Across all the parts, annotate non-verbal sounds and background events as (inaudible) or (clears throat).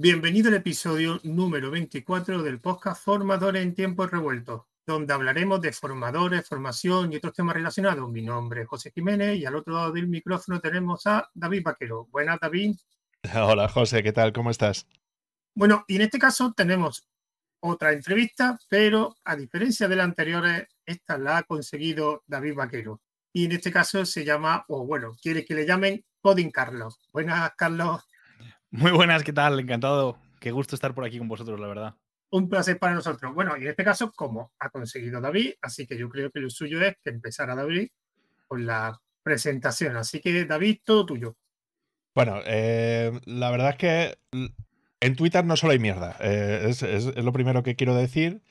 Bienvenido al episodio número 24 del podcast Formadores en Tiempos Revueltos, donde hablaremos de formadores, formación y otros temas relacionados. Mi nombre es José Jiménez y al otro lado del micrófono tenemos a David Vaquero. Buenas, David. (laughs) Hola, José, ¿qué tal? ¿Cómo estás? Bueno, y en este caso tenemos otra entrevista, pero a diferencia de las anteriores, esta la ha conseguido David Vaquero. Y en este caso se llama, o bueno, quiere que le llamen Coding Carlos. Buenas, Carlos. Muy buenas, ¿qué tal? Encantado. Qué gusto estar por aquí con vosotros, la verdad. Un placer para nosotros. Bueno, y en este caso, como ha conseguido David, así que yo creo que lo suyo es que empezara David con la presentación. Así que, David, todo tuyo. Bueno, eh, la verdad es que en Twitter no solo hay mierda. Eh, es, lo primero que quiero decir.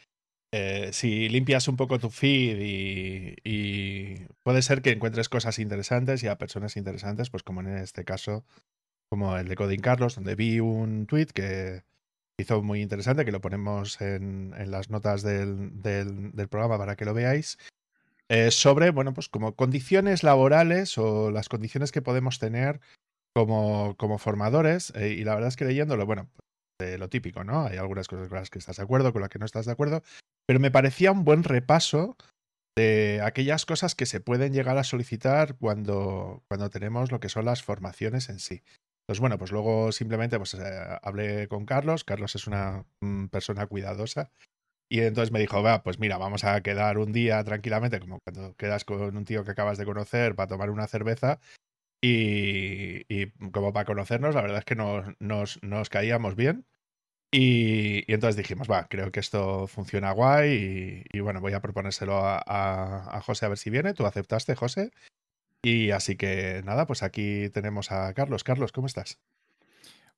Eh, si limpias un poco tu feed y, y, puede ser que encuentres cosas interesantes y a personas interesantes, pues como en este caso como el de Coding Carlos, donde vi un tweet que hizo muy interesante, que lo ponemos en, las notas del, programa para que lo veáis, eh, sobre, bueno, pues como condiciones laborales o las condiciones que podemos tener como, como formadores. Eh, y la verdad es que leyéndolo, bueno, pues, lo típico, ¿no? Hay algunas cosas con las que estás de acuerdo, con las que no estás de acuerdo, pero me parecía un buen repaso de aquellas cosas que se pueden llegar a solicitar cuando, cuando tenemos lo que son las formaciones en sí. Pues bueno, pues luego simplemente pues, eh, hablé con Carlos. Carlos es una mm, persona cuidadosa. Y entonces me dijo, va, pues mira, vamos a quedar un día tranquilamente, como cuando quedas con un tío que acabas de conocer para tomar una cerveza. Y, como para conocernos, la verdad es que nos, nos, caíamos bien. Y, entonces dijimos, va, creo que esto funciona guay. Y, bueno, voy a proponérselo a, a, José a ver si viene. ¿Tú aceptaste, José? Y así que nada, pues aquí tenemos a Carlos. Carlos, ¿cómo estás?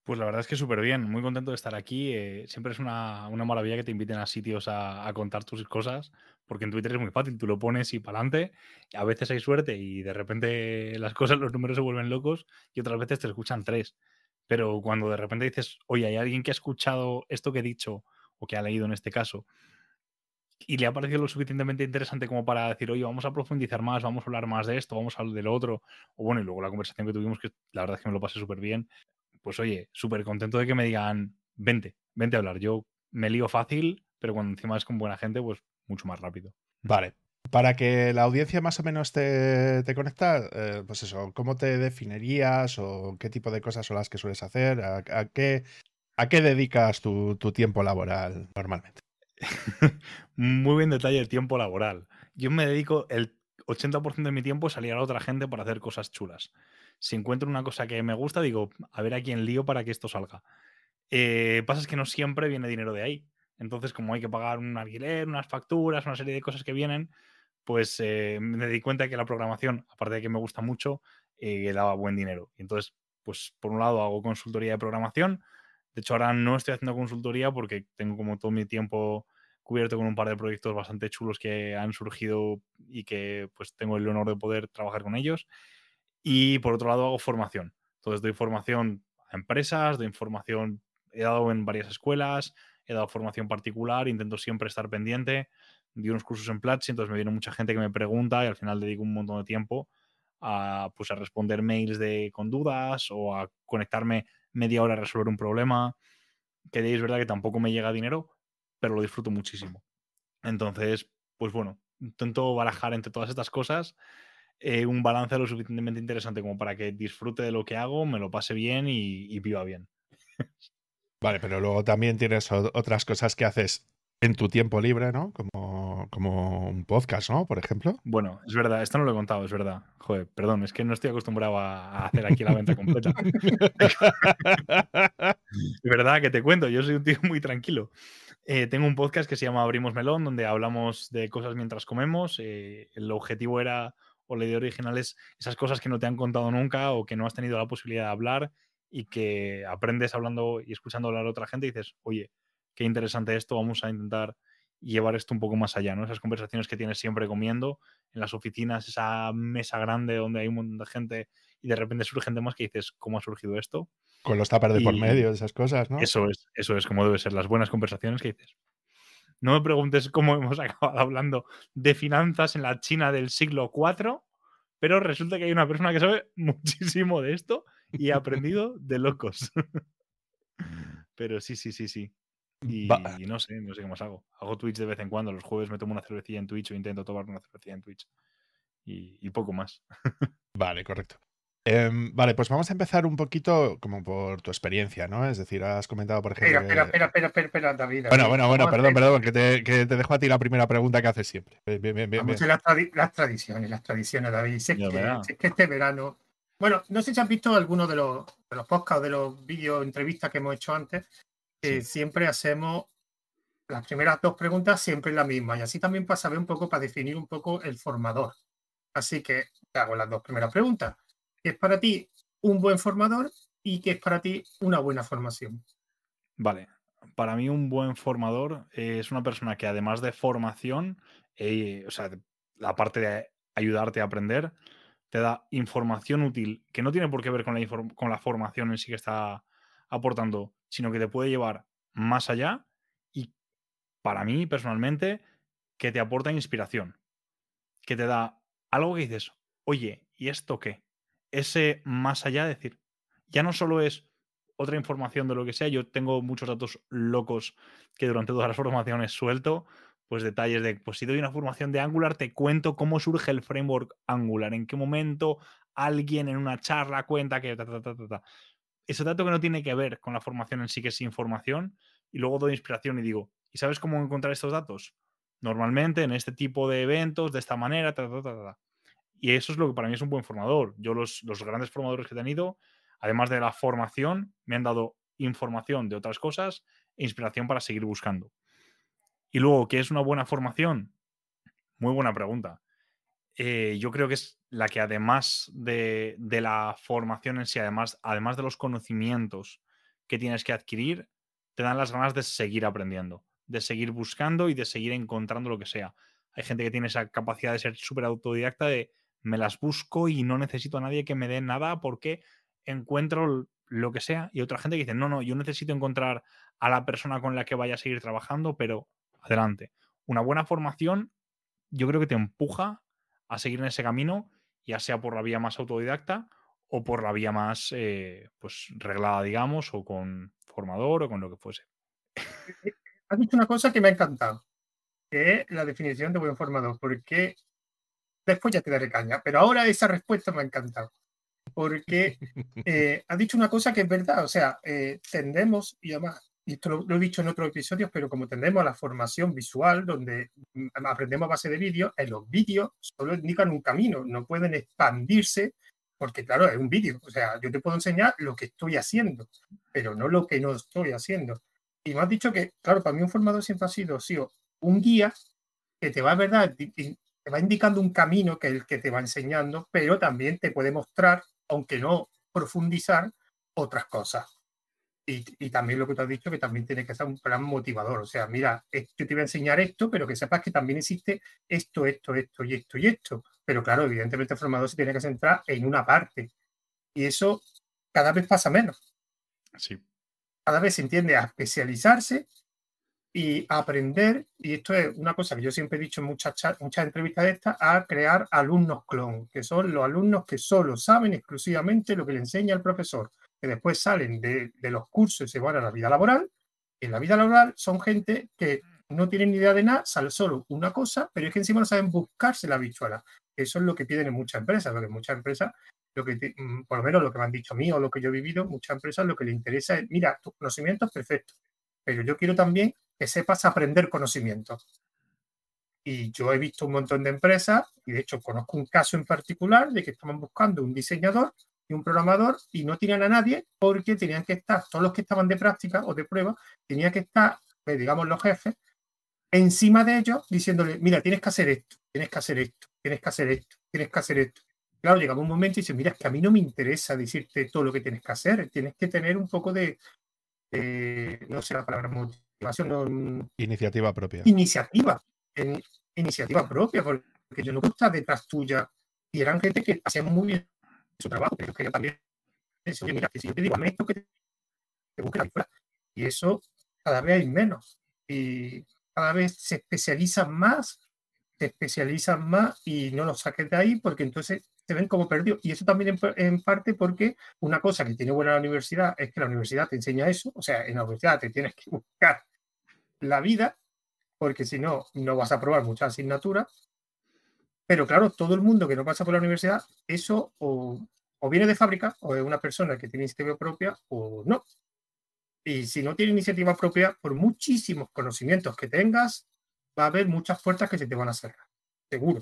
Pues la verdad es que súper bien, muy contento de estar aquí. Eh, siempre es una, maravilla que te inviten a sitios a, contar tus cosas, porque en Twitter es muy fácil, tú lo pones y para adelante. A veces hay suerte y de repente las (laughs) cosas, los números se vuelven locos y otras veces te escuchan tres. Pero cuando de repente dices, oye, hay alguien que ha escuchado esto que he dicho o que ha leído en este caso y le ha parecido lo suficientemente interesante como para decir, oye, vamos a profundizar más, vamos a hablar más de esto, vamos a hablar del otro, o bueno, y luego la conversación que tuvimos, que la verdad es que me lo pasé súper bien, pues oye, súper contento de que me digan, vente, vente a hablar. Yo me lío fácil, pero cuando encima es con buena gente, pues mucho más rápido. Vale. Para que la audiencia más o menos te, te conecta, eh, pues eso, ¿cómo te definirías o qué tipo de cosas son las que sueles hacer? ¿A, qué, a qué dedicas tu tiempo laboral normalmente? (laughs) Muy bien detalle el tiempo laboral. Yo me dedico el 80% de mi tiempo a salir a otra gente para hacer cosas chulas. Si encuentro una cosa que me gusta, digo, a ver a quién lío para que esto salga. Eh, pasa es que no siempre viene dinero de ahí. Entonces, como hay que pagar un alquiler, unas facturas, una serie de cosas que vienen, pues eh, me di cuenta que la programación, aparte de que me gusta mucho, eh, daba buen dinero. Entonces, pues por un lado hago consultoría de programación, de hecho, ahora no estoy haciendo consultoría porque tengo como todo mi tiempo cubierto con un par de proyectos bastante chulos que han surgido y que pues tengo el honor de poder trabajar con ellos. Y por otro lado hago formación. Entonces doy formación a empresas, doy formación, he dado en varias escuelas, he dado formación particular, intento siempre estar pendiente. Di unos cursos en Platzi, entonces me viene mucha gente que me pregunta y al final dedico un montón de tiempo a, pues, a responder mails de, con dudas o a conectarme media hora a resolver un problema, que es verdad que tampoco me llega dinero, pero lo disfruto muchísimo. Entonces, pues bueno, intento barajar entre todas estas cosas eh, un balance lo suficientemente interesante como para que disfrute de lo que hago, me lo pase bien y viva bien. Vale, pero luego también tienes otras cosas que haces en tu tiempo libre, ¿no? Como, como un podcast, ¿no? Por ejemplo. Bueno, es verdad, esto no lo he contado, es verdad. Joder, perdón, es que no estoy acostumbrado a hacer aquí la venta completa. (laughs) es verdad que te cuento, yo soy un tío muy tranquilo. Eh, tengo un podcast que se llama Abrimos Melón, donde hablamos de cosas mientras comemos. Eh, el objetivo era, o la idea original es esas cosas que no te han contado nunca o que no has tenido la posibilidad de hablar y que aprendes hablando y escuchando hablar a otra gente y dices, oye, qué interesante esto, vamos a intentar llevar esto un poco más allá, ¿no? Esas conversaciones que tienes siempre comiendo en las oficinas, esa mesa grande donde hay un montón de gente y de repente surgen temas que dices, ¿cómo ha surgido esto? Con los tapas de por medio, esas cosas, ¿no? Eso es, eso es como debe ser, las buenas conversaciones que dices. No me preguntes cómo hemos (laughs) acabado hablando de finanzas en la China del siglo IV, pero resulta que hay una persona que sabe muchísimo de esto y ha aprendido de locos. (laughs) Pero sí, sí, sí, sí. Y, no sé, no sé qué más hago. Hago Twitch de vez en cuando. Los jueves me tomo una cervecilla en Twitch o intento tomar una cervecilla en Twitch. Y, y poco más. (laughs) Vale, correcto. Em, vale, pues vamos a empezar un poquito como por tu experiencia, ¿no? Es decir, has comentado, por ejemplo. Espera, espera, espera, espera, espera, espera, David. Bueno, bueno, bueno, perdón, perdón, que te, que te dejo a ti la primera pregunta que haces siempre. Bien, bien, bien, bien, Vamos a bien. hacer las, tradi- las tradiciones, las tradiciones, David. Si es, Ya que, verá. si es que este verano. Bueno, no sé si has visto alguno de los, de los podcasts, de los vídeos, entrevistas que hemos hecho antes, siempre hacemos las primeras dos preguntas siempre la misma. Y así también para saber un poco, para definir un poco el formador. Así que te hago las dos primeras preguntas. ¿Qué es para ti un buen formador y qué es para ti una buena formación? Vale. Para mí, un buen formador es una persona que, además de formación, eh, o sea, la parte de ayudarte a aprender, te da información útil que no tiene por qué ver con la, con la formación en sí que está aportando, sino que te puede llevar más allá y, para mí, personalmente, que te aporta inspiración, que te da algo que dices, oye, ¿y esto qué? Ese más allá, decir, ya no solo es otra información de lo que sea, yo tengo muchos datos locos que durante todas las formaciones suelto, pues detalles de, pues si doy una formación de Angular, te cuento cómo surge el framework Angular, en qué momento alguien en una charla cuenta que... Ese dato que no tiene que ver con la formación en sí, que es información, y luego doy inspiración y digo, ¿y sabes cómo encontrar estos datos? Normalmente en este tipo de eventos, de esta manera, ta, ta, ta. Y eso es lo que para mí es un buen formador. Yo los, los grandes formadores que he tenido, además de la formación, me han dado información de otras cosas e inspiración para seguir buscando. Y luego, ¿qué es una buena formación? Muy buena pregunta. Eh, yo creo que es la que además de, de la formación en sí, además, además de los conocimientos que tienes que adquirir, te dan las ganas de seguir aprendiendo, de seguir buscando y de seguir encontrando lo que sea. Hay gente que tiene esa capacidad de ser súper autodidacta de me las busco y no necesito a nadie que me dé nada porque encuentro lo que sea. Y otra gente que dice, no, no, yo necesito encontrar a la persona con la que vaya a seguir trabajando, pero adelante. Una buena formación yo creo que te empuja a seguir en ese camino, ya sea por la vía más autodidacta o por la vía más eh, pues reglada, digamos, o con formador o con lo que fuese. (laughs) Has dicho una cosa que me ha encantado, que es la definición de buen formador, porque después ya te daré caña, pero ahora esa respuesta me ha encantado. Porque (laughs) eh, has dicho una cosa que es verdad, o sea, eh, tendemos, y además, y esto lo, he dicho en otros episodios, pero como tendemos a la formación visual, donde mm, aprendemos a base de vídeos, en los vídeos solo indican un camino, no pueden expandirse, porque claro, es un vídeo, o sea, yo te puedo enseñar lo que estoy haciendo, pero no lo que no estoy haciendo. Y me has dicho que, claro, para mí un formador siempre ha sido, sí, un guía que te va, ¿verdad? Te va indicando un camino que es el que te va enseñando, pero también te puede mostrar, aunque no profundizar, otras cosas. Y, y también lo que tú has dicho, que también tiene que ser un plan motivador. O sea, mira, yo te voy a enseñar esto, pero que sepas que también existe esto, esto, esto y esto y esto. Pero claro, evidentemente el formador se tiene que centrar en una parte. Y eso cada vez pasa menos Sí. cada vez se entiende a especializarse y a aprender, y esto es una cosa que yo siempre he dicho en muchas, cha- muchas entrevistas de estas, a crear alumnos clon, que son los alumnos que solo saben exclusivamente lo que le enseña el profesor, que después salen de, los cursos y se van a la vida laboral. En la vida laboral son gente que no tienen ni idea de nada, sabe solo una cosa, pero es que encima no saben buscarse la bichuela. Eso es lo que piden en muchas empresas, porque muchas empresas lo que mm, por lo menos lo que me han dicho a mí o lo que yo he vivido, muchas empresas lo que les interesa es, mira, tus conocimientos perfectos, pero yo quiero también que sepas aprender conocimientos. Y yo he visto un montón de empresas, y de hecho conozco un caso en particular de que estaban buscando un diseñador y un programador y no tenían a nadie porque tenían que estar, todos los que estaban de práctica o de prueba, tenían que estar, pues, digamos, los jefes, encima de ellos diciéndole, mira, tienes que hacer esto, tienes que hacer esto, tienes que hacer esto, tienes que hacer esto. Claro, llegaba un momento y dice, mira, es que a mí no me interesa decirte todo lo que tienes que hacer, tienes que tener un poco de, de, no sé la palabra motivación, no, Iniciativa propia. iniciativa, en- iniciativa propia, porque yo no puedo estar detrás tuya. Y eran gente que hacían muy bien su trabajo, pero que yo también decía, oye, mira, que si yo te digo, hazme esto, que te, busque la bichuela". Y eso cada vez hay menos. Y cada vez se especializan más, se especializan más y no los saques de ahí porque entonces se ven como perdidos. Y eso también en, parte porque una cosa que tiene buena la universidad es que la universidad te enseña eso. O sea, en la universidad te tienes que buscar la vida, porque si no, no vas a probar muchas asignaturas. Pero claro, todo el mundo que no pasa por la universidad, eso o, viene de fábrica, o es una persona que tiene iniciativa propia, o no. Y si no tiene iniciativa propia, por muchísimos conocimientos que tengas, va a haber muchas puertas que se te van a cerrar. Seguro,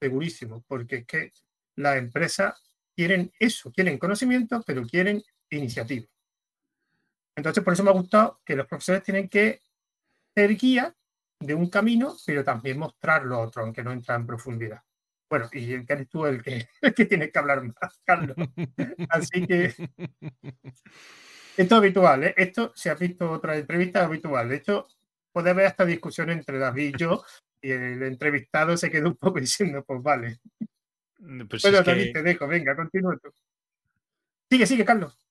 segurísimo, porque es que las empresas quieren eso, quieren conocimiento, pero quieren iniciativa. Entonces, por eso me ha gustado que los profesores tienen que ser guía de un camino, pero también mostrar lo otro, aunque no entra en profundidad. Bueno, y eres tú el que, (laughs) el que tienes que hablar más, Carlos. Así que esto es habitual, ¿eh? Esto se ha visto otra entrevista habitual. De hecho, puede haber esta discusión entre David y yo, y el entrevistado se quedó un poco diciendo, pues vale. Pues Pero David, te dejo, venga, continúa tú. Sigue, sigue, Carlos.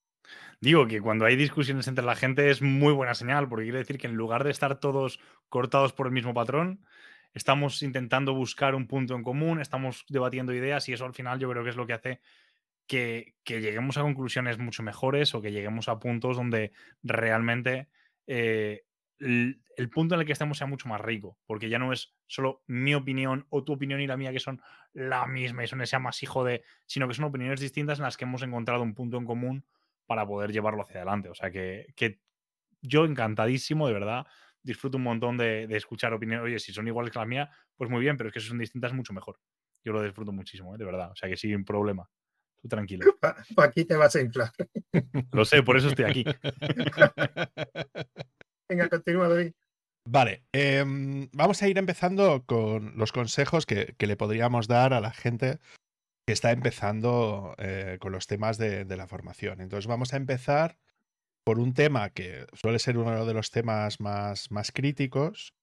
Digo que cuando hay discusiones entre la gente es muy buena señal, porque quiere decir que en lugar de estar todos cortados por el mismo patrón, estamos intentando buscar un punto en común, estamos debatiendo ideas y eso al final yo creo que es lo que hace que, lleguemos a conclusiones mucho mejores o que lleguemos a puntos donde realmente eh, el, punto en el que estemos sea mucho más rico, porque ya no es solo mi opinión o tu opinión y la mía que son la misma y son ese hijo de, sino que son opiniones distintas en las que hemos encontrado un punto en común para poder llevarlo hacia adelante. O sea que, yo encantadísimo, de verdad, disfruto un montón de, escuchar opiniones. Oye, si son iguales que la mía, pues muy bien, pero es que si son distintas mucho mejor. Yo lo disfruto muchísimo, ¿eh? de verdad. O sea que sin problema tranquilo. (laughs) Aquí te vas a inflar. (laughs) Lo sé, por eso estoy aquí. (laughs) Venga, continúa, David. Vale, em, vamos a ir empezando con los consejos que, le podríamos dar a la gente que está empezando eh, con los temas de, la formación. Entonces vamos a empezar por un tema que suele ser uno de los temas más, más críticos,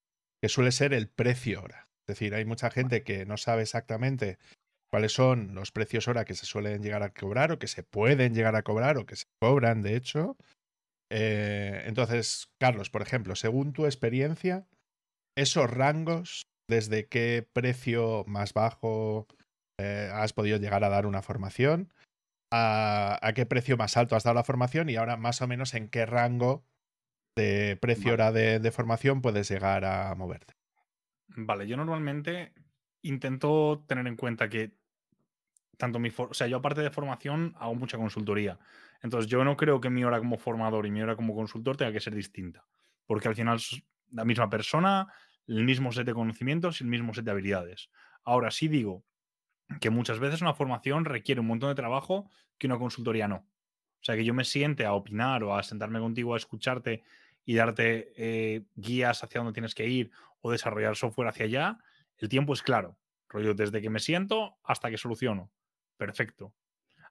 que suele ser el precio hora. Es decir, hay mucha gente que no sabe exactamente cuáles son los precios hora que se suelen llegar a cobrar o que se pueden llegar a cobrar o que se cobran, de hecho. Eh, entonces, Carlos, por ejemplo, según tu experiencia, esos rangos, ¿desde qué precio más bajo eh, has podido llegar a dar una formación? A, qué precio más alto has dado la formación? Y ahora más o menos en qué rango de precio hora de formación puedes llegar a moverte. Vale, yo normalmente intento tener en cuenta que tanto mi, o sea, yo aparte de formación hago mucha consultoría. Entonces, yo no creo que mi hora como formador y mi hora como consultor tenga que ser distinta, porque al final es la misma persona, el mismo set de conocimientos y el mismo set de habilidades. Ahora sí digo que muchas veces una formación requiere un montón de trabajo que una consultoría no. O sea, que yo me siente a opinar o a sentarme contigo a escucharte y darte eh, guías hacia dónde tienes que ir o desarrollar software hacia allá, el tiempo es claro. Rollo desde que me siento hasta que soluciono perfecto.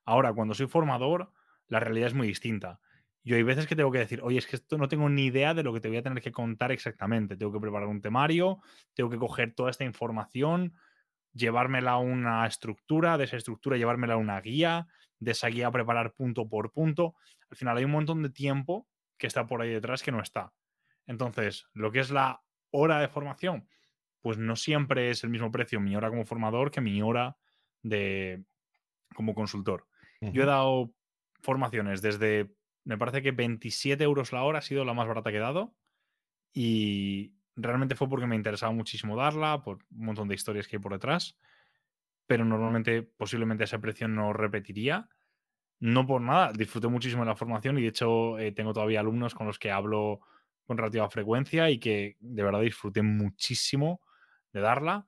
Ahora, cuando soy formador, la realidad es muy distinta. Yo hay veces que tengo que decir, oye, es que esto no tengo ni idea de lo que te voy a tener que contar exactamente. Tengo que preparar un temario, tengo que coger toda esta información, llevármela a una estructura, de esa estructura llevármela a una guía, de esa guía preparar punto por punto. Al final hay un montón de tiempo que está por ahí detrás que no está. Entonces, lo que es la hora de formación, pues no siempre es el mismo precio mi hora como formador que mi hora de, como consultor. Yo he dado formaciones desde, me parece que 27 euros la hora ha sido la más barata que he dado y realmente fue porque me interesaba muchísimo darla, por un montón de historias que hay por detrás, pero normalmente posiblemente ese precio no repetiría. No por nada, disfruté muchísimo de la formación y de hecho eh, tengo todavía alumnos con los que hablo con relativa frecuencia y que de verdad disfruté muchísimo de darla,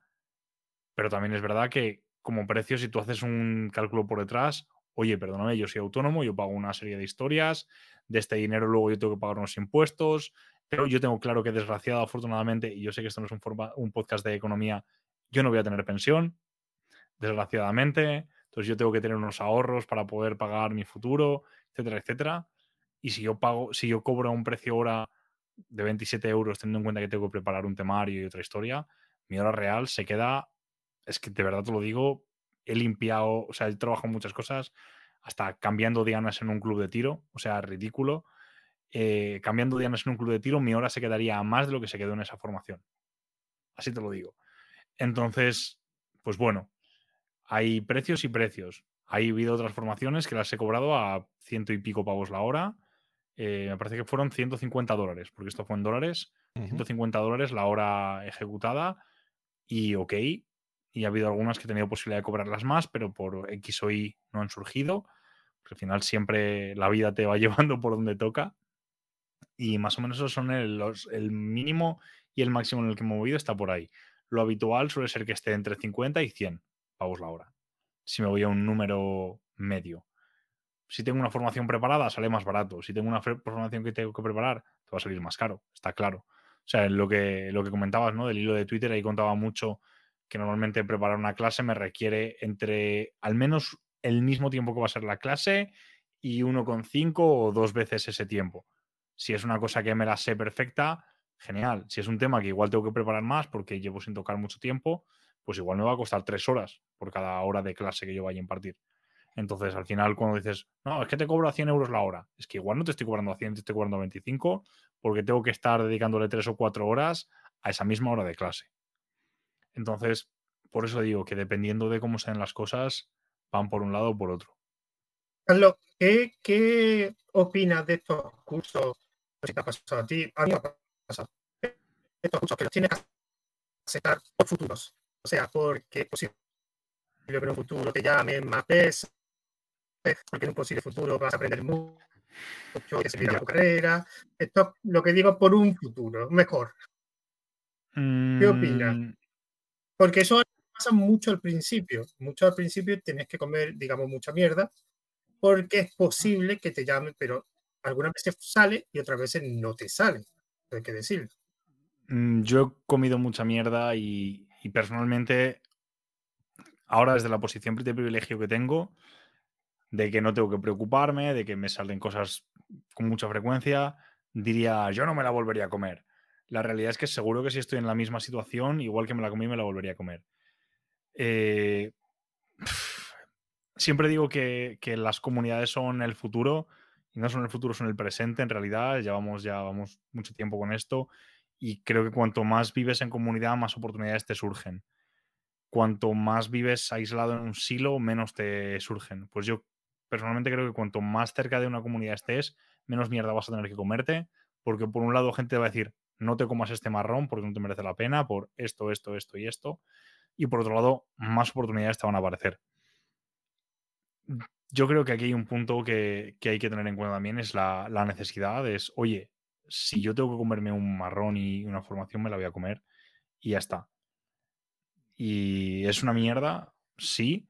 pero también es verdad que como precio, si tú haces un cálculo por detrás, oye, perdóname, yo soy autónomo, yo pago una serie de historias, de este dinero luego yo tengo que pagar unos impuestos, pero yo tengo claro que desgraciado, afortunadamente, y yo sé que esto no es un, un podcast de economía, yo no voy a tener pensión, desgraciadamente, entonces yo tengo que tener unos ahorros para poder pagar mi futuro, etcétera, etcétera. Y si yo pago, si yo cobro un precio hora de 27 euros, teniendo en cuenta que tengo que preparar un temario y otra historia, mi hora real se queda es que de verdad te lo digo, he limpiado, o sea, he trabajado muchas cosas, hasta cambiando dianas en un club de tiro, o sea, ridículo. Eh, cambiando dianas en un club de tiro, mi hora se quedaría a más de lo que se quedó en esa formación. Así te lo digo. Entonces, pues bueno, hay precios y precios. Ha habido otras formaciones que las he cobrado a ciento y pico pavos la hora. Eh, me parece que fueron 150 dólares, porque esto fue en dólares. 150 dólares la hora ejecutada. Y ok. Y ha habido algunas que he tenido posibilidad de cobrarlas más, pero por X o Y no han surgido. al final siempre la vida te va (laughs) llevando por donde toca. Y más o menos esos son el, el mínimo y el máximo en el que me he movido está por ahí. Lo habitual suele ser que esté entre 50 y 100 pavos la hora. Si me voy a un número medio. Si tengo una formación preparada, sale más barato. Si tengo una formación que tengo que preparar, te va a salir más caro. Está claro. O sea, lo que, lo que comentabas, ¿no? Del hilo de Twitter, ahí contaba mucho que normalmente preparar una clase me requiere entre al menos el mismo tiempo que va a ser la clase y 1,5 o dos veces ese tiempo. Si es una cosa que me la sé perfecta, genial. Si es un tema que igual tengo que preparar más porque llevo sin tocar mucho tiempo, pues igual me va a costar tres horas por cada hora de clase que yo vaya a impartir. Entonces, al final, cuando dices, no, es que te cobro a 100 euros la hora, es que igual no te estoy cobrando a 100, te estoy cobrando a 25, porque tengo que estar dedicándole tres o cuatro horas a esa misma hora de clase. Entonces, por eso digo que dependiendo de cómo sean las cosas, van por un lado o por otro. Carlos, ¿qué, qué opinas de estos cursos? Si te ha pasado a ti, a mí me ha pasado. Estos cursos que los tienes que aceptar por futuros. O sea, porque es posible que en un futuro te llamen más peso, porque en un posible futuro vas a aprender mucho, que seguir tu carrera. Esto lo que digo por un futuro, mejor. ¿Qué opinas? Mm. Porque eso pasa mucho al principio. Mucho al principio tienes que comer, digamos, mucha mierda, porque es posible que te llamen, pero algunas veces sale y otras veces no te sale. Hay que decirlo. Mm, yo he comido mucha mierda y, y personalmente, ahora desde la posición de privilegio que tengo, de que no tengo que preocuparme, de que me salen cosas con mucha frecuencia, diría, yo no me la volvería a comer. La realidad es que seguro que si estoy en la misma situación, igual que me la comí, me la volvería a comer. Eh, siempre digo que, las comunidades son el futuro y no son el futuro, son el presente. En realidad, llevamos ya vamos mucho tiempo con esto y creo que cuanto más vives en comunidad, más oportunidades te surgen. Cuanto más vives aislado en un silo, menos te surgen. Pues yo personalmente creo que cuanto más cerca de una comunidad estés, menos mierda vas a tener que comerte, porque por un lado gente va a decir, no te comas este marrón porque no te merece la pena por esto, esto, esto y esto y por otro lado, más oportunidades te van a aparecer. Yo creo que aquí hay un punto que, hay que tener en cuenta también, es la, necesidad, es, oye, si yo tengo que comerme un marrón y una formación, me la voy a comer y ya está. Y es una mierda, sí,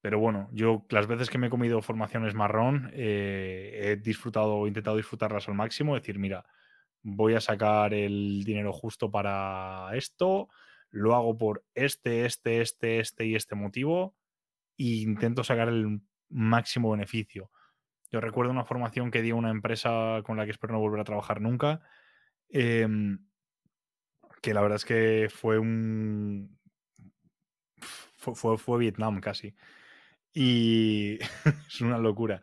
pero bueno, yo las veces que me he comido formaciones marrón, eh, he disfrutado, he intentado disfrutarlas al máximo, decir, mira, voy a sacar el dinero justo para esto, lo hago por este, este, este, este y este motivo e intento sacar el máximo beneficio. Yo recuerdo una formación que dio una empresa con la que espero no volver a trabajar nunca, em, que la verdad es que fue un... Fue, fue, Vietnam casi. Y (laughs) es una locura.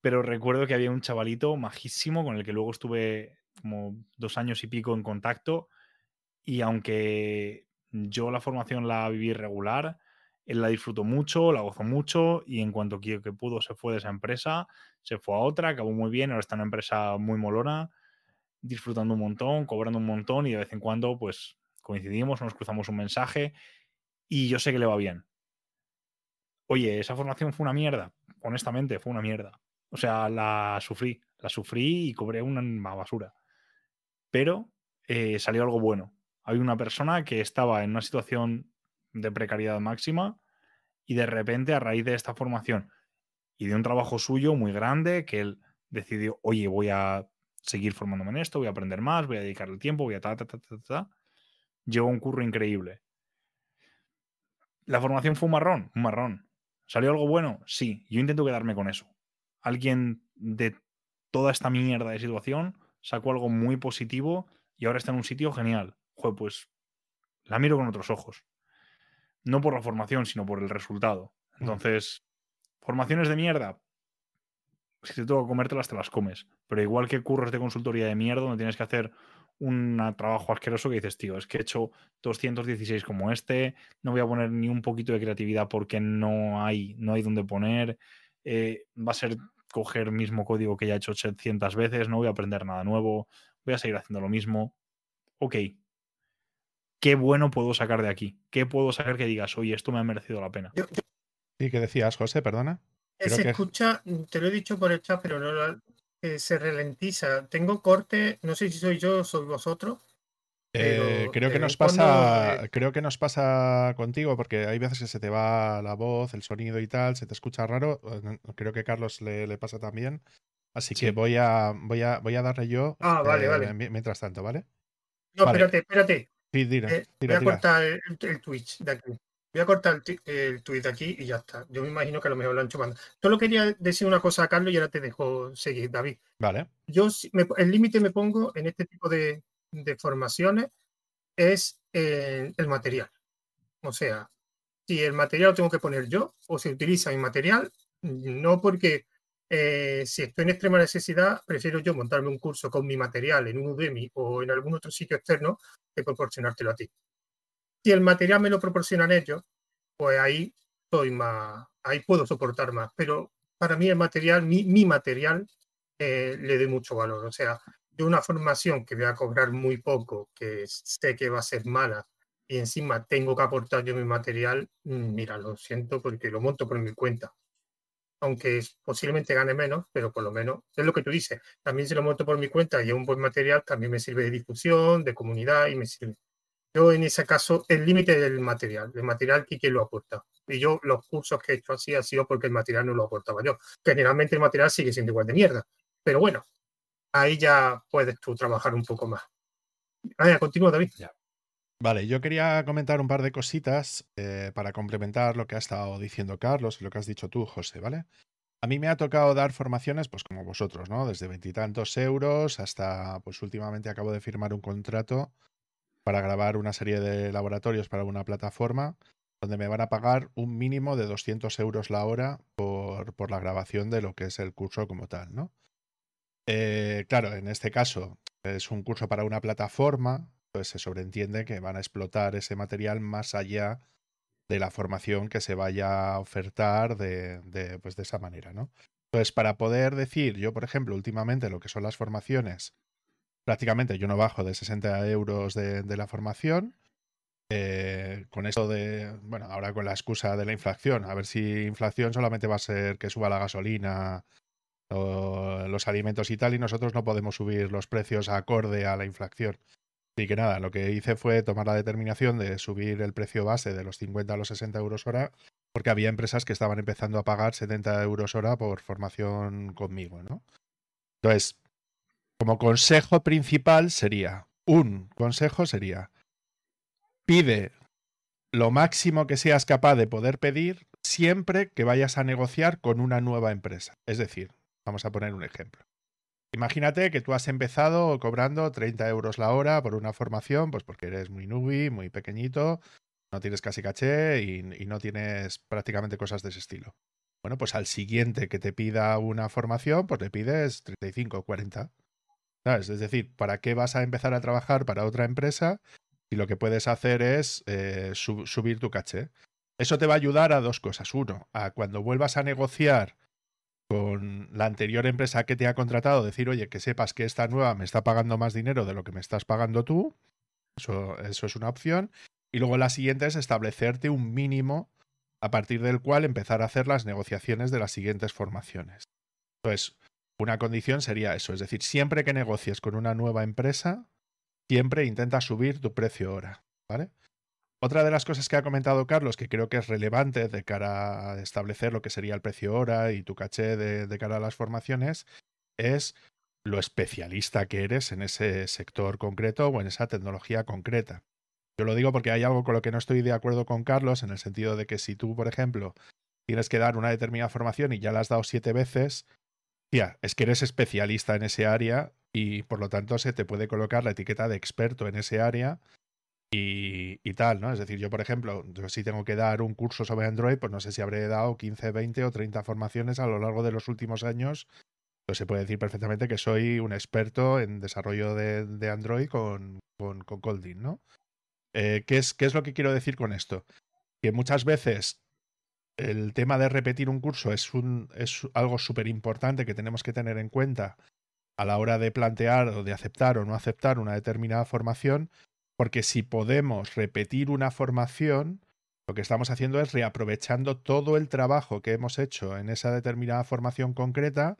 Pero recuerdo que había un chavalito majísimo con el que luego estuve como dos años y pico en contacto. Y aunque yo la formación la viví regular, él la disfrutó mucho, la gozó mucho y en cuanto que, que pudo se fue de esa empresa, se fue a otra, acabó muy bien, ahora está en una empresa muy molona, disfrutando un montón, cobrando un montón y de vez en cuando pues coincidimos, nos cruzamos un mensaje y yo sé que le va bien. Oye, esa formación fue una mierda, honestamente, fue una mierda. O sea, la sufrí, la sufrí y cobré una basura. Pero eh, salió algo bueno hay una persona que estaba en una situación de precariedad máxima y de repente a raíz de esta formación y de un trabajo suyo muy grande que él decidió, oye, voy a seguir formándome en esto, voy a aprender más, voy a dedicarle tiempo, voy a ta, ta, ta, ta, ta, llegó un curro increíble. La formación fue un marrón, un marrón. ¿Salió algo bueno? Sí, yo intento quedarme con eso. Alguien de toda esta mierda de situación sacó algo muy positivo y ahora está en un sitio genial pues la miro con otros ojos. No por la formación, sino por el resultado. Entonces, formaciones de mierda. si te tengo que comértelas, te las comes. Pero igual que curros de consultoría de mierda, no tienes que hacer un trabajo asqueroso que dices, tío, es que he hecho 216 como este, no voy a poner ni un poquito de creatividad porque no hay, no hay donde poner, eh, va a ser coger el mismo código que ya he hecho 800 veces, no voy a aprender nada nuevo, voy a seguir haciendo lo mismo. Ok, ¿qué bueno puedo sacar de aquí? ¿Qué puedo sacar que digas, oye, esto me ha merecido la pena? ¿Y qué decías, José? Perdona. se escucha, te lo he dicho por el chat, pero no se ralentiza. Tengo corte, no sé si soy yo o soy vosotros. Eh, creo que nos pasa, creo que nos pasa contigo, porque hay veces que se te va la voz, el sonido y tal, se te escucha raro. Eh, creo que Carlos le, pasa también. Así que voy a, voy a, voy a darle yo. Ah, vale, vale. Eh, mientras tanto, ¿vale? No, espérate, espérate. Sí, voy a cortar el, el, Twitch de aquí. Voy a cortar el, tweet aquí y ya está. Yo me imagino que a lo mejor lo han chupado. Solo quería decir una cosa a Carlos y ahora te dejo seguir, David. Vale. Yo el límite me pongo en este tipo de, formaciones es el material. O sea, si el material lo tengo que poner yo o se utiliza mi material, no porque eh, si estoy en extrema necesidad, prefiero yo montarme un curso con mi material en un Udemy o en algún otro sitio externo que proporcionártelo a ti. Si el material me lo proporcionan ellos, pues ahí estoy más, ahí puedo soportar más. Pero para mí el material, mi, material, eh, le doy mucho valor. O sea, de una formación que voy a cobrar muy poco, que sé que va a ser mala, y encima tengo que aportar yo mi material, mm, mira, lo siento porque lo monto por mi cuenta. Aunque posiblemente gane menos, pero por lo menos es lo que tú dices. También si lo monto por mi cuenta y es un buen material, también me sirve de difusión, de comunidad y me sirve. Yo en ese caso, el límite del material, el material que quien lo aporta. Y yo los cursos que he hecho así ha sido porque el material no lo aportaba yo. Generalmente el material sigue siendo igual de mierda. Pero bueno, ahí ya puedes tú trabajar un poco más. Vaya, continúa David. Vale, yo quería comentar un par de cositas eh, para complementar lo que ha estado diciendo Carlos y lo que has dicho tú, José, ¿vale? A mí me ha tocado dar formaciones, pues como vosotros, ¿no? Desde veintitantos euros hasta, pues últimamente acabo de firmar un contrato para grabar una serie de laboratorios para una plataforma donde me van a pagar un mínimo de 200 euros la hora por, por la grabación de lo que es el curso como tal, ¿no? Eh, claro, en este caso es un curso para una plataforma, pues se sobreentiende que van a explotar ese material más allá de la formación que se vaya a ofertar de, pues de esa manera, ¿no? Entonces, para poder decir, yo, por ejemplo, últimamente lo que son las formaciones prácticamente yo no bajo de 60 euros de, la formación. Eh, con esto de, bueno, ahora con la excusa de la inflación, a ver si inflación solamente va a ser que suba la gasolina o los alimentos y tal, y nosotros no podemos subir los precios acorde a la inflación. Así que nada, lo que hice fue tomar la determinación de subir el precio base de los 50 a los 60 euros hora, porque había empresas que estaban empezando a pagar 70 euros hora por formación conmigo, ¿no? Entonces, como consejo principal sería, un consejo sería, pide lo máximo que seas capaz de poder pedir siempre que vayas a negociar con una nueva empresa. Es decir, vamos a poner un ejemplo. Imagínate que tú has empezado cobrando 30 euros la hora por una formación, pues porque eres muy nubi, muy pequeñito, no tienes casi caché y, no tienes prácticamente cosas de ese estilo. Bueno, pues al siguiente que te pida una formación, pues le pides 35 o 40. Es decir, ¿para qué vas a empezar a trabajar para otra empresa si lo que puedes hacer es eh, subir tu caché? Eso te va a ayudar a dos cosas. Uno, a cuando vuelvas a negociar con la anterior empresa que te ha contratado, decir, oye, que sepas que esta nueva me está pagando más dinero de lo que me estás pagando tú. Eso, eso es una opción. Y luego la siguiente es establecerte un mínimo a partir del cual empezar a hacer las negociaciones de las siguientes formaciones. Entonces, una condición sería eso, es decir, siempre que negocies con una nueva empresa, siempre intenta subir tu precio hora, ¿vale? Otra de las cosas que ha comentado Carlos, que creo que es relevante de cara a establecer lo que sería el precio hora y tu caché de, cara a las formaciones, es lo especialista que eres en ese sector concreto o en esa tecnología concreta. Yo lo digo porque hay algo con lo que no estoy de acuerdo con Carlos, en el sentido de que si tú, por ejemplo, tienes que dar una determinada formación y ya la has dado siete veces, es que eres especialista en ese área y por lo tanto se te puede colocar la etiqueta de experto en ese área y, tal, ¿no? Es decir, yo, por ejemplo, yo si tengo que dar un curso sobre Android, pues no sé si habré dado 15, 20 o 30 formaciones a lo largo de los últimos años pues se puede decir perfectamente que soy un experto en desarrollo de, Android con, con, Kotlin, ¿no? Eh, ¿qué, es, ¿Qué es lo que quiero decir con esto? Que muchas veces el tema de repetir un curso es, un, es algo súper importante que tenemos que tener en cuenta a la hora de plantear o de aceptar o no aceptar una determinada formación, porque si podemos repetir una formación, lo que estamos haciendo es reaprovechando todo el trabajo que hemos hecho en esa determinada formación concreta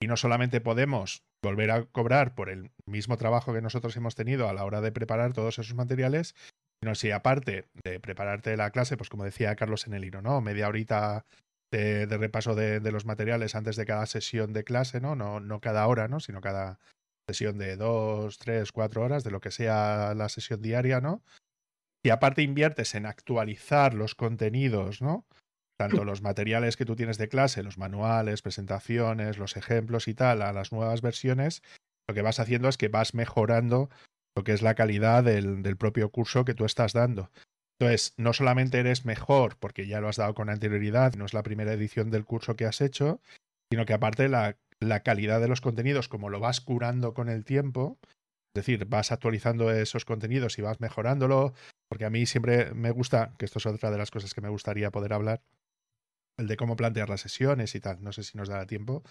y no solamente podemos volver a cobrar por el mismo trabajo que nosotros hemos tenido a la hora de preparar todos esos materiales, sino si aparte de prepararte la clase, pues como decía Carlos en el hilo, ¿no? Media horita de, repaso de, los materiales antes de cada sesión de clase, ¿no? ¿no? No cada hora, ¿no? Sino cada sesión de dos, tres, cuatro horas, de lo que sea la sesión diaria, ¿no? Y aparte inviertes en actualizar los contenidos, ¿no? Tanto los materiales que tú tienes de clase, los manuales, presentaciones, los ejemplos y tal, a las nuevas versiones, lo que vas haciendo es que vas mejorando lo que es la calidad del, del propio curso que tú estás dando. Entonces, no solamente eres mejor porque ya lo has dado con anterioridad, no es la primera edición del curso que has hecho, sino que aparte la, la calidad de los contenidos, como lo vas curando con el tiempo, es decir, vas actualizando esos contenidos y vas mejorándolo, porque a mí siempre me gusta, que esto es otra de las cosas que me gustaría poder hablar, el de cómo plantear las sesiones y tal, no sé si nos dará tiempo,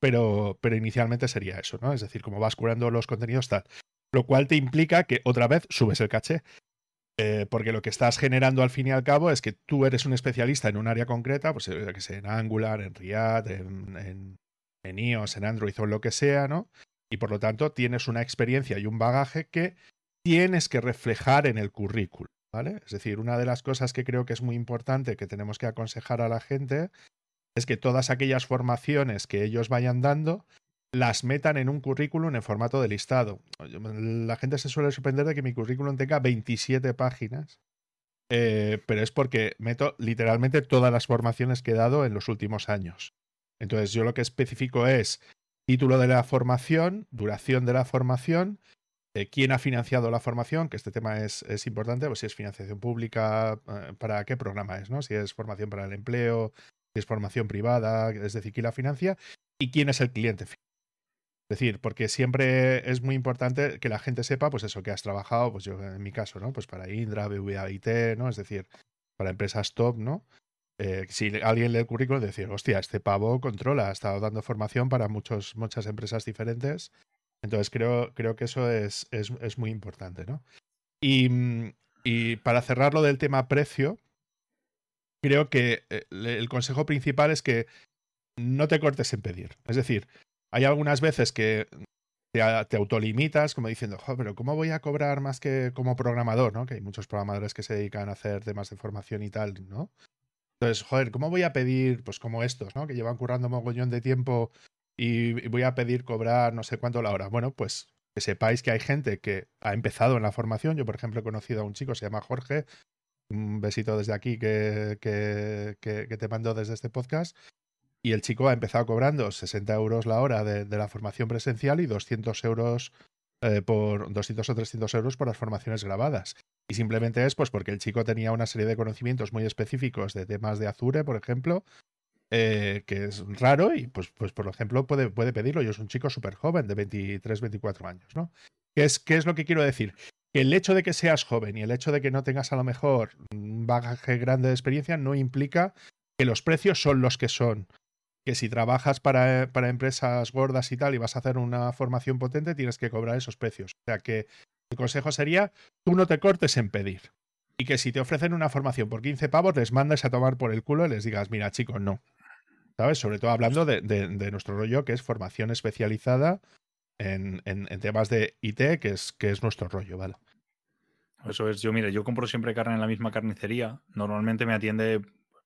pero, pero inicialmente sería eso, ¿no? Es decir, cómo vas curando los contenidos tal, lo cual te implica que otra vez subes el caché. Eh, porque lo que estás generando al fin y al cabo es que tú eres un especialista en un área concreta, pues eh, que sea en Angular, en React, en, en, iOS, en Android o lo que sea, ¿no? Y por lo tanto tienes una experiencia y un bagaje que tienes que reflejar en el currículum, ¿vale? Es decir, una de las cosas que creo que es muy importante que tenemos que aconsejar a la gente es que todas aquellas formaciones que ellos vayan dando las metan en un currículum en formato de listado. La gente se suele sorprender de que mi currículum tenga 27 páginas, eh, pero es porque meto literalmente todas las formaciones que he dado en los últimos años. Entonces yo lo que especifico es título de la formación, duración de la formación, eh, quién ha financiado la formación, que este tema es, es importante, pues si es financiación pública, eh, para qué programa es, ¿no? Si es formación para el empleo, si es formación privada, es decir, quién la financia, y quién es el cliente es decir, porque siempre es muy importante que la gente sepa, pues eso, que has trabajado, pues yo en mi caso, ¿no? Pues para Indra, BVA, IT, ¿no? Es decir, para empresas top, ¿no? Eh, si alguien lee el currículum, decir, hostia, este pavo controla, ha estado dando formación para muchos, muchas empresas diferentes. Entonces creo, creo que eso es, es, muy importante, ¿no? Y, y, para cerrar lo del tema precio, creo que eh, el consejo principal es que no te cortes en pedir. Es decir, hay algunas veces que te, autolimitas como diciendo, pero ¿cómo voy a cobrar más que como programador? ¿no? Que hay muchos programadores que se dedican a hacer temas de formación y tal, ¿no? Entonces, joder, ¿cómo voy a pedir, pues como estos, ¿no? Que llevan currando mogollón de tiempo y voy a pedir cobrar no sé cuánto la hora. Bueno, pues que sepáis que hay gente que ha empezado en la formación. Yo, por ejemplo, he conocido a un chico, se llama Jorge. Un besito desde aquí que, que, te mando desde este podcast y el chico ha empezado cobrando 60 euros la hora de, la formación presencial y 200 euros eh, por 200 o 300 euros por las formaciones grabadas. Y simplemente es pues porque el chico tenía una serie de conocimientos muy específicos de temas de Azure, por ejemplo, eh, que es raro y pues, pues por ejemplo puede, puede pedirlo. Yo es un chico súper joven de 23, 24 años, ¿no? ¿Qué es, ¿Qué es lo que quiero decir? Que el hecho de que seas joven y el hecho de que no tengas a lo mejor un bagaje grande de experiencia no implica que los precios son los que son que si trabajas para, para, empresas gordas y tal y vas a hacer una formación potente, tienes que cobrar esos precios. O sea que el consejo sería, tú no te cortes en pedir. Y que si te ofrecen una formación por 15 pavos, les mandes a tomar por el culo y les digas, mira chicos, no. ¿Sabes? Sobre todo hablando de, de, nuestro rollo, que es formación especializada en, en, temas de IT, que es, que es nuestro rollo, ¿vale? Eso es, yo mira, yo compro siempre carne en la misma carnicería. Normalmente me atiende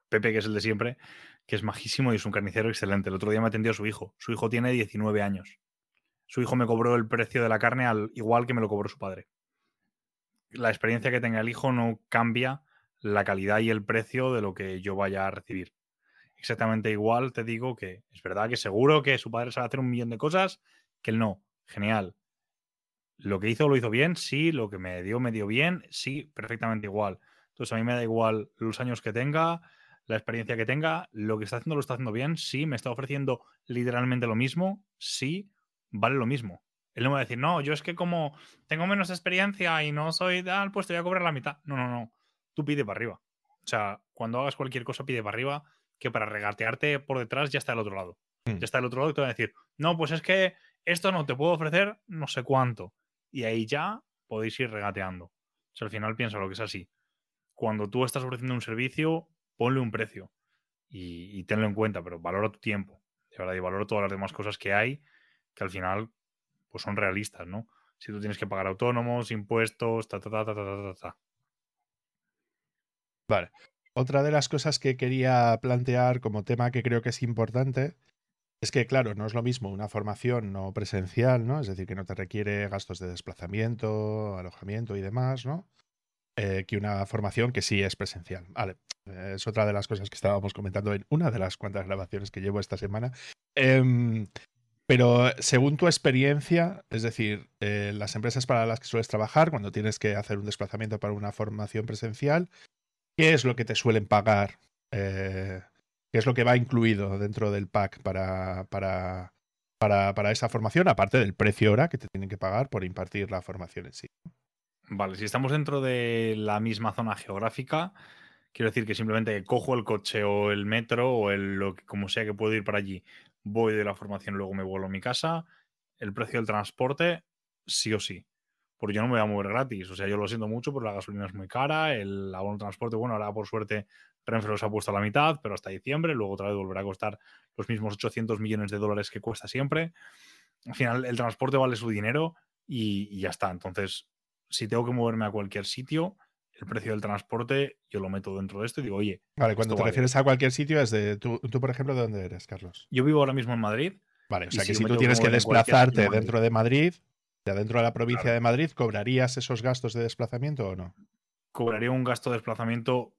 Pepe, que es el de siempre, que es majísimo y es un carnicero excelente. El otro día me atendió su hijo. Su hijo tiene 19 años. Su hijo me cobró el precio de la carne al igual que me lo cobró su padre. La experiencia que tenga el hijo no cambia la calidad y el precio de lo que yo vaya a recibir. Exactamente igual te digo que es verdad que seguro que su padre sabe hacer un millón de cosas, que él no. Genial. Lo que hizo lo hizo bien, sí. Lo que me dio me dio bien, sí, perfectamente igual. Entonces a mí me da igual los años que tenga, la experiencia que tenga, lo que está haciendo lo está haciendo bien, sí, me está ofreciendo literalmente lo mismo, sí, vale lo mismo. Él no va a decir, no, yo es que como tengo menos experiencia y no soy tal, pues te voy a cobrar la mitad. No, no, no. Tú pide para arriba. O sea, cuando hagas cualquier cosa, pide para arriba, que para regatearte por detrás ya está el otro lado. Mm. Ya está el otro lado y te va a decir, no, pues es que esto no te puedo ofrecer no sé cuánto. Y ahí ya podéis ir regateando. O sea, al final piensa lo que es así. Cuando tú estás ofreciendo un servicio, ponle un precio y, tenlo en cuenta, pero valora tu tiempo, de verdad, y valora todas las demás cosas que hay que al final pues son realistas, ¿no? Si tú tienes que pagar autónomos, impuestos, ta, ta, ta, ta, ta, ta, ta. Vale. Otra de las cosas que quería plantear como tema que creo que es importante es que, claro, no es lo mismo una formación no presencial, ¿no? Es decir, que no te requiere gastos de desplazamiento, alojamiento y demás, ¿no? Eh, que una formación que sí es presencial. Vale. Eh, es otra de las cosas que estábamos comentando en una de las cuantas grabaciones que llevo esta semana. Em, pero según tu experiencia, es decir, eh, las empresas para las que sueles trabajar, cuando tienes que hacer un desplazamiento para una formación presencial, ¿qué es lo que te suelen pagar? Eh, ¿Qué es lo que va incluido dentro del pack para, para, para, para esa formación, aparte del precio hora que te tienen que pagar por impartir la formación en sí? Vale, si estamos dentro de la misma zona geográfica, quiero decir que simplemente cojo el coche o el metro o el, lo que, como sea que puedo ir para allí, voy de la formación, luego me vuelvo a mi casa, el precio del transporte, sí o sí. Porque yo no me voy a mover gratis. O sea, yo lo siento mucho, pero la gasolina es muy cara, el abono de transporte, bueno, ahora por suerte Renfe los ha puesto a la mitad, pero hasta diciembre, luego otra vez volverá a costar los mismos 800 millones de dólares que cuesta siempre. Al final, el transporte vale su dinero y, y ya está. Entonces, si tengo que moverme a cualquier sitio, el precio del transporte yo lo meto dentro de esto y digo, oye, Vale, cuando te vale. refieres a cualquier sitio, es de. Tú, tú, por ejemplo, ¿de dónde eres, Carlos? yo vivo ahora mismo en Madrid, Vale, o sea si que si tú tienes que desplazarte de dentro de Madrid, de dentro de la provincia Claro. de Madrid, ¿cobrarías esos gastos de desplazamiento o no? cobraría un gasto de desplazamiento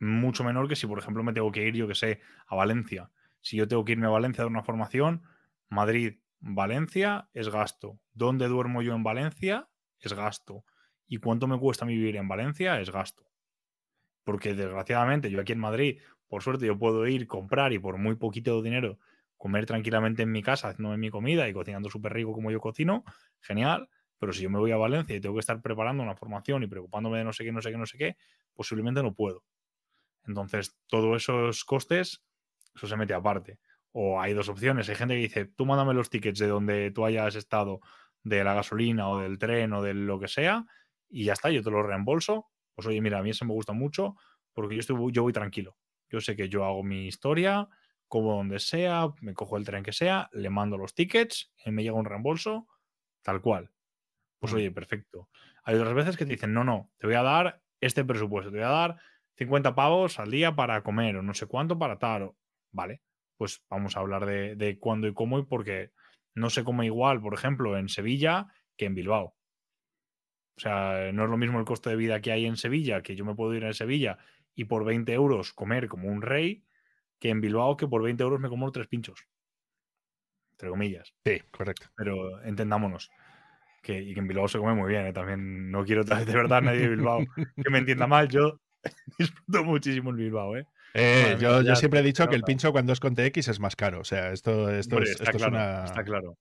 mucho menor que si, por ejemplo, me tengo que ir, yo que sé, a Valencia. Si yo tengo que irme a Valencia a dar una formación, Madrid, Valencia es gasto. ¿Dónde duermo yo en Valencia? Es gasto. ¿Y cuánto me cuesta vivir en Valencia? Es gasto. Porque desgraciadamente yo aquí en Madrid, por suerte, yo puedo ir, comprar y por muy poquito dinero comer tranquilamente en mi casa, haciéndome mi comida y cocinando súper rico como yo cocino, genial. Pero si yo me voy a Valencia y tengo que estar preparando una formación y preocupándome de no sé qué, no sé qué, no sé qué, posiblemente no puedo. Entonces, todos esos costes, eso se mete aparte. O hay dos opciones. Hay gente que dice, tú mándame los tickets de donde tú hayas estado, de la gasolina o del tren o de lo que sea, y ya está, yo te lo reembolso. Pues oye, mira, a mí eso me gusta mucho porque yo, estoy, yo voy tranquilo. Yo sé que yo hago mi historia, como donde sea, me cojo el tren que sea, le mando los tickets y me llega un reembolso, tal cual. Pues oye, perfecto. Hay otras veces que te dicen, no, no, te voy a dar este presupuesto, te voy a dar 50 pavos al día para comer o no sé cuánto para tal. o- Vale, pues vamos a hablar de, de cuándo y cómo y porque no se come igual, por ejemplo, en Sevilla que en Bilbao. O sea, no es lo mismo el coste de vida que hay en Sevilla, que yo me puedo ir a Sevilla y por 20 euros comer como un rey, que en Bilbao que por 20 euros me como tres pinchos. Entre comillas. Sí, correcto. Pero entendámonos. Que, y que en Bilbao se come muy bien. ¿eh? También no quiero de verdad nadie de Bilbao que me entienda mal. Yo (laughs) disfruto muchísimo en Bilbao. ¿eh? Eh, yo, ya siempre he dicho que el pincho cuando es con TX es más caro. O sea, esto, esto, Hombre, es, está, esto es una. está claro.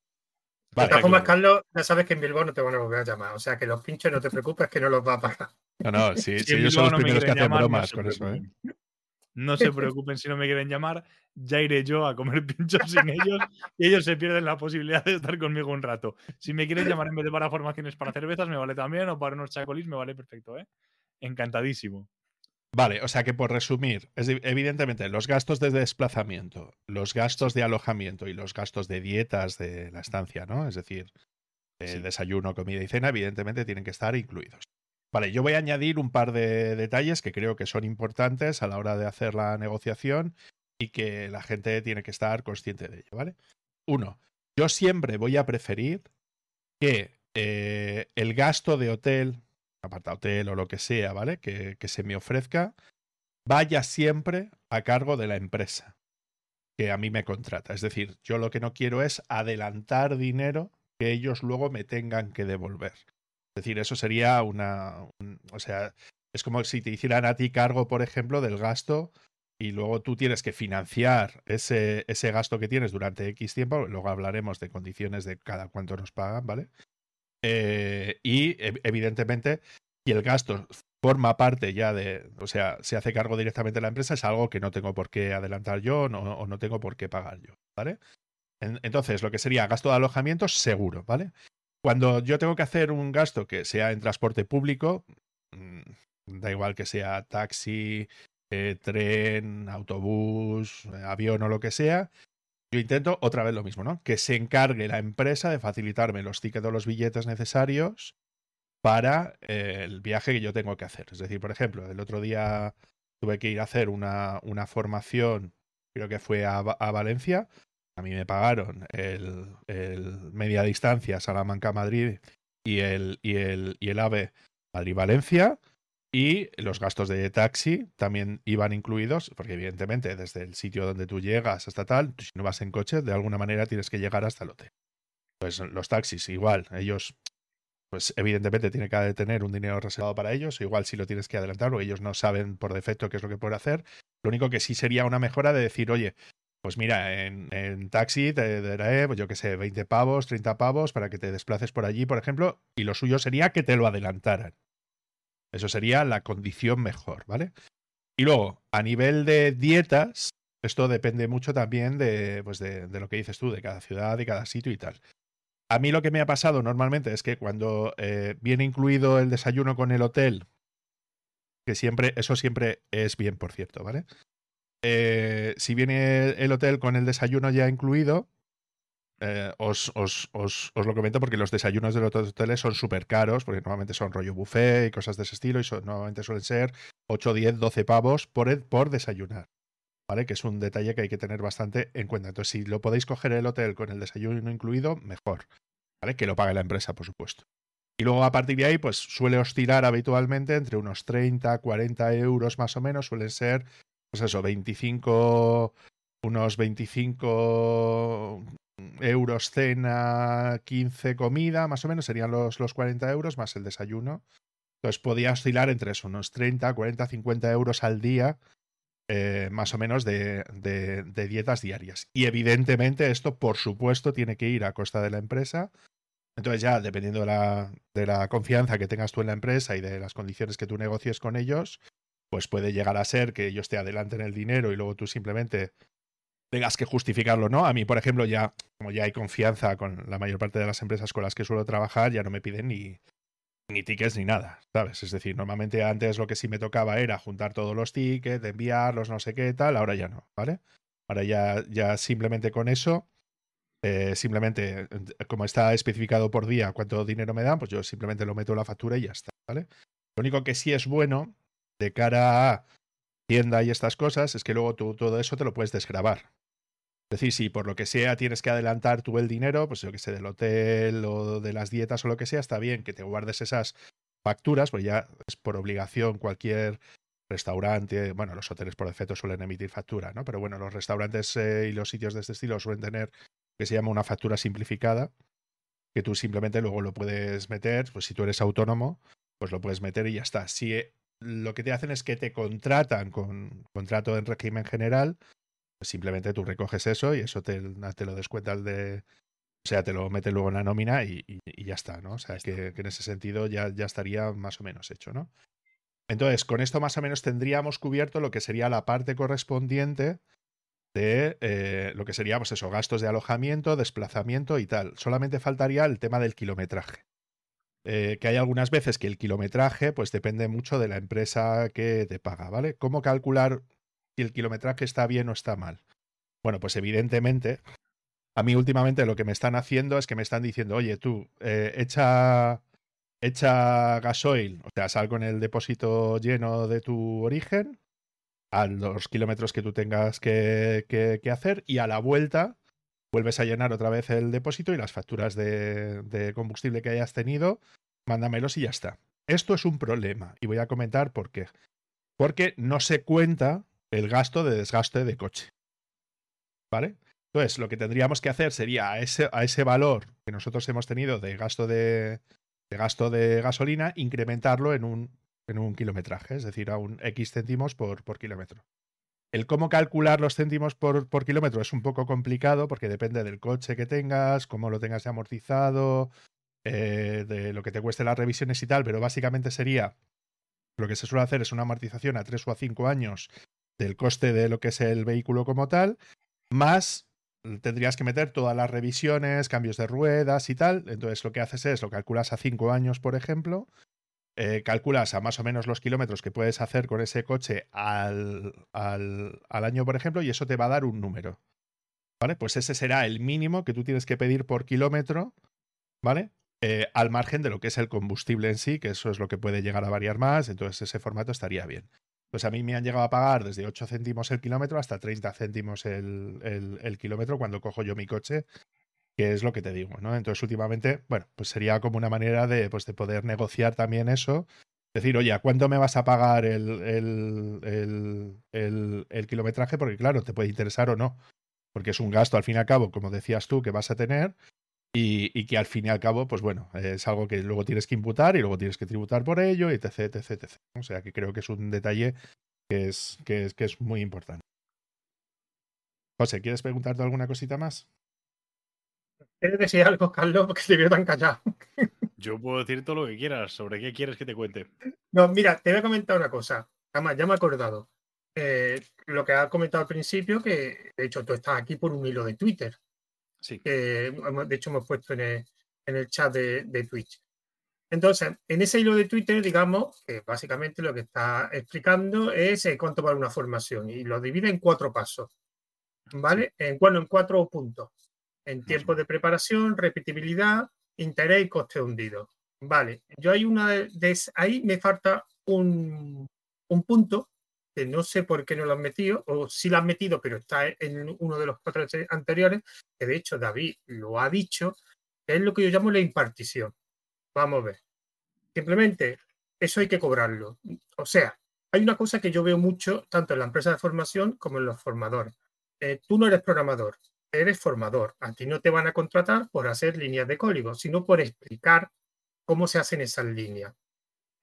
De todas formas. Carlos, ya sabes que en Bilbao no te van a volver a llamar. O sea que los pinchos no te preocupes que no los va a pagar. No, no, sí, Si sí, en ellos son los no me primeros que quieren hacen llamar, no bromas se con eso, ¿eh? preocupen. No se preocupen si no me quieren llamar, ya iré yo a comer (laughs) pinchos sin ellos y ellos se pierden la posibilidad de estar conmigo un rato. Si me quieren llamar en vez de para formaciones para cervezas, me vale también, o para unos chacolis, me vale perfecto, ¿eh? Encantadísimo. Vale, o sea que por resumir, es de- evidentemente los gastos de desplazamiento, los gastos de alojamiento y los gastos de dietas de la estancia, ¿no? Es decir, Sí. desayuno, comida y cena, evidentemente tienen que estar incluidos. Vale, yo voy a añadir un par de detalles que creo que son importantes a la hora de hacer la negociación y que la gente tiene que estar consciente de ello, ¿vale? Uno, yo siempre voy a preferir que eh, el gasto de hotel, aparta hotel o lo que sea, ¿vale? Que, que se me ofrezca, vaya siempre a cargo de la empresa que a mí me contrata. Es decir, yo lo que no quiero es adelantar dinero que ellos luego me tengan que devolver. Es decir, eso sería una... un- o sea, es como si te hicieran a ti cargo, por ejemplo, del gasto y luego tú tienes que financiar ese, ese gasto que tienes durante X tiempo, luego hablaremos de condiciones de cada cuánto nos pagan, ¿vale? Eh, y evidentemente, si el gasto forma parte ya de, o sea, se hace cargo directamente la empresa, es algo que no tengo por qué adelantar yo o no tengo por qué pagar yo, ¿vale? entonces, lo que sería gasto de alojamiento, seguro, ¿vale? Cuando yo tengo que hacer un gasto que sea en transporte público, mm, da igual que sea taxi, eh, tren, autobús, eh, avión o lo que sea, yo intento otra vez lo mismo, ¿no? Que se encargue la empresa de facilitarme los tickets o los billetes necesarios para eh, el viaje que yo tengo que hacer. Es decir, por ejemplo, el otro día tuve que ir a hacer una, una formación, creo que fue a, a Valencia, a mí me pagaron el, media distancia Salamanca-Madrid y el, y, el, y el AVE Madrid-Valencia. Y los gastos de taxi también iban incluidos, porque evidentemente desde el sitio donde tú llegas hasta tal, si no vas en coche, de alguna manera tienes que llegar hasta el hotel. Pues los taxis, igual, ellos, pues evidentemente tienen que tener un dinero reservado para ellos, igual si lo tienes que adelantar, porque ellos no saben por defecto qué es lo que pueden hacer. Lo único que sí sería una mejora de decir, oye, pues mira, en, taxi te daré, pues yo qué sé, 20 pavos, 30 pavos para que te desplaces por allí, por ejemplo, y lo suyo sería que te lo adelantaran. Eso sería la condición mejor, ¿vale? Y luego, a nivel de dietas, esto depende mucho también de, pues de, lo que dices tú, de cada ciudad, de cada sitio y tal. A mí lo que me ha pasado normalmente es que cuando eh, viene incluido el desayuno con el hotel, que siempre, eso siempre es bien, por cierto, ¿vale? Eh, si viene el hotel con el desayuno ya incluido, eh, os, os, os, lo comento porque los desayunos de los hoteles son súper caros, porque normalmente son rollo buffet y cosas de ese estilo, y normalmente suelen ser 8, 10, 12 pavos por, por desayunar. ¿Vale? Que es un detalle que hay que tener bastante en cuenta. Entonces, si lo podéis coger el hotel con el desayuno incluido, mejor. ¿Vale? Que lo pague la empresa, por supuesto. Y luego a partir de ahí, pues suele oscilar habitualmente entre unos 30, 40 euros más o menos, suelen ser pues eso, 25, unos 25 euros cena, 15 comida, más o menos serían los, los 40 euros más el desayuno. Entonces podía oscilar entre eso, unos 30, 40, 50 euros al día, eh, más o menos de, de, dietas diarias. Y evidentemente esto, por supuesto, tiene que ir a costa de la empresa. Entonces ya, dependiendo de la, de la confianza que tengas tú en la empresa y de las condiciones que tú negocies con ellos, pues puede llegar a ser que ellos te adelanten el dinero y luego tú simplemente tengas que justificarlo, ¿no? A mí, por ejemplo, ya, como ya hay confianza con la mayor parte de las empresas con las que suelo trabajar, ya no me piden ni, ni tickets ni nada, ¿sabes? Es decir, normalmente antes lo que sí me tocaba era juntar todos los tickets, enviarlos, no sé qué tal, ahora ya no, ¿vale? Ahora ya, ya simplemente con eso, eh, simplemente, como está especificado por día cuánto dinero me dan, pues yo simplemente lo meto en la factura y ya está, ¿vale? Lo único que sí es bueno de cara a tienda y estas cosas es que luego tú todo eso te lo puedes desgrabar. Es decir, si por lo que sea tienes que adelantar tú el dinero, pues yo que sé, del hotel o de las dietas o lo que sea, está bien que te guardes esas facturas, pues ya es por obligación cualquier restaurante, bueno, los hoteles por defecto suelen emitir factura, ¿no? Pero bueno, los restaurantes eh, y los sitios de este estilo suelen tener que se llama una factura simplificada, que tú simplemente luego lo puedes meter, pues si tú eres autónomo, pues lo puedes meter y ya está. Si lo que te hacen es que te contratan con contrato en régimen general, pues simplemente tú recoges eso y eso te, te lo descuentas de, o sea, te lo mete luego en la nómina y, ya está, ¿no? O sea, que, que, en ese sentido ya, ya estaría más o menos hecho, ¿no? Entonces, con esto más o menos tendríamos cubierto lo que sería la parte correspondiente de eh, lo que sería, pues eso, gastos de alojamiento, desplazamiento y tal. Solamente faltaría el tema del kilometraje. Eh, que hay algunas veces que el kilometraje pues depende mucho de la empresa que te paga, ¿vale? ¿Cómo calcular si el kilometraje está bien o está mal? Bueno, pues evidentemente, a mí últimamente lo que me están haciendo es que me están diciendo, oye, tú, eh, echa, echa gasoil, o sea, sal con el depósito lleno de tu origen, a los kilómetros que tú tengas que, que hacer, y a la vuelta vuelves a llenar otra vez el depósito y las facturas de, combustible que hayas tenido, mándamelos y ya está. Esto es un problema y voy a comentar por qué. Porque no se cuenta el gasto de desgaste de coche. ¿Vale? Entonces, lo que tendríamos que hacer sería a ese, a ese valor que nosotros hemos tenido de gasto de, gasto de gasolina, incrementarlo en un, en un kilometraje, es decir, a un X céntimos por, por kilómetro. El cómo calcular los céntimos por, kilómetro es un poco complicado porque depende del coche que tengas, cómo lo tengas amortizado, eh, de lo que te cueste las revisiones y tal, pero básicamente sería lo que se suele hacer es una amortización a tres o a cinco años del coste de lo que es el vehículo como tal, más tendrías que meter todas las revisiones, cambios de ruedas y tal. Entonces lo que haces es, lo calculas a cinco años, por ejemplo, eh, calculas a más o menos los kilómetros que puedes hacer con ese coche al, al, al, año, por ejemplo, y eso te va a dar un número. ¿Vale? Pues ese será el mínimo que tú tienes que pedir por kilómetro, ¿vale? Eh, al margen de lo que es el combustible en sí, que eso es lo que puede llegar a variar más, entonces ese formato estaría bien. Pues a mí me han llegado a pagar desde 8 céntimos el kilómetro hasta 30 céntimos el, el, kilómetro cuando cojo yo mi coche, que es lo que te digo, ¿no? Entonces últimamente, bueno, pues sería como una manera de, pues, de poder negociar también eso. Decir, oye, ¿a cuánto me vas a pagar el, el kilometraje? Porque claro, te puede interesar o no. Porque es un gasto, al fin y al cabo, como decías tú, que vas a tener y, que al fin y al cabo, pues bueno, es algo que luego tienes que imputar y luego tienes que tributar por ello, etc, etc, etc. O sea que creo que es un detalle que es, que es, que es muy importante. José, ¿quieres preguntarte alguna cosita más? ¿Quieres decir algo, Carlos? Porque te veo tan callado. Yo puedo decir todo lo que quieras. ¿Sobre qué quieres que te cuente? No, mira, te voy a comentar una cosa. Además, ya me he acordado. Eh, lo que has comentado al principio, que de hecho tú estás aquí por un hilo de Twitter. Sí. Que de hecho hemos puesto en el, en el chat de, de, Twitch. Entonces, en ese hilo de Twitter, digamos, que básicamente lo que está explicando es eh, cuánto vale una formación y lo divide en cuatro pasos. ¿Vale? En, bueno, en cuatro puntos. En tiempo de preparación, repetibilidad, interés y coste hundido. Vale, yo hay una de, ahí me falta un, un punto que no sé por qué no lo han metido, o sí lo han metido, pero está en uno de los cuatro anteriores, que de hecho David lo ha dicho, que es lo que yo llamo la impartición. Vamos a ver. Simplemente, eso hay que cobrarlo. O sea, hay una cosa que yo veo mucho, tanto en la empresa de formación como en los formadores. Eh, tú no eres programador, eres formador. A ti no te van a contratar por hacer líneas de código, sino por explicar cómo se hacen esas líneas.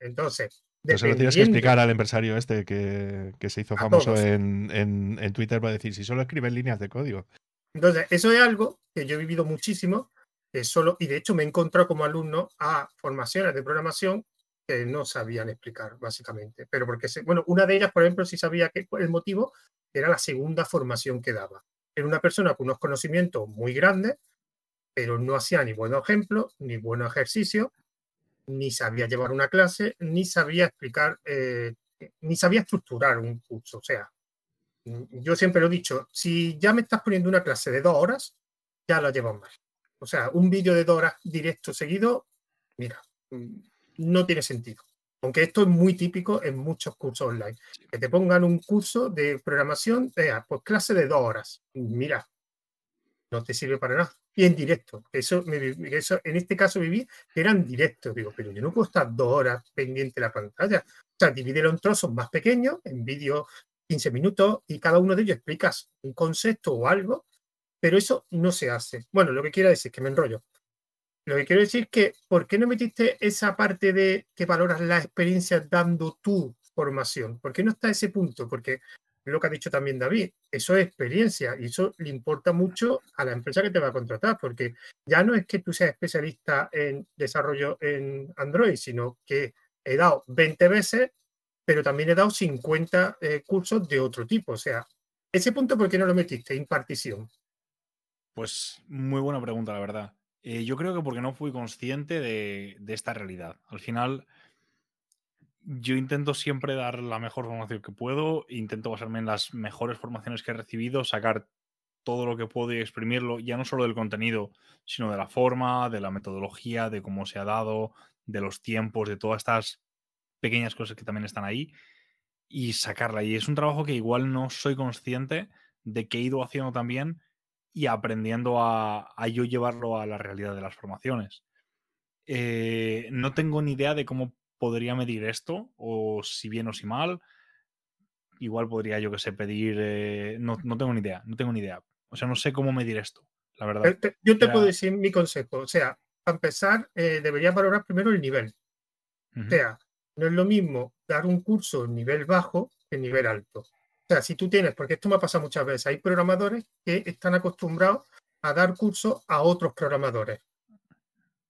Entonces, eso lo tienes que explicar al empresario este que, que se hizo famoso en, en, en, Twitter para decir si solo escriben líneas de código. Entonces, eso es algo que yo he vivido muchísimo, que solo, y de hecho me he encontrado como alumno a formaciones de programación que no sabían explicar, básicamente. Pero porque, se, bueno, una de ellas, por ejemplo, sí sabía que el motivo era la segunda formación que daba. Era una persona con unos conocimientos muy grandes, pero no hacía ni buenos ejemplos, ni buenos ejercicios, ni sabía llevar una clase, ni sabía explicar, eh, ni sabía estructurar un curso. O sea, yo siempre lo he dicho, si ya me estás poniendo una clase de dos horas, ya la llevas mal. O sea, un vídeo de dos horas directo seguido, mira, no tiene sentido. Aunque esto es muy típico en muchos cursos online. Que te pongan un curso de programación, eh, pues clase de dos horas. Mira, no te sirve para nada. Y en directo. Eso, eso en este caso viví que eran directos. Digo, pero yo no puedo estar dos horas pendiente de la pantalla. O sea, divídelo en trozos más pequeños, en vídeo 15 minutos, y cada uno de ellos explicas un concepto o algo, pero eso no se hace. Bueno, lo que quiero decir es que me enrollo. Lo que quiero decir es que, ¿por qué no metiste esa parte de que valoras la experiencia dando tu formación? ¿Por qué no está ese punto? Porque lo que ha dicho también David, eso es experiencia y eso le importa mucho a la empresa que te va a contratar, porque ya no es que tú seas especialista en desarrollo en Android, sino que he dado 20 veces, pero también he dado 50 eh, cursos de otro tipo. O sea, ese punto, ¿por qué no lo metiste? Impartición. Pues muy buena pregunta, la verdad. Eh, yo creo que porque no fui consciente de, de esta realidad. Al final, yo intento siempre dar la mejor formación que puedo, intento basarme en las mejores formaciones que he recibido, sacar todo lo que puedo y exprimirlo, ya no solo del contenido, sino de la forma, de la metodología, de cómo se ha dado, de los tiempos, de todas estas pequeñas cosas que también están ahí, y sacarla. Y es un trabajo que igual no soy consciente de que he ido haciendo también y aprendiendo a, a yo llevarlo a la realidad de las formaciones. Eh, no tengo ni idea de cómo podría medir esto, o si bien o si mal. Igual podría, yo que sé, pedir. Eh, no, no, tengo ni idea, no tengo ni idea. O sea, no sé cómo medir esto, la verdad. Yo te puedo decir mi concepto. O sea, para empezar, eh, debería valorar primero el nivel. O sea, no es lo mismo dar un curso en nivel bajo que en nivel alto. O sea, si tú tienes, porque esto me ha pasado muchas veces, hay programadores que están acostumbrados a dar cursos a otros programadores.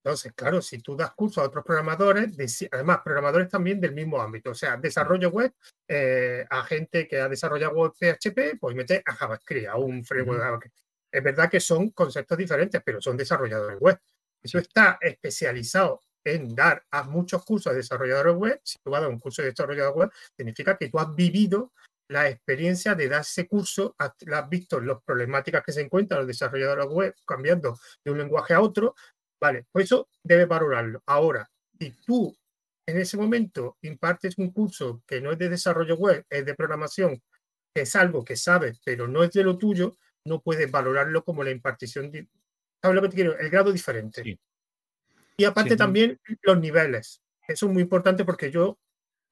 Entonces, claro, si tú das cursos a otros programadores, además programadores también del mismo ámbito, o sea, desarrollo web, eh, a gente que ha desarrollado web PHP, pues mete a JavaScript, a un framework. Es verdad que son conceptos diferentes, pero son desarrolladores web. Eso está especializado en dar a muchos cursos de desarrolladores web. Si tú vas a dar un curso de desarrollador web, significa que tú has vivido la experiencia de dar ese curso, has, visto las problemáticas que se encuentran los desarrolladores web cambiando de un lenguaje a otro. Vale, pues eso debes valorarlo. Ahora, si tú en ese momento impartes un curso que no es de desarrollo web, es de programación, que es algo que sabes, pero no es de lo tuyo, no puedes valorarlo como la impartición. De, ¿Sabes lo que te quiero? El grado diferente. Y aparte también los niveles. Eso es muy importante porque yo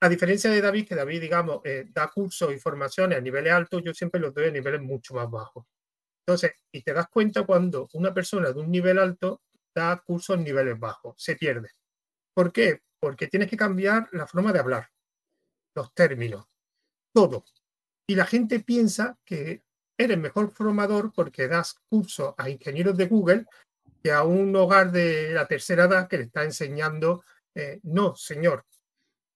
a diferencia de David, que David, digamos, eh, da cursos y formaciones a niveles altos, yo siempre los doy a niveles mucho más bajos. Entonces, y te das cuenta cuando una persona de un nivel alto da cursos en niveles bajos, se pierde. ¿Por qué? Porque tienes que cambiar la forma de hablar, los términos, todo. Y la gente piensa que eres mejor formador porque das cursos a ingenieros de Google que a un hogar de la tercera edad que le está enseñando. Eh, no, señor,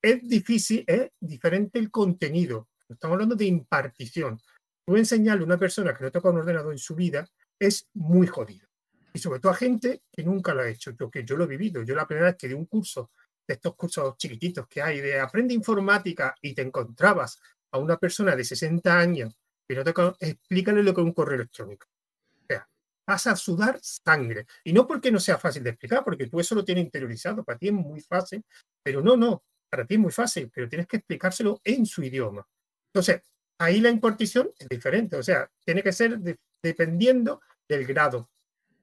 es difícil, es diferente el contenido. Estamos hablando de impartición. Tú enseñarle a una persona que no toca un ordenador en su vida es muy jodido. Y sobre todo a gente que nunca lo ha hecho. Yo, que yo lo he vivido. Yo la primera vez que di un curso, de estos cursos chiquititos que hay, de aprende informática y te encontrabas a una persona de 60 años y no te explícale lo que es un correo electrónico. O sea, vas a sudar sangre. Y no porque no sea fácil de explicar, porque tú eso lo tienes interiorizado, para ti es muy fácil, pero no, no, para ti es muy fácil, pero tienes que explicárselo en su idioma. Entonces, ahí la impartición es diferente, o sea, tiene que ser dependiendo del grado.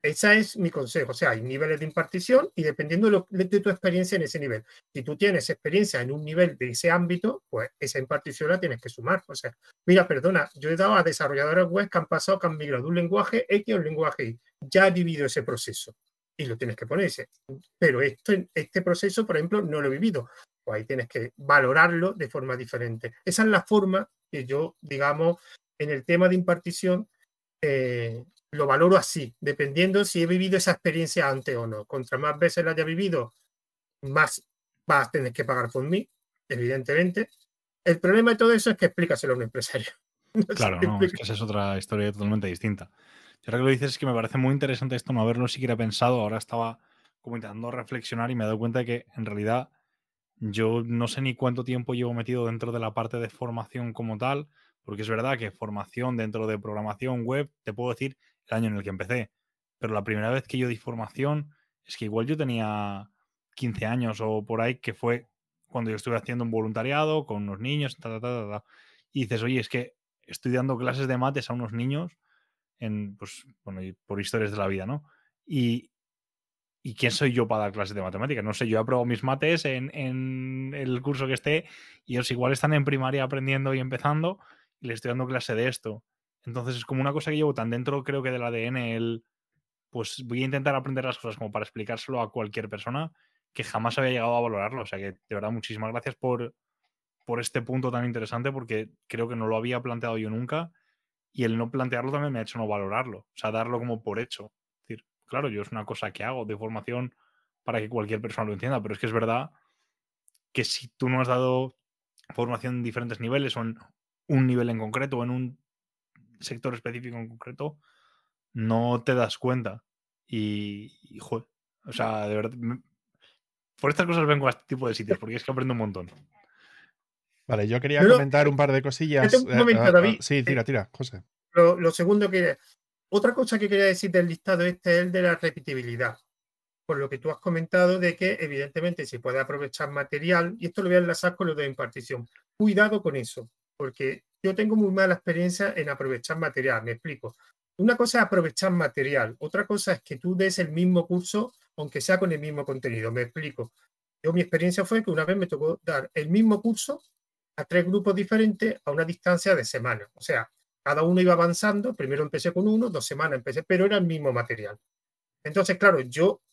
Ese es mi consejo. O sea, hay niveles de impartición y dependiendo de, de, tu experiencia en ese nivel. Si tú tienes experiencia en un nivel de ese ámbito, pues esa impartición la tienes que sumar. O sea, mira, perdona, yo he dado a desarrolladores web que han pasado, que han migrado de un lenguaje X a un lenguaje Y. Ya he vivido ese proceso y lo tienes que ponerse. Pero esto, este proceso, por ejemplo, no lo he vivido pues ahí tienes que valorarlo de forma diferente. Esa es la forma que yo, digamos, en el tema de impartición, eh, lo valoro así, dependiendo si he vivido esa experiencia antes o no. Contra más veces la haya vivido, más vas a tener que pagar por mí, evidentemente. El problema de todo eso es que explícaselo a un empresario. (laughs) claro, no, es que esa es otra historia totalmente distinta. Yo ahora que lo dices es que me parece muy interesante esto, no haberlo siquiera pensado. Ahora estaba como intentando reflexionar y me he dado cuenta de que en realidad yo no sé ni cuánto tiempo llevo metido dentro de la parte de formación como tal, porque es verdad que formación dentro de programación web, te puedo decir el año en el que empecé, pero la primera vez que yo di formación es que igual yo tenía 15 años o por ahí, que fue cuando yo estuve haciendo un voluntariado con unos niños, y dices, oye, es que estoy dando clases de mates a unos niños en, pues, bueno, por historias de la vida, ¿no? Y, ¿Y quién soy yo para dar clases de matemáticas? No sé, yo he aprobado mis mates en, el curso que esté y ellos igual están en primaria aprendiendo y empezando y les estoy dando clase de esto. Entonces es como una cosa que llevo tan dentro, creo que del ADN, el, pues voy a intentar aprender las cosas como para explicárselo a cualquier persona que jamás había llegado a valorarlo. O sea que de verdad muchísimas gracias por, por este punto tan interesante porque creo que no lo había planteado yo nunca y el no plantearlo también me ha hecho no valorarlo. O sea, darlo como por hecho claro, yo es una cosa que hago de formación para que cualquier persona lo entienda, pero es que es verdad que si tú no has dado formación en diferentes niveles o en un nivel en concreto o en un sector específico en concreto, no te das cuenta. Y, joder, o sea, de verdad, por estas cosas vengo a este tipo de sitios, porque es que aprendo un montón. Vale, yo quería comentar un par de cosillas. Un momento, eh, ah, David. sí, tira, tira, José. Lo, lo, segundo que otra cosa que quería decir del listado este es el de la repetibilidad. Por lo que tú has comentado de que evidentemente se puede aprovechar material, y esto lo voy a enlazar con lo de impartición. Cuidado con eso, porque yo tengo muy mala experiencia en aprovechar material, me explico. Una cosa es aprovechar material, otra cosa es que tú des el mismo curso, aunque sea con el mismo contenido, me explico. Yo mi experiencia fue que una vez me tocó dar el mismo curso a tres grupos diferentes a una distancia de semana. O sea, cada uno iba avanzando, primero empecé con uno, dos semanas empecé, pero era el mismo material. Entonces, claro, yo,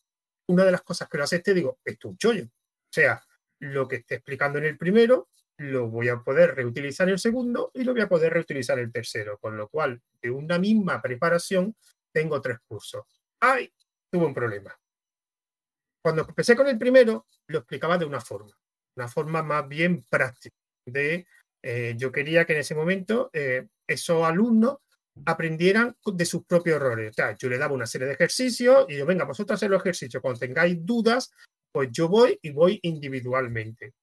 una de las cosas que lo acepté, digo, esto es un chollo. O sea, lo que esté explicando en el primero, lo voy a poder reutilizar el segundo y lo voy a poder reutilizar el tercero, con lo cual de una misma preparación tengo tres cursos. ¡Ay! Tuve un problema. Cuando empecé con el primero, lo explicaba de una forma, una forma más bien práctica. De, eh, yo quería que en ese momento eh, esos alumnos aprendieran de sus propios errores. O sea, yo le daba una serie de ejercicios y yo, venga, vosotros hacer los ejercicios. Cuando tengáis dudas, pues yo voy y voy individualmente.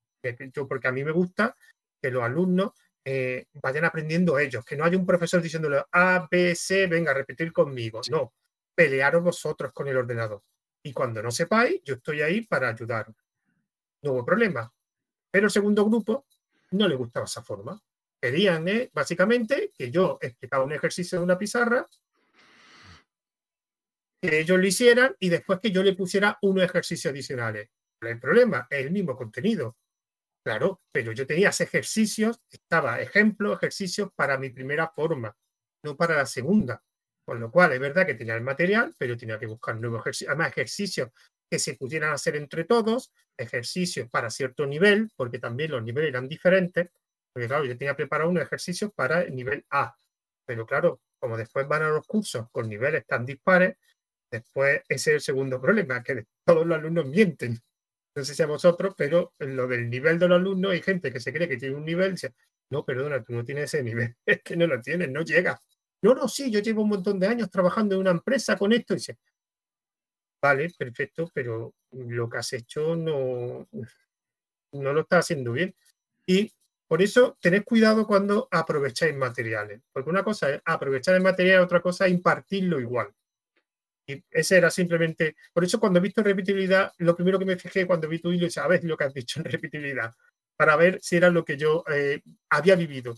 Yo, porque a mí me gusta que los alumnos eh, vayan aprendiendo ellos, que no haya un profesor diciéndole A, B, C, venga a repetir conmigo. No, pelearos vosotros con el ordenador. Y cuando no sepáis, yo estoy ahí para ayudaros. No hubo problema. Pero el segundo grupo no le gustaba esa forma. Querían, eh, básicamente, que yo explicaba un ejercicio de una pizarra, que ellos lo hicieran y después que yo le pusiera unos ejercicios adicionales. Hay problema, es el mismo contenido. Claro, pero yo tenía ejercicios, estaba ejemplo, ejercicios para mi primera forma, no para la segunda. Con lo cual, es verdad que tenía el material, pero tenía que buscar nuevos ejercicios, además ejercicios que se pudieran hacer entre todos, ejercicios para cierto nivel, porque también los niveles eran diferentes, porque claro, yo tenía preparado unos ejercicios para el nivel A, pero claro, como después van a los cursos con niveles tan dispares, después ese es el segundo problema, que todos los alumnos mienten. No sé si a vosotros, pero en lo del nivel de los alumnos hay gente que se cree que tiene un nivel dice, no, perdona, tú no tienes ese nivel, (laughs) es que no lo tienes, no llega. No, no, sí, yo llevo un montón de años trabajando en una empresa con esto. Y dice, vale, perfecto, pero lo que has hecho no, no lo estás haciendo bien. Y por eso tened cuidado cuando aprovecháis materiales, porque una cosa es aprovechar el material, otra cosa es impartirlo igual. Y ese era simplemente, por eso cuando he visto repetibilidad, lo primero que me fijé cuando vi tu hilo es, a ver lo que has dicho en repetibilidad, para ver si era lo que yo eh, había vivido.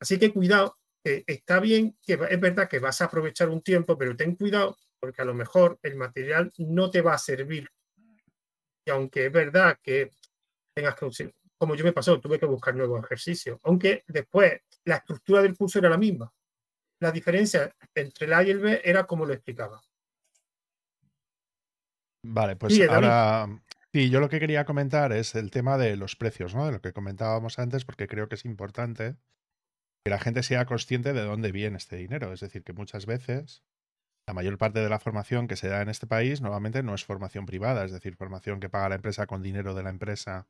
Así que cuidado, está bien que es verdad que vas a aprovechar un tiempo, pero ten cuidado porque a lo mejor el material no te va a servir. Y aunque es verdad que tengas que, como yo me pasó, tuve que buscar nuevos ejercicios, aunque después la estructura del curso era la misma. La diferencia entre el A y el B era como lo explicaba. Vale, pues ahora sí, yo lo que quería comentar es el tema de los precios, ¿no? De lo que comentábamos antes, porque creo que es importante que la gente sea consciente de dónde viene este dinero. Es decir, que muchas veces la mayor parte de la formación que se da en este país normalmente no es formación privada, es decir, formación que paga la empresa con dinero de la empresa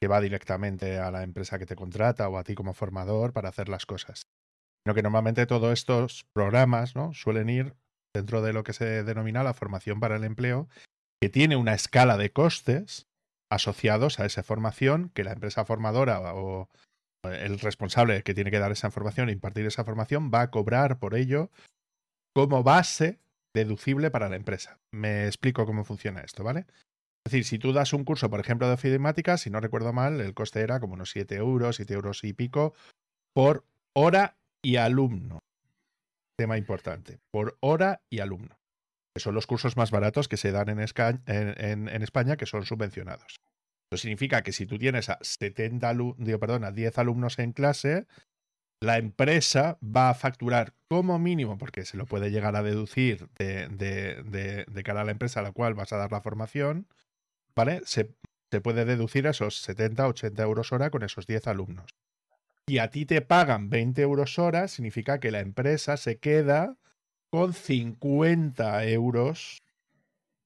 que va directamente a la empresa que te contrata o a ti como formador para hacer las cosas. Sino que normalmente todos estos programas ¿no? suelen ir dentro de lo que se denomina la formación para el empleo, que tiene una escala de costes asociados a esa formación que la empresa formadora o el responsable que tiene que dar esa información e impartir esa formación va a cobrar por ello como base deducible para la empresa. Me explico cómo funciona esto, ¿vale? Es decir, si tú das un curso, por ejemplo, de ofimática, si no recuerdo mal, el coste era como unos 7 euros, 7 euros y pico por hora y alumno. Tema importante, por hora y alumno. Que son los cursos más baratos que se dan en, España que son subvencionados. Eso significa que si tú tienes a 70 digo, perdón, 10 alumnos en clase, la empresa va a facturar como mínimo, porque se lo puede llegar a deducir de, de, cara a la empresa a la cual vas a dar la formación, ¿vale? Se, se puede deducir esos 70, 80 euros hora con esos 10 alumnos. Y a ti te pagan 20 euros hora, significa que la empresa se queda con 50 euros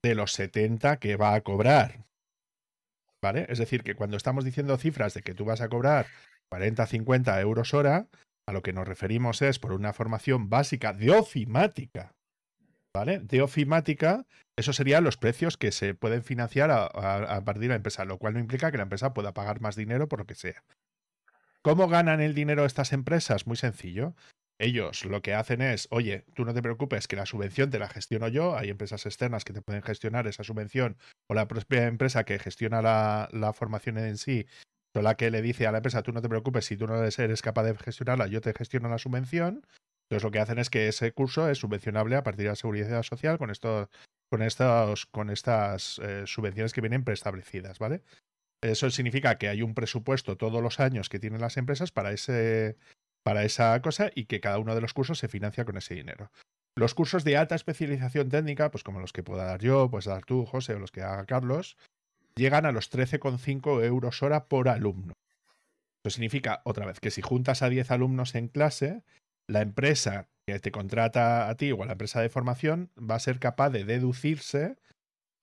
de los 70 que va a cobrar. Es decir, que cuando estamos diciendo cifras de que tú vas a cobrar 40, 50 euros hora, a lo que nos referimos es por una formación básica de ofimática. ¿Vale? De ofimática, esos serían los precios que se pueden financiar a, a, partir de la empresa, lo cual no implica que la empresa pueda pagar más dinero por lo que sea. ¿Cómo ganan el dinero estas empresas? Muy sencillo. Ellos lo que hacen es, oye, tú no te preocupes que la subvención te la gestiono yo, hay empresas externas que te pueden gestionar esa subvención o la propia empresa que gestiona la, formación en sí, son la que le dice a la empresa, tú no te preocupes, si tú no eres capaz de gestionarla, yo te gestiono la subvención. Entonces lo que hacen es que ese curso es subvencionable a partir de la seguridad social con con estos, con estas eh, subvenciones que vienen preestablecidas, ¿vale? Eso significa que hay un presupuesto todos los años que tienen las empresas para ese, para esa cosa y que cada uno de los cursos se financia con ese dinero. Los cursos de alta especialización técnica, pues como los que pueda dar yo, pues dar tú, José, o los que haga Carlos, llegan a los 13,5 euros hora por alumno. Eso significa, otra vez, que si juntas a 10 alumnos en clase, la empresa que te contrata a ti o a la empresa de formación va a ser capaz de deducirse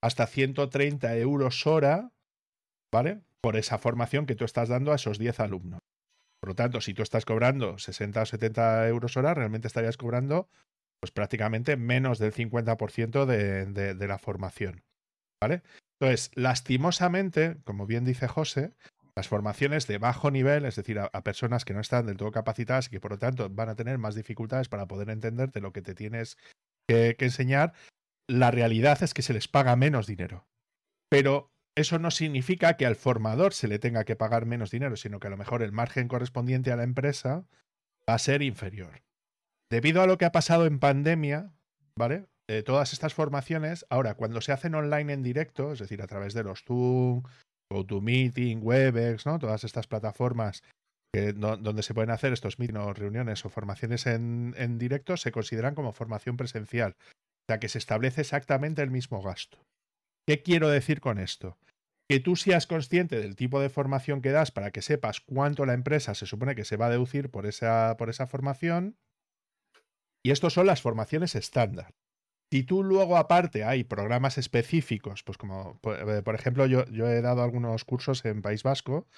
hasta 130 euros hora, ¿vale? Por esa formación que tú estás dando a esos 10 alumnos. Por lo tanto, si tú estás cobrando 60 o 70 euros hora, realmente estarías cobrando pues prácticamente menos del 50% de, de, la formación. ¿Vale? Entonces, lastimosamente, como bien dice José, las formaciones de bajo nivel, es decir, a, personas que no están del todo capacitadas y que por lo tanto van a tener más dificultades para poder entenderte lo que te tienes que enseñar, la realidad es que se les paga menos dinero. Pero eso no significa que al formador se le tenga que pagar menos dinero, sino que a lo mejor el margen correspondiente a la empresa va a ser inferior. Debido a lo que ha pasado en pandemia, ¿vale? Eh, todas estas formaciones, ahora, cuando se hacen online en directo, es decir, a través de los Zoom, GoToMeeting, Webex, ¿no? Todas estas plataformas donde se pueden hacer estos meetings reuniones o formaciones en, en directo, se consideran como formación presencial. O sea, que se establece exactamente el mismo gasto. ¿Qué quiero decir con esto? Que tú seas consciente del tipo de formación que das para que sepas cuánto la empresa se supone que se va a deducir por esa, por esa formación. Y estos son las formaciones estándar. Si tú luego aparte hay programas específicos, pues como por, eh, ejemplo yo, yo, he dado algunos cursos en País Vasco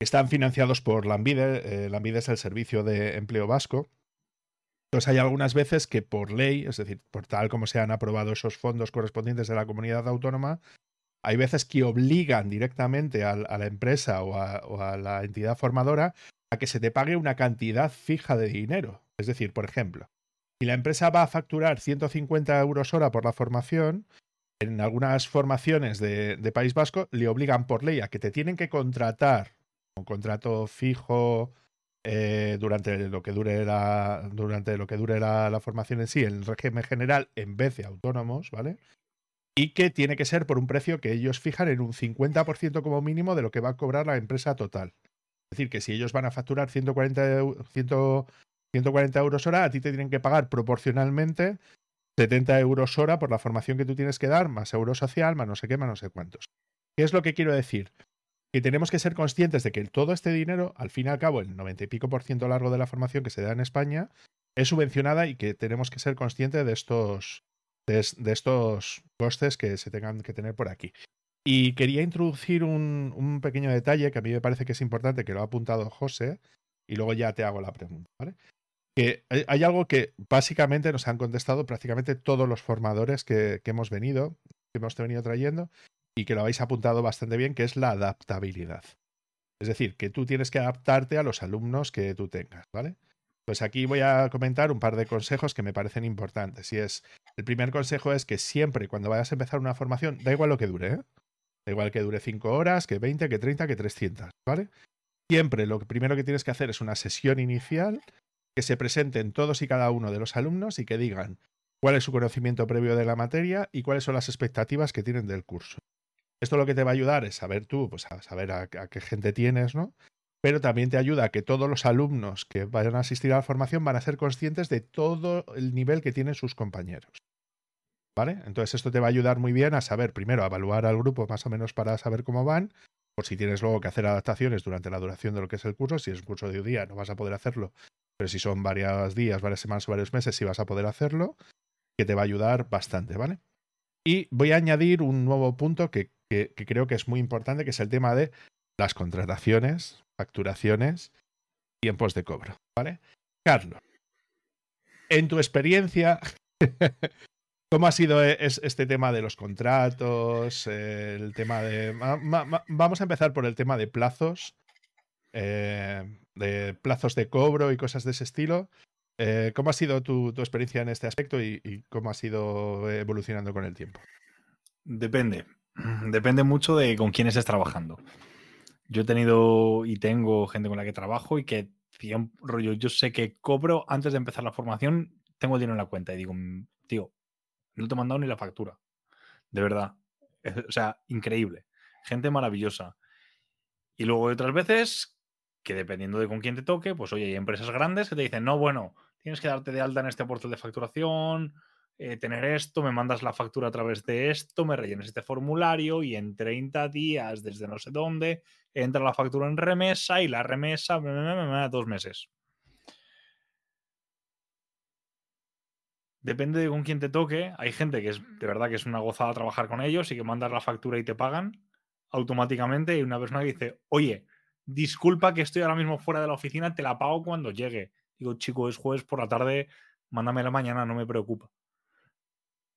que están financiados por Lambide, eh, Lambide es el servicio de empleo vasco, entonces hay algunas veces que por ley, es decir, por tal como se han aprobado esos fondos correspondientes de la comunidad autónoma, hay veces que obligan directamente a, la empresa o a, la entidad formadora a que se te pague una cantidad fija de dinero. Es decir, por ejemplo, si la empresa va a facturar 150 euros hora por la formación, en algunas formaciones de, País Vasco le obligan por ley a que te tienen que contratar un contrato fijo eh, durante lo que dure la durante lo que dure la, formación en sí, el régimen general en vez de autónomos, ¿vale? Y que tiene que ser por un precio que ellos fijan en un 50% como mínimo de lo que va a cobrar la empresa total. Es decir, que si ellos van a facturar 140, 140 euros hora, a ti te tienen que pagar proporcionalmente 70 euros hora por la formación que tú tienes que dar, más euro social, más no sé qué, más no sé cuántos. ¿Qué es lo que quiero decir? que tenemos que ser conscientes de que todo este dinero, al fin y al cabo, el 90 y pico por ciento largo de la formación que se da en España, es subvencionada y que tenemos que ser conscientes de estos, de, estos costes que se tengan que tener por aquí. Y quería introducir un, pequeño detalle que a mí me parece que es importante, que lo ha apuntado José, y luego ya te hago la pregunta. ¿vale? Hay algo que básicamente nos han contestado prácticamente todos los formadores que, que hemos venido, que hemos venido trayendo, y que lo habéis apuntado bastante bien, que es la adaptabilidad. Es decir, que tú tienes que adaptarte a los alumnos que tú tengas, ¿vale? Pues aquí voy a comentar un par de consejos que me parecen importantes. Y es, el primer consejo es que siempre cuando vayas a empezar una formación, da igual lo que dure, ¿eh? Da igual que dure 5 horas, que 20, que 30, que 300, ¿vale? Siempre lo primero que tienes que hacer es una sesión inicial que se presenten todos y cada uno de los alumnos y que digan cuál es su conocimiento previo de la materia y cuáles son las expectativas que tienen del curso. Esto lo que te va a ayudar es saber tú, pues a saber a, qué gente tienes, ¿no? Pero también te ayuda a que todos los alumnos que vayan a asistir a la formación van a ser conscientes de todo el nivel que tienen sus compañeros. ¿Vale? Entonces esto te va a ayudar muy bien a saber, primero, a evaluar al grupo más o menos para saber cómo van, por si tienes luego que hacer adaptaciones durante la duración de lo que es el curso. Si es un curso de un día, no vas a poder hacerlo, pero si son varios días, varias semanas o varios meses, sí vas a poder hacerlo, que te va a ayudar bastante, ¿vale? Y voy a añadir un nuevo punto que que, creo que es muy importante, que es el tema de las contrataciones, facturaciones, tiempos de cobro. ¿Vale? Carlos, en tu experiencia, (laughs) ¿cómo ha sido e, este tema de los contratos? El tema de. Vamos a empezar por el tema de plazos. Eh, de plazos de cobro y cosas de ese estilo. Eh, ¿Cómo ha sido tu, experiencia en este aspecto y, cómo ha sido evolucionando con el tiempo? Depende. (clears throat) Depende mucho de con quién estés trabajando. Yo he tenido y tengo gente con la que trabajo y que, rollo, yo sé que cobro antes de empezar la formación, tengo dinero en la cuenta y digo, mm, tío, no te he mandado ni la factura. De verdad. O sea, increíble. Gente maravillosa. Y luego otras veces que dependiendo de con quién te toque, pues oye, hay empresas grandes que te dicen, no, bueno, tienes que darte de alta en este portal de facturación, eh, tener esto, me mandas la factura a través de esto, me rellenes este formulario y en 30 días desde no sé dónde entra la factura en remesa y la remesa me, da dos meses. Depende de con quién te toque. Hay gente que es de verdad que es una gozada trabajar con ellos y que mandas la factura y te pagan automáticamente. Y una persona que dice, oye, disculpa que estoy ahora mismo fuera de la oficina, te la pago cuando llegue. Digo, chico, es jueves por la tarde, mándamela mañana, no me preocupa.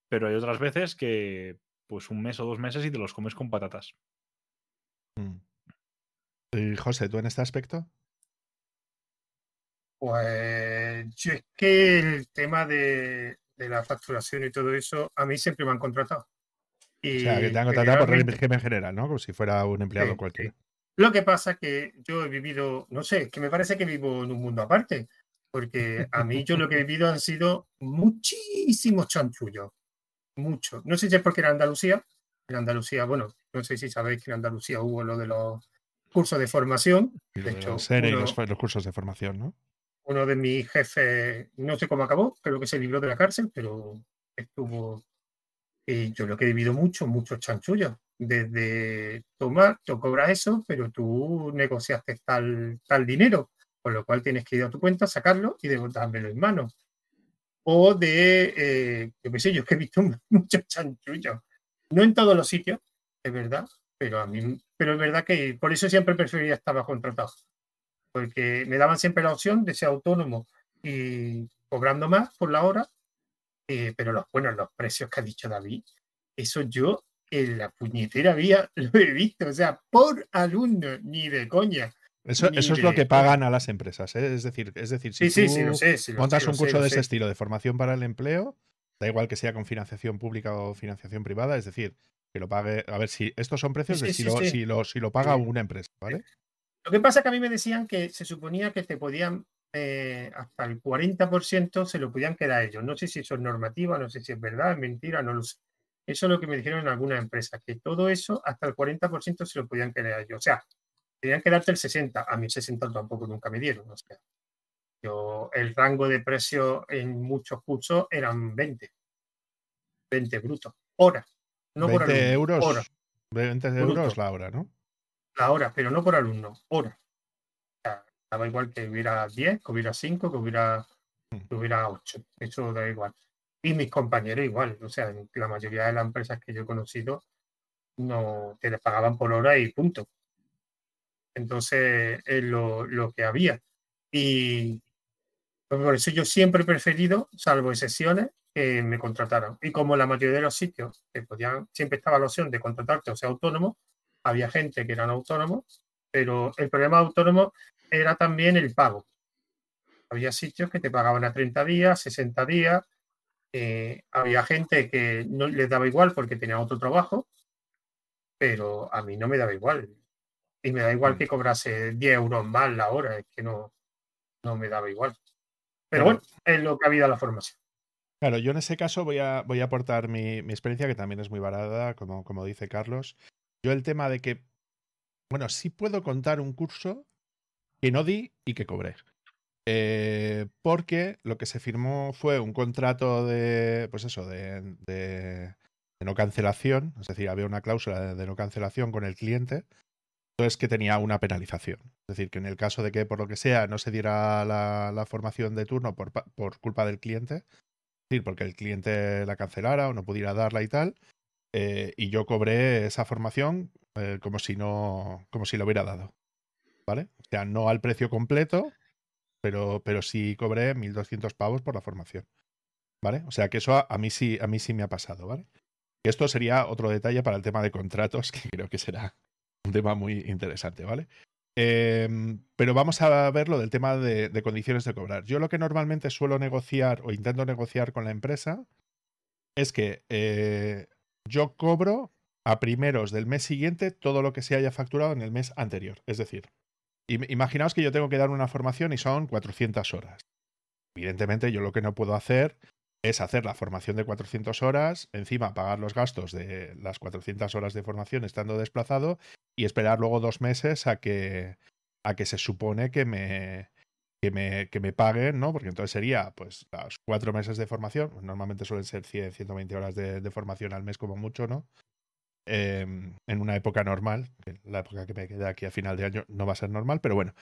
Pero hay otras veces que, pues un mes o dos meses y te los comes con patatas. Mm. ¿Y José, tú en este aspecto? Pues yo es que el tema de, la facturación y todo eso, a mí siempre me han contratado. o sea, que te han contratado por régimen general, ¿no? Como si fuera un empleado cualquiera. Lo que pasa es que yo he vivido, no sé, que me parece que vivo en un mundo aparte, porque a mí yo lo que he vivido han sido muchísimos chanchullos, mucho. No sé si es porque era Andalucía, en Andalucía, bueno, no sé si sabéis que en Andalucía hubo lo de los cursos de formación. de hecho, los cursos de formación, ¿no? uno de mis jefes, no sé cómo acabó, creo que se libró de la cárcel, pero estuvo. Y yo lo que he vivido mucho, muchos chanchullos. Desde tomar, tú cobras eso, pero tú negociaste tal, tal dinero, con lo cual tienes que ir a tu cuenta, sacarlo y dármelo en mano. O de, eh, yo qué sé, yo que he visto (laughs) muchos chanchullos. No en todos los sitios, es verdad, pero a mí, pero es verdad que por eso siempre prefería estar bajo contratado porque me daban siempre la opción de ser autónomo y cobrando más por la hora, eh, pero los, bueno, los precios que ha dicho David, eso yo en la puñetera vía (laughs) lo he visto, o sea, por alumno, ni de coña. Eso, eso es lo que pagan a las empresas, ¿eh? es decir, es decir, si tú montas un curso de ese estilo de formación para el empleo, da igual que sea con financiación pública o financiación privada, es decir, que lo pague, a ver si estos son precios de si, lo, si, lo, si lo paga una empresa, ¿vale? Lo que pasa es que a mí me decían que se suponía que te podían, eh, hasta el 40% se lo podían quedar ellos. No sé si eso es normativa, no sé si es verdad, es mentira, no lo sé. Eso es lo que me dijeron en algunas empresas, que todo eso, hasta el 40% se lo podían quedar ellos. O sea, tenían que darte el 60%. A mí el 60% tampoco nunca me dieron. O sea, yo, el rango de precio en muchos cursos eran 20. 20 brutos. Hora. No 20 por euros. Hora. 20 euros la hora, ¿no? la hora, pero no por alumno, hora. daba igual que hubiera 10, que hubiera 5, que hubiera, mm. que hubiera 8. Eso da igual. Y mis compañeros igual. O sea, la mayoría de las empresas que yo he conocido no te les pagaban por hora y punto. Entonces es lo, lo que había. Y pues por eso yo siempre he preferido, salvo excepciones, que me contrataran. Y como la mayoría de los sitios que podían, siempre estaba la opción de contratarte o sea autónomo, había gente que eran autónomos, pero el problema autónomo era también el pago. Había sitios que te pagaban a 30 días, 60 días. Eh, había gente que no les daba igual porque tenía otro trabajo, pero a mí no me daba igual. Y me da igual mm. que cobrase 10 euros más la hora, es que no, no me daba igual. Pero bueno, es lo que ha habido la formación. Claro, yo en ese caso voy a, voy a aportar mi, mi, experiencia, que también es muy barata, como, como dice Carlos. Yo el tema de que, bueno, sí puedo contar un curso que no di y que cobré. Eh, porque lo que se firmó fue un contrato de, pues eso, de, no cancelación, es decir, había una cláusula de, no cancelación con el cliente, entonces que tenía una penalización. Es decir, que en el caso de que por lo que sea no se diera la, formación de turno por, por, culpa del cliente, es decir, porque el cliente la cancelara o no pudiera darla y tal, eh, y yo cobré esa formación eh, como si no, como si lo hubiera dado. ¿Vale? O sea, no al precio completo, pero, pero sí cobré 1.200 pavos por la formación. ¿Vale? O sea que eso a, mí sí, a mí sí me ha pasado, ¿vale? esto sería otro detalle para el tema de contratos, (laughs) que creo que será un tema muy interesante, ¿vale? Em, pero vamos a ver lo del tema de, condiciones de cobrar. Yo lo que normalmente suelo negociar o intento negociar con la empresa es que eh, yo cobro a primeros del mes siguiente todo lo que se haya facturado en el mes anterior. Es decir, imaginaos que yo tengo que dar una formación y son 400 horas. Evidentemente, yo lo que no puedo hacer es hacer la formación de 400 horas, encima pagar los gastos de las 400 horas de formación estando desplazado y esperar luego dos meses a que, a que se supone que me, que me, que me paguen, ¿no? Porque entonces sería, pues, los cuatro meses de formación, normalmente suelen ser 100, 120 horas de, formación al mes como mucho, ¿no? Em, en una época normal, la época que me queda aquí a final de año no va a ser normal, pero bueno.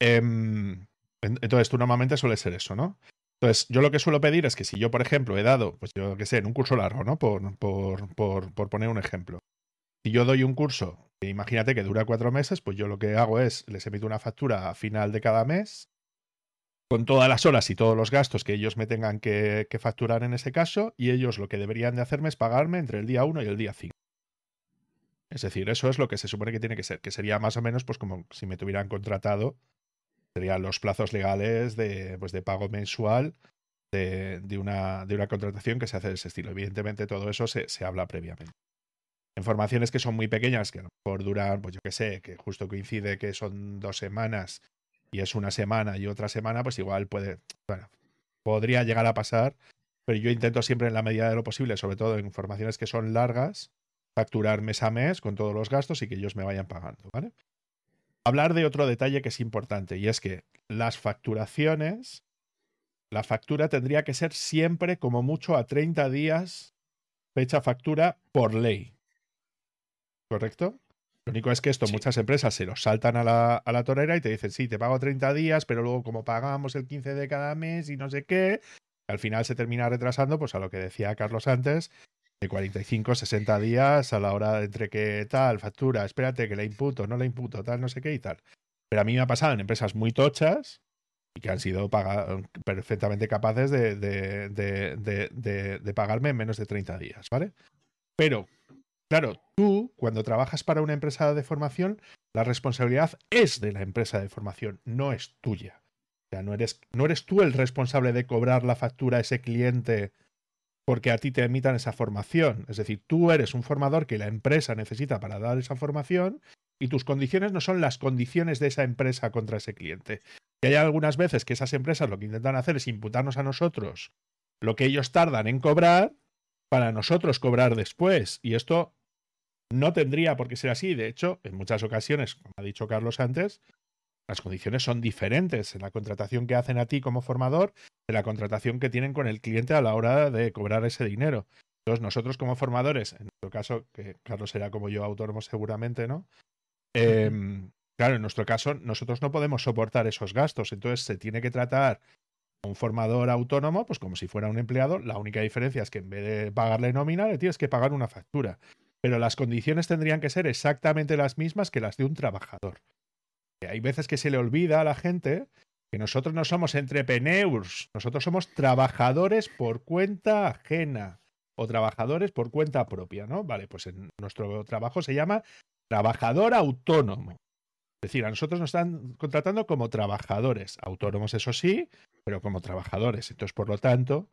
Em, entonces tú normalmente suele ser eso, ¿no? Entonces, yo lo que suelo pedir es que si yo, por ejemplo, he dado, pues yo qué sé, en un curso largo, ¿no? Por, por, por, por poner un ejemplo. Si yo doy un curso, imagínate que dura cuatro meses, pues yo lo que hago es, les emito una factura a final de cada mes con todas las horas y todos los gastos que ellos me tengan que, facturar en ese caso, y ellos lo que deberían de hacerme es pagarme entre el día 1 y el día 5. Es decir, eso es lo que se supone que tiene que ser, que sería más o menos pues como si me tuvieran contratado, serían los plazos legales de, pues, de pago mensual de, una, de una contratación que se hace de ese estilo. Evidentemente todo eso se, se habla previamente. En formaciones que son muy pequeñas, que a lo mejor duran, pues yo qué sé, que justo coincide que son dos semanas y es una semana y otra semana, pues igual puede, bueno, podría llegar a pasar, pero yo intento siempre en la medida de lo posible, sobre todo en formaciones que son largas, facturar mes a mes con todos los gastos y que ellos me vayan pagando, ¿vale? Hablar de otro detalle que es importante y es que las facturaciones, la factura tendría que ser siempre como mucho a 30 días fecha factura por ley. ¿Correcto? Lo único es que esto muchas empresas se lo saltan a la, a la torera y te dicen, sí, te pago 30 días, pero luego como pagamos el 15 de cada mes y no sé qué, al final se termina retrasando, pues a lo que decía Carlos antes, de 45, 60 días a la hora de entre que tal, factura, espérate que la imputo, no la imputo, tal, no sé qué y tal. Pero a mí me ha pasado en empresas muy tochas y que han sido perfectamente capaces de, de, de, de, pagarme en menos de 30 días, ¿vale? Pero Claro, tú cuando trabajas para una empresa de formación, la responsabilidad es de la empresa de formación, no es tuya. O sea, no eres, no eres tú el responsable de cobrar la factura a ese cliente porque a ti te emitan esa formación. Es decir, tú eres un formador que la empresa necesita para dar esa formación y tus condiciones no son las condiciones de esa empresa contra ese cliente. Y hay algunas veces que esas empresas lo que intentan hacer es imputarnos a nosotros lo que ellos tardan en cobrar para nosotros cobrar después. Y esto no tendría por qué ser así. De hecho, en muchas ocasiones, como ha dicho Carlos antes, las condiciones son diferentes en la contratación que hacen a ti como formador de la contratación que tienen con el cliente a la hora de cobrar ese dinero. Entonces, nosotros como formadores, en nuestro caso, que Carlos será como yo autónomo seguramente, ¿no? Em, claro, en nuestro caso, nosotros no podemos soportar esos gastos. Entonces, se tiene que tratar a un formador autónomo, pues como si fuera un empleado. La única diferencia es que en vez de pagarle nómina, le tienes que pagar una factura pero las condiciones tendrían que ser exactamente las mismas que las de un trabajador. Hay veces que se le olvida a la gente que nosotros no somos entrepreneurs, nosotros somos trabajadores por cuenta ajena o trabajadores por cuenta propia, ¿no? Vale, pues en nuestro trabajo se llama trabajador autónomo. Es decir, a nosotros nos están contratando como trabajadores, autónomos eso sí, pero como trabajadores. Entonces, por lo tanto,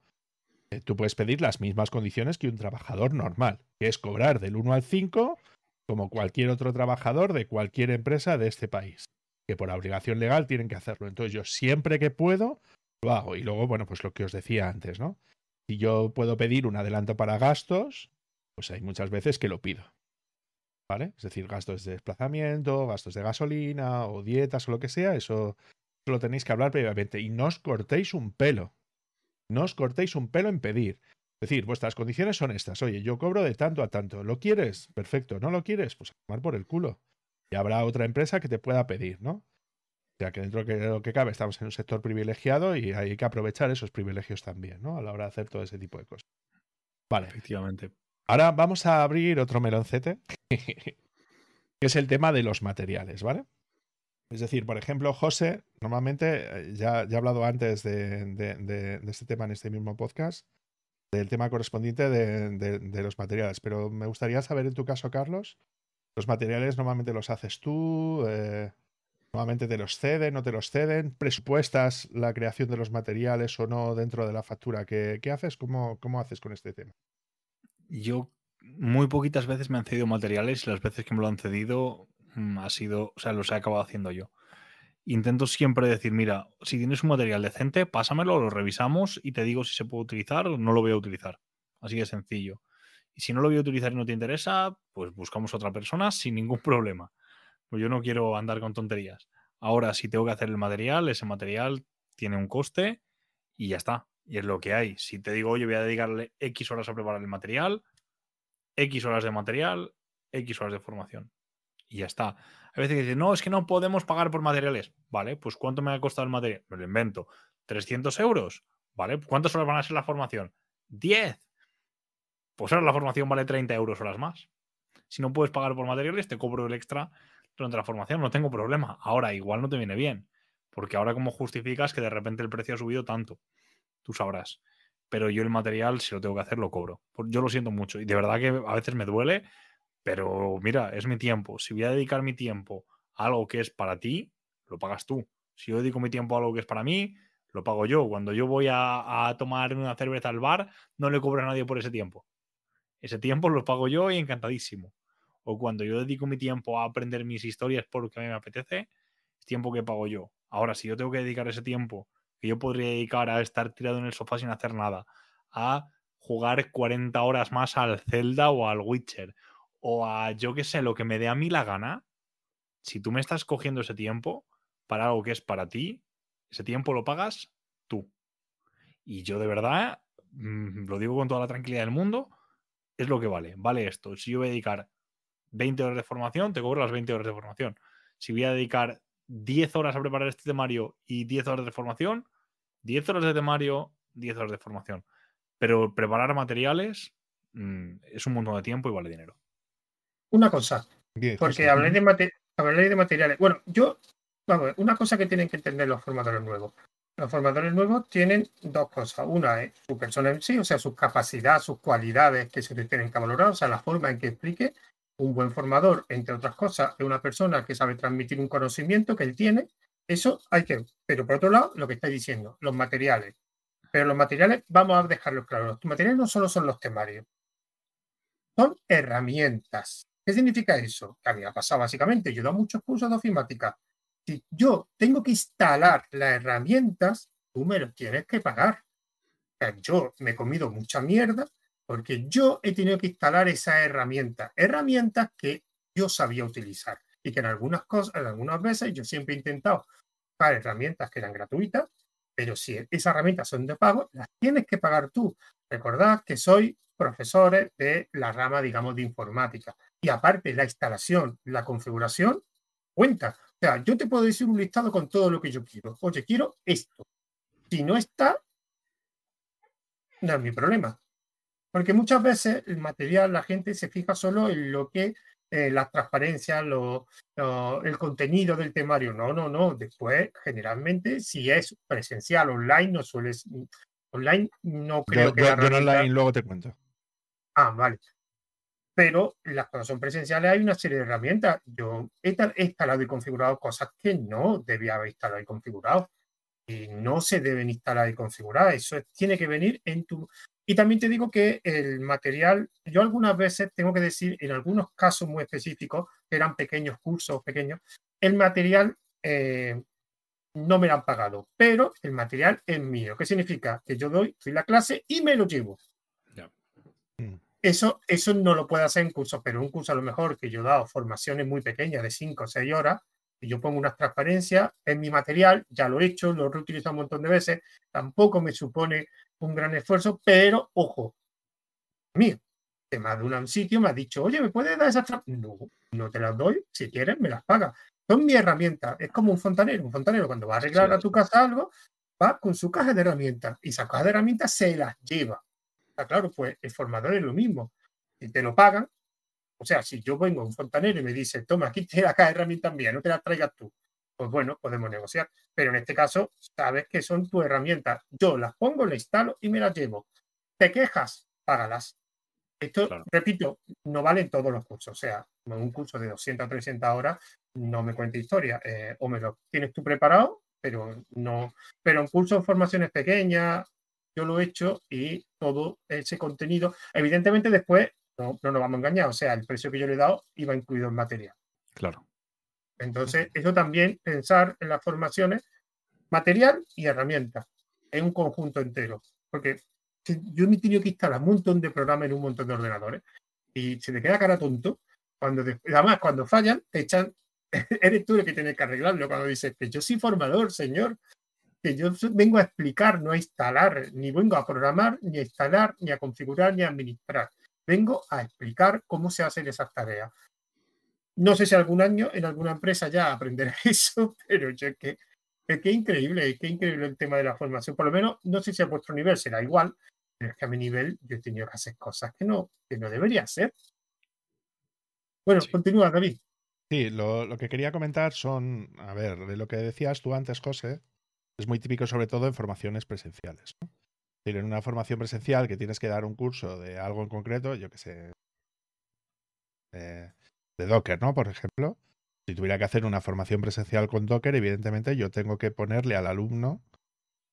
eh, tú puedes pedir las mismas condiciones que un trabajador normal, que es cobrar del 1 al 5 como cualquier otro trabajador de cualquier empresa de este país, que por obligación legal tienen que hacerlo. Entonces yo siempre que puedo lo hago. Y luego, bueno, pues lo que os decía antes, ¿no? Si yo puedo pedir un adelanto para gastos, pues hay muchas veces que lo pido. ¿Vale? Es decir, gastos de desplazamiento, gastos de gasolina o dietas o lo que sea, eso, lo tenéis que hablar previamente. Y no os cortéis un pelo. No os cortéis un pelo en pedir. Es decir, vuestras condiciones son estas. Oye, yo cobro de tanto a tanto. ¿Lo quieres? Perfecto. ¿No lo quieres? Pues a tomar por el culo. Y habrá otra empresa que te pueda pedir, ¿no? O sea que dentro de lo que cabe estamos en un sector privilegiado y hay que aprovechar esos privilegios también, ¿no? A la hora de hacer todo ese tipo de cosas. Vale. Efectivamente. Ahora vamos a abrir otro meloncete, (laughs) que es el tema de los materiales, ¿vale? Es decir, por ejemplo, José, normalmente, eh, ya, ya he hablado antes de, este tema en este mismo podcast, del tema correspondiente de, los materiales, pero me gustaría saber en tu caso, Carlos, los materiales normalmente los haces tú, eh, normalmente te los ceden, no te los ceden, presupuestas la creación de los materiales o no dentro de la factura ¿Qué haces, ¿Cómo, haces con este tema. Yo muy poquitas veces me han cedido materiales y las veces que me lo han cedido Mm, ha sido, o sea, los he acabado haciendo yo. Intento siempre decir, mira, si tienes un material decente, pásamelo, lo revisamos y te digo si se puede utilizar o no lo voy a utilizar. Así de sencillo. Y si no lo voy a utilizar y no te interesa, pues buscamos otra persona sin ningún (laughs) problema. Pues yo no quiero andar con tonterías. Ahora, si tengo que hacer el material, ese material tiene un coste y ya está. Y es lo que hay. Si te digo, oye, voy a dedicarle X horas a preparar el material, X horas de material, X horas de formación. Y ya está. A veces dicen, no, es que no podemos pagar por materiales. Vale, pues ¿cuánto me ha costado el material? Me lo invento. ¿300 euros? Vale, ¿cuántas horas van a ser la formación? 10. Pues ahora la formación vale 30 euros horas más. Si no puedes pagar por materiales, te cobro el extra durante la formación, no tengo problema. Ahora, igual no te viene bien, porque ahora cómo justificas que de repente el precio ha subido tanto, tú sabrás. Pero yo el material, si lo tengo que hacer, lo cobro. Yo lo siento mucho y de verdad que a veces me duele, pero mira, es mi tiempo. Si voy a dedicar mi tiempo a algo que es para ti, lo pagas tú. Si yo dedico mi tiempo a algo que es para mí, lo pago yo. Cuando yo voy a, a tomar una cerveza al bar, no le cobro a nadie por ese tiempo. Ese tiempo lo pago yo y encantadísimo o cuando yo dedico mi tiempo a aprender mis historias porque a mí me apetece, es tiempo que pago yo. Ahora, si yo tengo que dedicar ese tiempo que yo podría dedicar a estar tirado en el sofá sin hacer nada, a jugar 40 horas más al Zelda o al Witcher, o a yo qué sé, lo que me dé a mí la gana, si tú me estás cogiendo ese tiempo para algo que es para ti, ese tiempo lo pagas tú. Y yo de verdad, mm, lo digo con toda la tranquilidad del mundo, es lo que vale. Vale esto. Si yo voy a dedicar 20 horas de formación, te cobro las 20 horas de formación. Si voy a dedicar 10 horas a preparar este temario y 10 horas de formación, 10 horas de temario, 10 horas de formación. Pero preparar materiales mm, es un montón de tiempo y vale dinero. Una cosa, porque hablaré de, de materiales. Bueno, yo, vamos, una cosa que tienen que entender los formadores nuevos. Los formadores nuevos tienen dos cosas. Una es su persona en sí, o sea, su capacidad, sus cualidades que se tienen que valorar, o sea, la forma en que explique un buen formador, entre otras cosas, es una persona que sabe transmitir un conocimiento que él tiene. Eso hay que. Pero por otro lado, lo que estáis diciendo, los materiales. Pero los materiales, vamos a dejarlos claros. Los materiales no solo son los temarios, son herramientas. ¿Qué significa eso? Que a mí me ha pasado básicamente. Yo he dado muchos cursos de ofimática. Si yo tengo que instalar las herramientas, tú me lo tienes que pagar. yo me he comido mucha mierda porque yo he tenido que instalar esa herramienta, herramientas que yo sabía utilizar y que en algunas cosas, en algunas veces yo siempre he intentado usar herramientas que eran gratuitas, pero si esas herramientas son de pago, las tienes que pagar tú. Recordad que soy profesores de la rama, digamos, de informática. Y aparte, la instalación, la configuración, cuenta. O sea, yo te puedo decir un listado con todo lo que yo quiero. Oye, quiero esto. Si no está, no es mi problema. Porque muchas veces el material, la gente se fija solo en lo que eh, la transparencia, lo, el contenido del temario. No, no, no. Después, generalmente, si es presencial, online, no sueles. Online, no creo que. Yo, online luego te cuento. Ah, vale. Pero las cosas son presenciales, hay una serie de herramientas. Yo he instalado y configurado cosas que no debía haber instalado y configurado. Y no se deben instalar y configurar. Eso tiene que venir en tu. Y también te digo que el material, yo algunas veces tengo que decir, en algunos casos muy específicos, eran pequeños cursos, pequeños, el material eh, no me lo han pagado, pero el material es mío. ¿Qué significa? Que yo doy, soy la clase y me lo llevo. Eso, eso no lo puedo hacer en cursos, pero un curso a lo mejor que yo he dado formaciones muy pequeñas de 5 o 6 horas, y yo pongo unas transparencias en mi material, ya lo he hecho, lo he reutilizado un montón de veces, tampoco me supone un gran esfuerzo, pero ojo, mío, te de un sitio, me ha dicho, oye, ¿me puedes dar esas transparencias? No, no te las doy, si quieres me las pagas. Son mi herramienta, es como un fontanero, un fontanero cuando va a arreglar a tu casa algo, va con su caja de herramientas y esa caja de herramientas se las lleva. Está claro, pues el formador es lo mismo. Si te lo pagan, o sea, si yo vengo a un fontanero y me dice, toma, aquí te la caja de herramientas mía, no te la traigas tú, pues bueno, podemos negociar. Pero en este caso, sabes que son tus herramientas. Yo las pongo, las instalo y me las llevo. ¿Te quejas? Págalas. Esto, repito, no vale en todos los cursos. O sea, en un curso de 200 o 300 horas no me cuenta historia. Eh, o me lo tienes tú preparado, pero no. Pero en cursos de formaciones pequeñas, yo lo he hecho y todo ese contenido, evidentemente después no, no nos vamos a engañar, o sea, el precio que yo le he dado iba incluido en material. Claro. Entonces, eso también, pensar en las formaciones, material y herramientas, en un conjunto entero. Porque yo me he tenido que instalar un montón de programas en un montón de ordenadores y se te queda cara tonto. Cuando además, cuando fallan, te echan, (laughs) eres tú el que tienes que arreglarlo. Cuando dices que yo soy formador, señor, que yo vengo a explicar, no a instalar, ni vengo a programar, ni a instalar, ni a configurar, ni a administrar. Vengo a explicar cómo se hacen esas tareas. No sé si algún año en alguna empresa ya aprenderá (laughs) eso, pero yo es que es que increíble, es que increíble el tema de la formación. Por lo menos, no sé si a vuestro nivel será igual, pero es que a mi nivel yo he tenido que hacer cosas que no, que no debería hacer. Bueno, continúa, David. Sí, lo, que quería comentar son, a ver, de lo que decías tú antes, José, es muy típico sobre todo en formaciones presenciales. ¿no? En una formación presencial que tienes que dar un curso de algo en concreto, yo que sé, de Docker, ¿no? Por ejemplo, si tuviera que hacer una formación presencial con Docker, evidentemente yo tengo que ponerle al alumno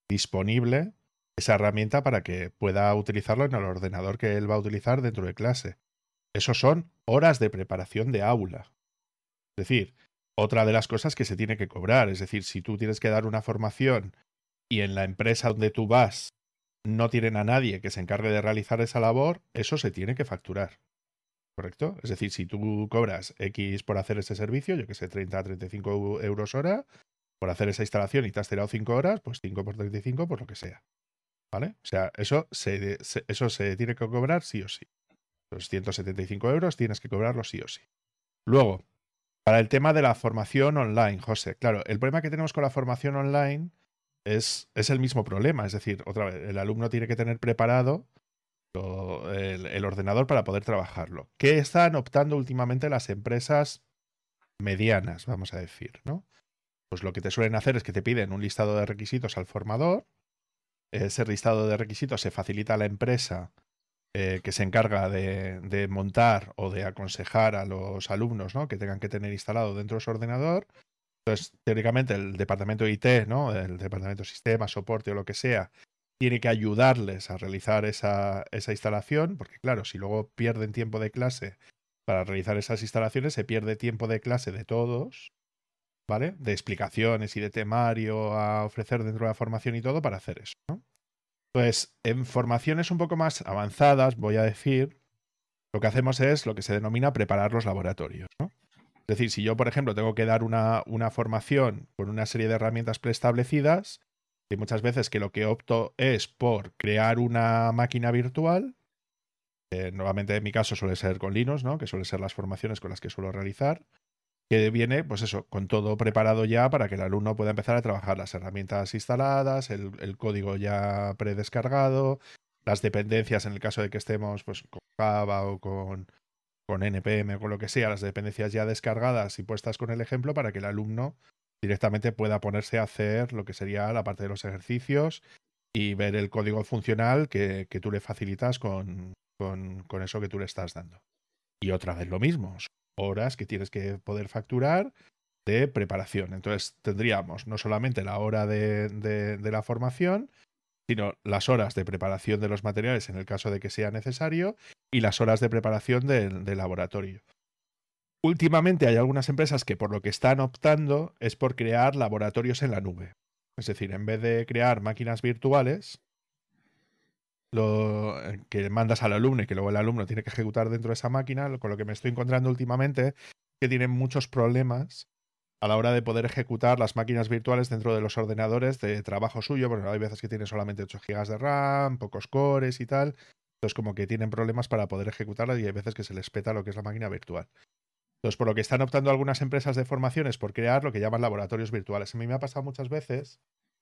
disponible esa herramienta para que pueda utilizarlo en el ordenador que él va a utilizar dentro de clase. Eso son horas de preparación de aula. Es decir, otra de las cosas que se tiene que cobrar, es decir, si tú tienes que dar una formación y en la empresa donde tú vas no tienen a nadie que se encargue de realizar esa labor, eso se tiene que facturar. ¿correcto? Es decir, si tú cobras X por hacer ese servicio, yo que sé, 30 a 35 euros hora, por hacer esa instalación y te has tirado 5 horas, pues 5 por 35, por lo que sea. ¿Vale? O sea, eso se, eso se tiene que cobrar sí o sí. Los 175 euros tienes que cobrarlo sí o sí. Luego, para el tema de la formación online, José, claro, el problema que tenemos con la formación online es, es el mismo problema. Es decir, otra vez, el alumno tiene que tener preparado el, ordenador para poder trabajarlo. ¿Qué están optando últimamente las empresas medianas, vamos a decir, ¿no? Pues lo que te suelen hacer es que te piden un listado de requisitos al formador. Ese listado de requisitos se facilita a la empresa eh, que se encarga de, montar o de aconsejar a los alumnos ¿no? que tengan que tener instalado dentro de su ordenador. Entonces, teóricamente, el departamento de IT, ¿no? el departamento de sistema, soporte o lo que sea, tiene que ayudarles a realizar esa, esa instalación, porque claro, si luego pierden tiempo de clase para realizar esas instalaciones, se pierde tiempo de clase de todos, ¿vale? De explicaciones y de temario a ofrecer dentro de la formación y todo para hacer eso, ¿no? Pues en formaciones un poco más avanzadas, voy a decir, lo que hacemos es lo que se denomina preparar los laboratorios, ¿no? Es decir, si yo, por ejemplo, tengo que dar una, una formación con una serie de herramientas preestablecidas, y muchas veces que lo que opto es por crear una máquina virtual. nuevamente en mi caso suele ser con Linux, ¿no? Que suelen ser las formaciones con las que suelo realizar. Que viene, pues eso, con todo preparado ya para que el alumno pueda empezar a trabajar las herramientas instaladas, el, código ya predescargado, las dependencias en el caso de que estemos pues, con Java o con, con NPM o con lo que sea, las dependencias ya descargadas y puestas con el ejemplo para que el alumno directamente pueda ponerse a hacer lo que sería la parte de los ejercicios y ver el código funcional que, tú le facilitas con, con, eso que tú le estás dando. Y otra vez lo mismo, horas que tienes que poder facturar de preparación. Entonces tendríamos no solamente la hora de, de, la formación, sino las horas de preparación de los materiales en el caso de que sea necesario y las horas de preparación del laboratorio. Últimamente hay algunas empresas que por lo que están optando es por crear laboratorios en la nube. Es decir, en vez de crear máquinas virtuales, lo eh, que mandas al alumno y que luego el alumno tiene que ejecutar dentro de esa máquina, con lo que me estoy encontrando últimamente que tienen muchos problemas a la hora de poder ejecutar las máquinas virtuales dentro de los ordenadores de trabajo suyo, porque hay veces que tienen solamente 8 GB de RAM, pocos cores y tal. Entonces como que tienen problemas para poder ejecutarlas y hay veces que se les peta lo que es la máquina virtual. Entonces, por lo que están optando algunas empresas de formaciones por crear lo que llaman laboratorios virtuales. A mí me ha pasado muchas veces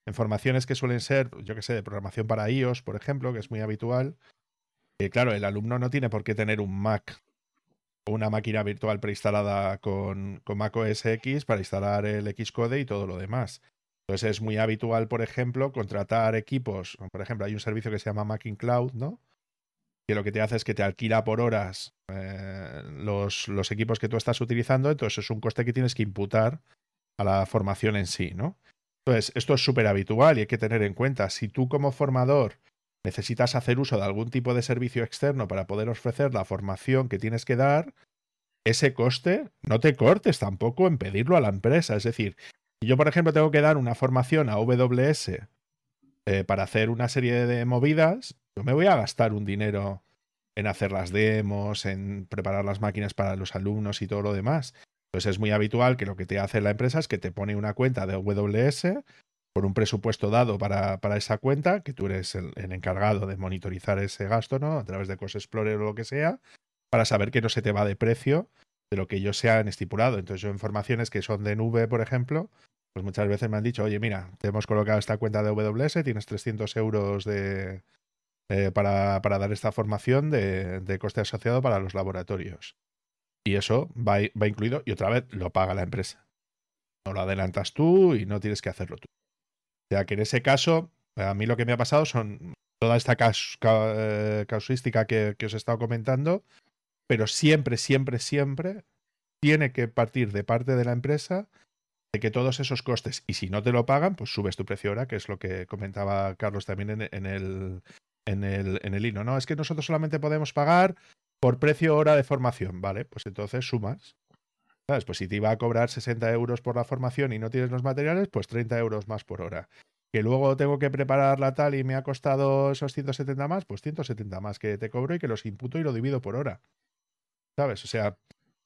en formaciones que suelen ser, yo que sé, de programación para iOS, por ejemplo, que es muy habitual. Claro, el alumno no tiene por qué tener un Mac o una máquina virtual preinstalada con, con Mac OS X para instalar el Xcode y todo lo demás. Entonces es muy habitual, por ejemplo, contratar equipos. Por ejemplo, hay un servicio que se llama Mac in Cloud, ¿no? que lo que te hace es que te alquila por horas eh, los, los, equipos que tú estás utilizando, entonces es un coste que tienes que imputar a la formación en sí, ¿no? Entonces, esto es súper habitual y hay que tener en cuenta, si tú como formador necesitas hacer uso de algún tipo de servicio externo para poder ofrecer la formación que tienes que dar, ese coste no te cortes tampoco en pedirlo a la empresa. Es decir, si yo, por ejemplo, tengo que dar una formación a AWS eh, para hacer una serie de movidas, yo me voy a gastar un dinero en hacer las demos, en preparar las máquinas para los alumnos y todo lo demás. Pues es muy habitual que lo que te hace la empresa es que te pone una cuenta de AWS, por un presupuesto dado para, para esa cuenta, que tú eres el, encargado de monitorizar ese gasto, ¿no? A través de Cost Explorer o lo que sea, para saber que no se te va de precio de lo que ellos se han estipulado. Entonces, yo en formaciones que son de nube, por ejemplo, pues muchas veces me han dicho, oye, mira, te hemos colocado esta cuenta de AWS, tienes 300 euros de, eh, para, para, dar esta formación de, de, coste asociado para los laboratorios. Y eso va, va, incluido y otra vez lo paga la empresa. No lo adelantas tú y no tienes que hacerlo tú. O sea que en ese caso, a mí lo que me ha pasado son toda esta caus, ca, casuística que, que os he estado comentando, pero siempre, siempre, siempre tiene que partir de parte de la empresa de que todos esos costes, y si no te lo pagan, pues subes tu precio hora, que es lo que comentaba Carlos también en, en el, en el, en el hilo, ¿no? Es que nosotros solamente podemos pagar por precio hora de formación, ¿vale? Pues entonces sumas. ¿Sabes? Pues si te iba a cobrar 60 euros por la formación y no tienes los materiales, pues 30 euros más por hora. Que luego tengo que prepararla tal y me ha costado esos 170 más, pues 170 más que te cobro y que los imputo y lo divido por hora. ¿Sabes? O sea,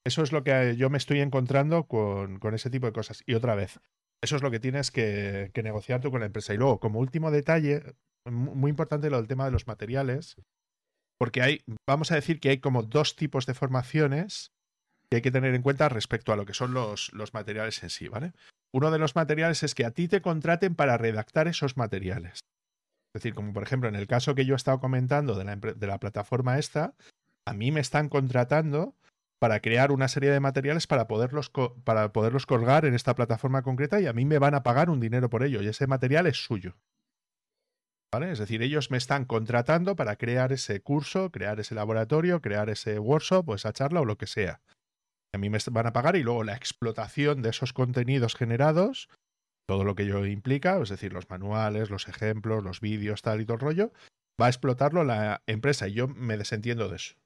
eso es lo que yo me estoy encontrando con, con ese tipo de cosas. Y otra vez, eso es lo que tienes que, que negociar tú con la empresa. Y luego, como último detalle, muy importante lo del tema de los materiales, porque hay, vamos a decir que hay como dos tipos de formaciones que hay que tener en cuenta respecto a lo que son los, los materiales en sí, ¿vale? Uno de los materiales es que a ti te contraten para redactar esos materiales. Es decir, como por ejemplo en el caso que yo he estado comentando de la, de la plataforma esta, a mí me están contratando para crear una serie de materiales para poderlos, para poderlos colgar en esta plataforma concreta y a mí me van a pagar un dinero por ello y ese material es suyo. ¿Vale? Es decir, ellos me están contratando para crear ese curso, crear ese laboratorio, crear ese workshop o esa charla o lo que sea. A mí me van a pagar y luego la explotación de esos contenidos generados, todo lo que ello implica, es decir, los manuales, los ejemplos, los vídeos, tal y todo el rollo, va a explotarlo la empresa y yo me desentiendo de eso.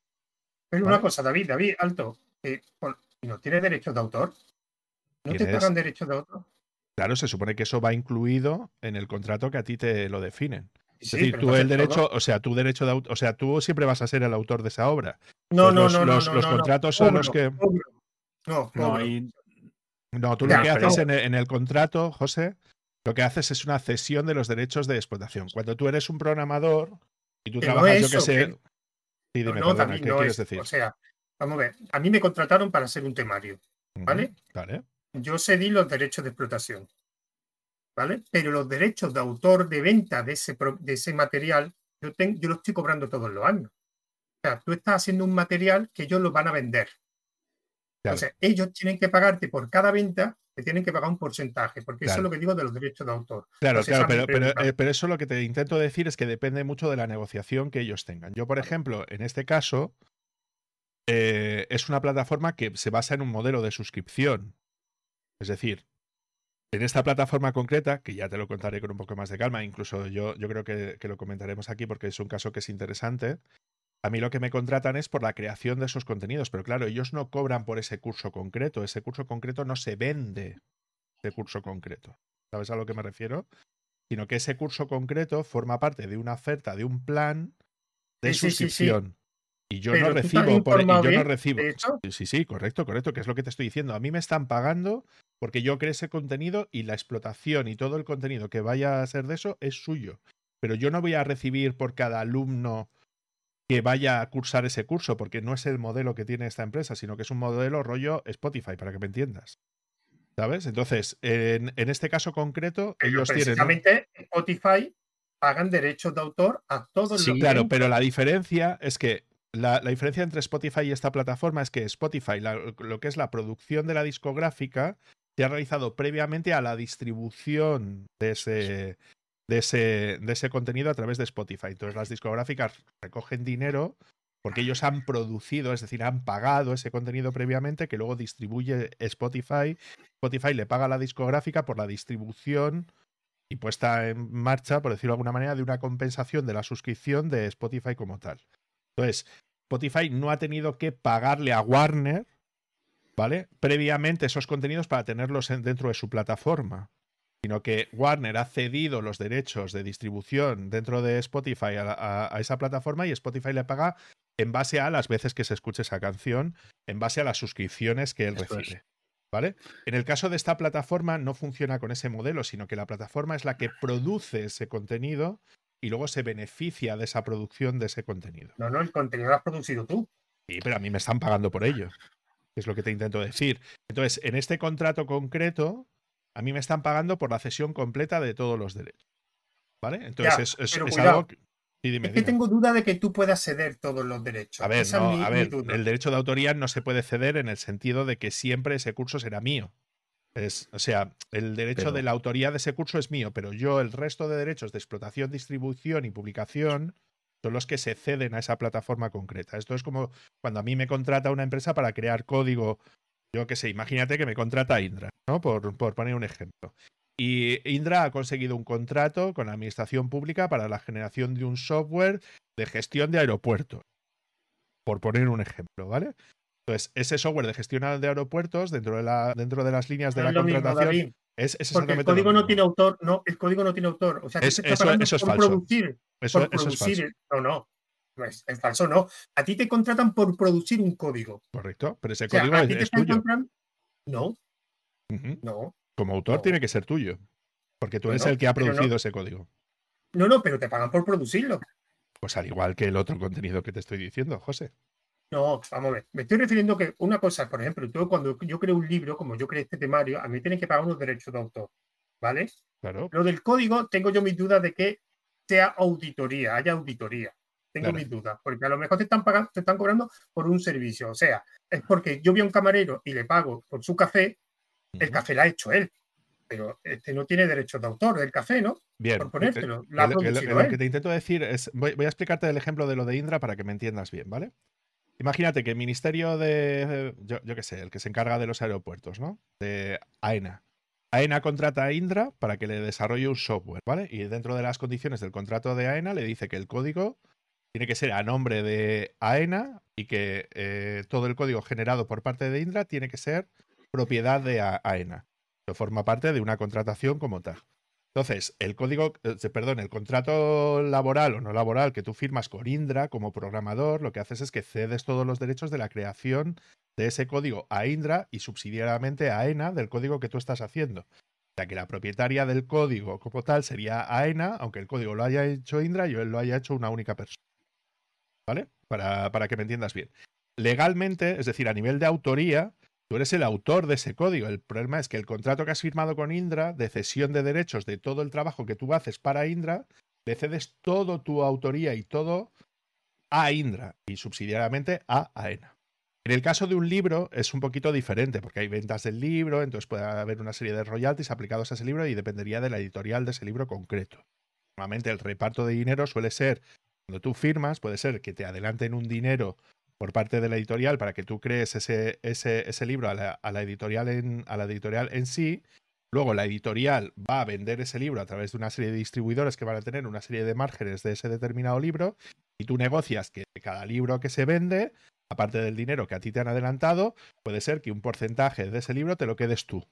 Pero ¿Vale? una cosa, David, David, alto. Eh, ¿No tienes derechos de autor? ¿No te pagan derechos de autor? Claro, se supone que eso va incluido en el contrato que a ti te lo definen. Es sí, decir, tú el derecho, todo. o sea, tu derecho de o sea, tú siempre vas a ser el autor de esa obra. No, no, los, no, los, no, los no, contratos son los que. No, no, y... no, tú lo que haces en el, en el contrato, José, lo que haces es una cesión de los derechos de explotación. Cuando tú eres un programador y tú trabajas, yo eso, que sé. que- Sí, dime, no, perdona, David, ¿qué no quieres es- decir? O sea, vamos a ver, a mí me contrataron para hacer un temario. Vale. Yo cedí los derechos de explotación. ¿Vale? Pero los derechos de autor de venta de ese, pro- de ese material, yo, ten- yo lo estoy cobrando todos los años. O sea, tú estás haciendo un material que ellos lo van a vender. Claro. Entonces, ellos tienen que pagarte por cada venta, te tienen que pagar un porcentaje, porque eso es lo que digo de los derechos de autor. Claro, Entonces, claro, pero, pero, eh, pero eso lo que te intento decir es que depende mucho de la negociación que ellos tengan. Yo, por ejemplo, en este caso, eh, es una plataforma que se basa en un modelo de suscripción. Es decir, en esta plataforma concreta, que ya te lo contaré con un poco más de calma, incluso yo, yo creo que, que lo comentaremos aquí porque es un caso que es interesante. A mí lo que me contratan es por la creación de esos contenidos, pero claro, ellos no cobran por ese curso concreto. Ese curso concreto no se vende, ese curso concreto. ¿Sabes a lo que me refiero? Sino que ese curso concreto forma parte de una oferta, de un plan de Sí, sí, sí, sí. Y yo Pero no recibo por y yo no recibo. Sí, sí, correcto, correcto, que es lo que te estoy diciendo. A mí me están pagando porque yo creo ese contenido y la explotación y todo el contenido que vaya a ser de eso es suyo. Pero yo no voy a recibir por cada alumno que vaya a cursar ese curso, porque no es el modelo que tiene esta empresa, sino que es un modelo rollo Spotify, para que me entiendas. ¿Sabes? Entonces, en, en este caso concreto, ellos tienen. precisamente Spotify pagan derechos de autor a todos Sí, los claro, pero la diferencia es que la, diferencia entre Spotify y esta plataforma es que Spotify, lo que es la producción de la discográfica, se ha realizado previamente a la distribución de ese, de ese, de ese contenido a través de Spotify. Entonces las discográficas recogen dinero porque ellos han producido, es decir, han pagado ese contenido previamente que luego distribuye Spotify. Spotify le paga a la discográfica por la distribución y puesta en marcha, por decirlo de alguna manera, de una compensación de la suscripción de Spotify como tal. Entonces, Spotify no ha tenido que pagarle a Warner, ¿vale? Previamente esos contenidos para tenerlos en- dentro de su plataforma, sino que Warner ha cedido los derechos de distribución dentro de Spotify a, la- a- a esa plataforma y Spotify le paga en base a las veces que se escuche esa canción, en base a las suscripciones que él Esto es. recibe. ¿Vale? En el caso de esta plataforma no funciona con ese modelo, sino que la plataforma es la que produce ese contenido y luego se beneficia de esa producción de ese contenido. No, no, el contenido lo has producido tú. Sí, pero a mí me están pagando por ello. Es lo que te intento decir. Entonces, en este contrato concreto, a mí me están pagando por la cesión completa de todos los derechos. ¿Vale? Entonces, es, algo. es que tengo duda de que tú puedas ceder todos los derechos. A ver, a ver el derecho de autoría no se puede ceder en el sentido de que siempre ese curso será mío. Es, o sea, el derecho de la autoría de ese curso es mío, pero yo el resto de derechos de explotación, distribución y publicación son los que se ceden a esa plataforma concreta. Esto es como cuando a mí me contrata una empresa para crear código, yo qué sé, imagínate que me contrata Indra, ¿no? Por, por poner un ejemplo. Y Indra ha conseguido un contrato con la administración pública para la generación de un software de gestión de aeropuertos, por poner un ejemplo, ¿vale? Entonces, ese software de gestión de aeropuertos, dentro de, la, dentro de las líneas de la contratación, es, es Porque el código no tiene autor, no, el código no tiene autor. O sea, es, eso, eso, es falso. Producir, eso, por producir, es falso. No, no. Es, es, falso, no. A ti te contratan por producir un código. Correcto, pero ese código es, tuyo. No. No. Como autor tiene que ser tuyo. Porque tú eres el que ha producido ese código. No, no, pero te pagan por producirlo. Pues al igual que el otro contenido que te estoy diciendo, José. No, vamos a ver. Me estoy refiriendo que una cosa, por ejemplo, yo cuando yo creo un libro, como yo creo este temario, a mí tienen que pagar unos derechos de autor. ¿Vale? Claro. Lo del código, tengo yo mis dudas de que sea auditoría, haya auditoría. Tengo mis dudas, porque a lo mejor te están pagando, te están cobrando por un servicio. O sea, es porque yo vi a un camarero y le pago por su café, el café lo ha hecho él. Pero este no tiene derechos de autor del café, ¿no? Bien. Por ponértelo. Lo, lo que te intento decir es. Voy, voy, a explicarte el ejemplo de lo de Indra para que me entiendas bien, ¿vale? Imagínate que el Ministerio de, yo, qué sé, el que se encarga de los aeropuertos, ¿no? De AENA. AENA contrata a Indra para que le desarrolle un software, ¿vale? Y dentro de las condiciones del contrato de AENA le dice que el código tiene que ser a nombre de AENA y que eh, todo el código generado por parte de Indra tiene que ser propiedad de AENA. Forma parte de una contratación como tal. Entonces, el código, eh, perdón, el contrato laboral o no laboral que tú firmas con Indra como programador, lo que haces es que cedes todos los derechos de la creación de ese código a Indra y subsidiariamente a ENA del código que tú estás haciendo. O sea que la propietaria del código como tal sería AENA, aunque el código lo haya hecho Indra y lo haya hecho una única persona. ¿Vale? Para, para que me entiendas bien. Legalmente, es decir, a nivel de autoría, Tú eres el autor de ese código. El problema es que el contrato que has firmado con Indra de cesión de derechos de todo el trabajo que tú haces para Indra, le cedes todo tu autoría y todo a Indra y subsidiariamente a AENA. En el caso de un libro es un poquito diferente porque hay ventas del libro, entonces puede haber una serie de royalties aplicados a ese libro y dependería de la editorial de ese libro concreto. Normalmente el reparto de dinero suele ser, cuando tú firmas, puede ser que te adelanten un dinero por parte de la editorial para que tú crees ese, ese, libro a la, editorial en, a la editorial en sí. Luego la editorial va a vender ese libro a través de una serie de distribuidores que van a tener una serie de márgenes de ese determinado libro y tú negocias que cada libro que se vende, aparte del dinero que a ti te han adelantado, puede ser que un porcentaje de ese libro te lo quedes tú.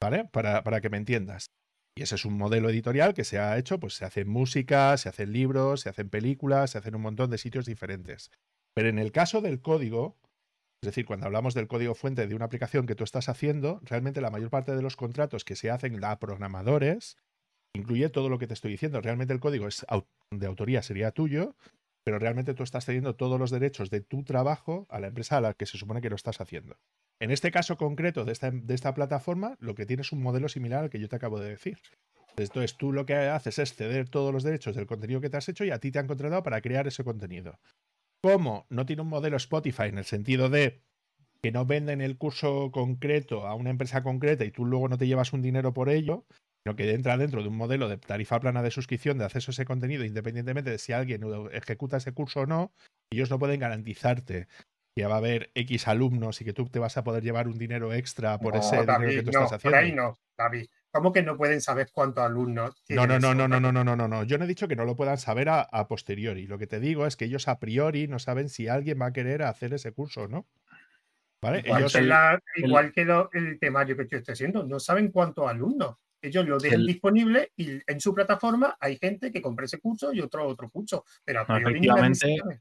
¿Vale? Para, para que me entiendas. Y ese es un modelo editorial que se ha hecho, pues se hace música, se hacen libros, se hacen películas, se hacen un montón de sitios diferentes. Pero en el caso del código, es decir, cuando hablamos del código fuente de una aplicación que tú estás haciendo, realmente la mayor parte de los contratos que se hacen a programadores incluye todo lo que te estoy diciendo. Realmente el código es de autoría, sería tuyo, pero realmente tú estás cediendo todos los derechos de tu trabajo a la empresa a la que se supone que lo estás haciendo. En este caso concreto de esta, de esta plataforma, lo que tienes es un modelo similar al que yo te acabo de decir. Entonces tú lo que haces es ceder todos los derechos del contenido que te has hecho y a ti te han contratado para crear ese contenido. Como no tiene un modelo Spotify en el sentido de que no venden el curso concreto a una empresa concreta y tú luego no te llevas un dinero por ello, sino que entra dentro de un modelo de tarifa plana de suscripción de acceso a ese contenido, independientemente de si alguien ejecuta ese curso o no, ellos no pueden garantizarte que va a haber X alumnos y que tú te vas a poder llevar un dinero extra por ese dinero que tú estás haciendo. Por ahí no, David. ¿Cómo que no pueden saber cuántos alumnos No, no, no, no, no, no, no, no, no, no. Yo no he dicho que no lo puedan saber a, posteriori. Lo que te digo es que ellos a priori no saben si alguien va a querer hacer ese curso o no. ¿Vale? Igual, que, igual que el temario que yo estoy haciendo, no saben cuántos alumnos. Ellos lo dejan disponible y en su plataforma hay gente que compra ese curso y otro otro curso. Pero a priori efectivamente,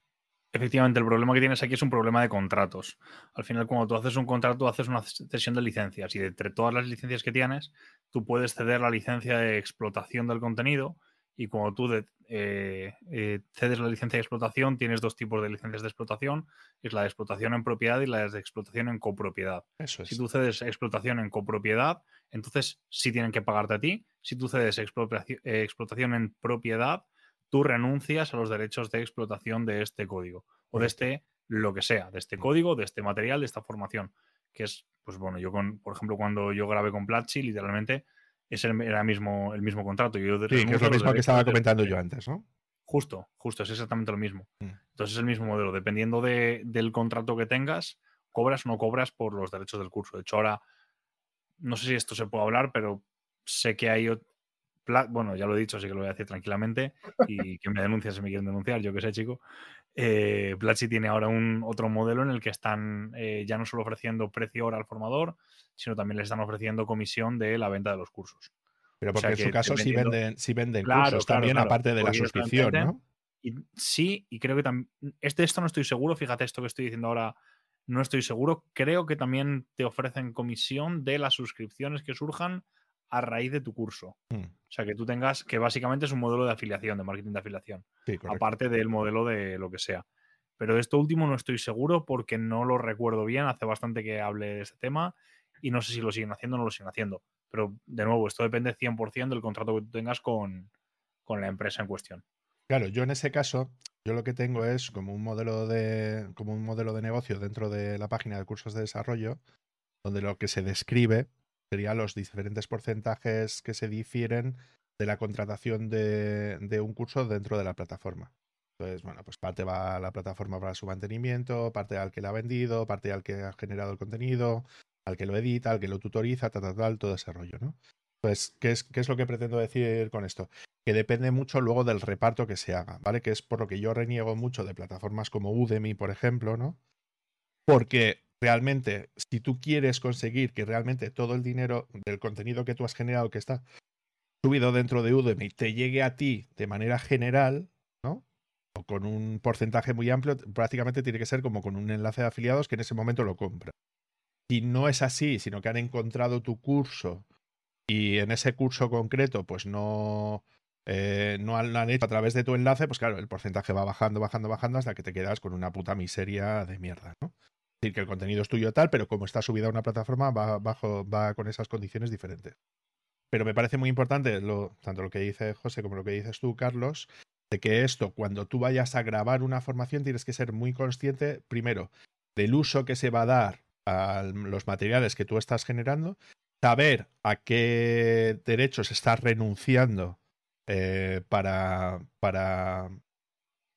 Efectivamente, el problema que tienes aquí es un problema de contratos. Al final, cuando tú haces un contrato, haces una cesión de licencias y de entre todas las licencias que tienes, tú puedes ceder la licencia de explotación del contenido y cuando tú eh, eh, cedes la licencia de explotación, tienes dos tipos de licencias de explotación, es la de explotación en propiedad y la de explotación en copropiedad. Eso es. Si tú cedes explotación en copropiedad, entonces sí tienen que pagarte a ti. Si tú cedes eh, explotación en propiedad, tú renuncias a los derechos de explotación de este código o de este lo que sea, de este mm. código, de este material, de esta formación. Que es, pues bueno, yo con, por ejemplo, cuando yo grabé con Platzi, literalmente es el, era mismo, el mismo contrato. Yo sí, que es lo mismo que estaba comentando yo antes, ¿no? Justo, justo, es exactamente lo mismo. Mm. Entonces es el mismo modelo. Dependiendo del contrato que tengas, cobras o no cobras por los derechos del curso. De hecho, ahora, no sé si esto se puede hablar, pero sé que hay bueno, ya lo he dicho, así que lo voy a decir tranquilamente y que me denuncien si me quieren denunciar, yo que sé, chico. Eh, Platzi tiene ahora un otro modelo en el que están eh, ya no solo ofreciendo precio hora al formador, sino también le están ofreciendo comisión de la venta de los cursos. Pero porque en su caso sí venden, sí venden cursos también, aparte de la suscripción, ¿no? Y, sí, y creo que también. Este, esto no estoy seguro, fíjate esto que estoy diciendo ahora, no estoy seguro. Creo que también te ofrecen comisión de las suscripciones que surjan a raíz de tu curso. Mm. O sea, que tú tengas, que básicamente es un modelo de afiliación, de marketing de afiliación, aparte del modelo de lo que sea. Pero de esto último no estoy seguro porque no lo recuerdo bien, hace bastante que hable de este tema y no sé si lo siguen haciendo o no lo siguen haciendo. Pero de nuevo, esto depende 100% del contrato que tú tengas con, con la empresa en cuestión. Claro, yo en ese caso, yo lo que tengo es como un modelo de, como un modelo de negocio dentro de la página de cursos de desarrollo, donde lo que se describe serían los diferentes porcentajes que se difieren de la contratación de, un curso dentro de la plataforma. Entonces, bueno, pues parte va a la plataforma para su mantenimiento, parte al que la ha vendido, parte al que ha generado el contenido, al que lo edita, al que lo tutoriza, tal, tal, tal, todo ese rollo, ¿no? Pues, ¿qué es, ¿qué es lo que pretendo decir con esto? Que depende mucho luego del reparto que se haga, ¿vale? Que es por lo que yo reniego mucho de plataformas como Udemy, por ejemplo, ¿no? Porque realmente, si tú quieres conseguir que realmente todo el dinero del contenido que tú has generado, que está subido dentro de Udemy, te llegue a ti de manera general, ¿no? O con un porcentaje muy amplio, prácticamente tiene que ser como con un enlace de afiliados que en ese momento lo compra. Si no es así, sino que han encontrado tu curso y en ese curso concreto, pues no, eh, no lo han hecho a través de tu enlace, pues claro, el porcentaje va bajando, bajando, bajando hasta que te quedas con una puta miseria de mierda, ¿no? Decir, que el contenido es tuyo tal, pero como está subido a una plataforma, va, bajo, va con esas condiciones diferentes. Pero me parece muy importante, tanto lo que dice José como lo que dices tú, Carlos, de que esto, cuando tú vayas a grabar una formación, tienes que ser muy consciente, primero, del uso que se va a dar a los materiales que tú estás generando, saber a qué derechos estás renunciando eh, para, para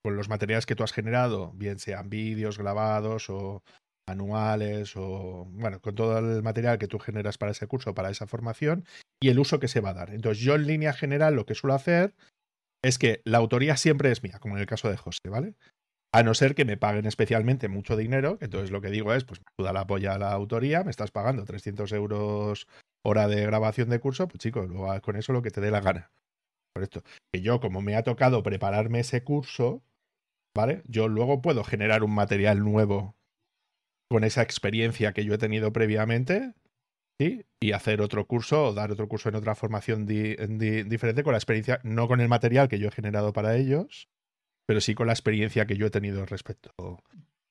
con los materiales que tú has generado, bien sean vídeos grabados o, manuales o, bueno, con todo el material que tú generas para ese curso, para esa formación y el uso que se va a dar. Entonces, yo en línea general lo que suelo hacer es que la autoría siempre es mía, como en el caso de José, ¿vale? A no ser que me paguen especialmente mucho dinero, entonces lo que digo es, pues me la polla a la autoría, me estás pagando 300 euros hora de grabación de curso, pues chicos, con eso lo que te dé la gana. Por esto, que yo como me ha tocado prepararme ese curso, ¿vale? Yo luego puedo generar un material nuevo con esa experiencia que yo he tenido previamente ¿sí? y hacer otro curso o dar otro curso en otra formación diferente con la experiencia, no con el material que yo he generado para ellos, pero sí con la experiencia que yo he tenido respecto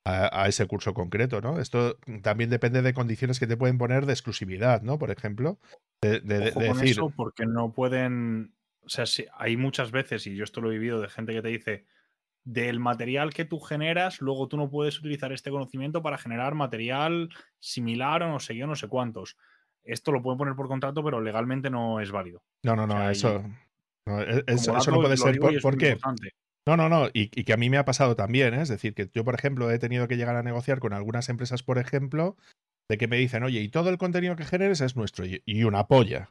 a, ese curso concreto, ¿no? Esto también depende de condiciones que te pueden poner de exclusividad, ¿no? Por ejemplo, de, decir... Eso porque no pueden, o sea, hay muchas veces, y yo esto lo he vivido, de gente que te dice, del material que tú generas, luego tú no puedes utilizar este conocimiento para generar material similar o no sé yo, no sé cuántos. Esto lo pueden poner por contrato, pero legalmente no es válido. No, no, no, eso, no, e, eso, no puede ser. Por, qué? No, no, no, y, que a mí me ha pasado también, ¿eh? es decir, que yo, por ejemplo, he tenido que llegar a negociar con algunas empresas, por ejemplo, de que me dicen, oye, y todo el contenido que generes es nuestro, y una polla.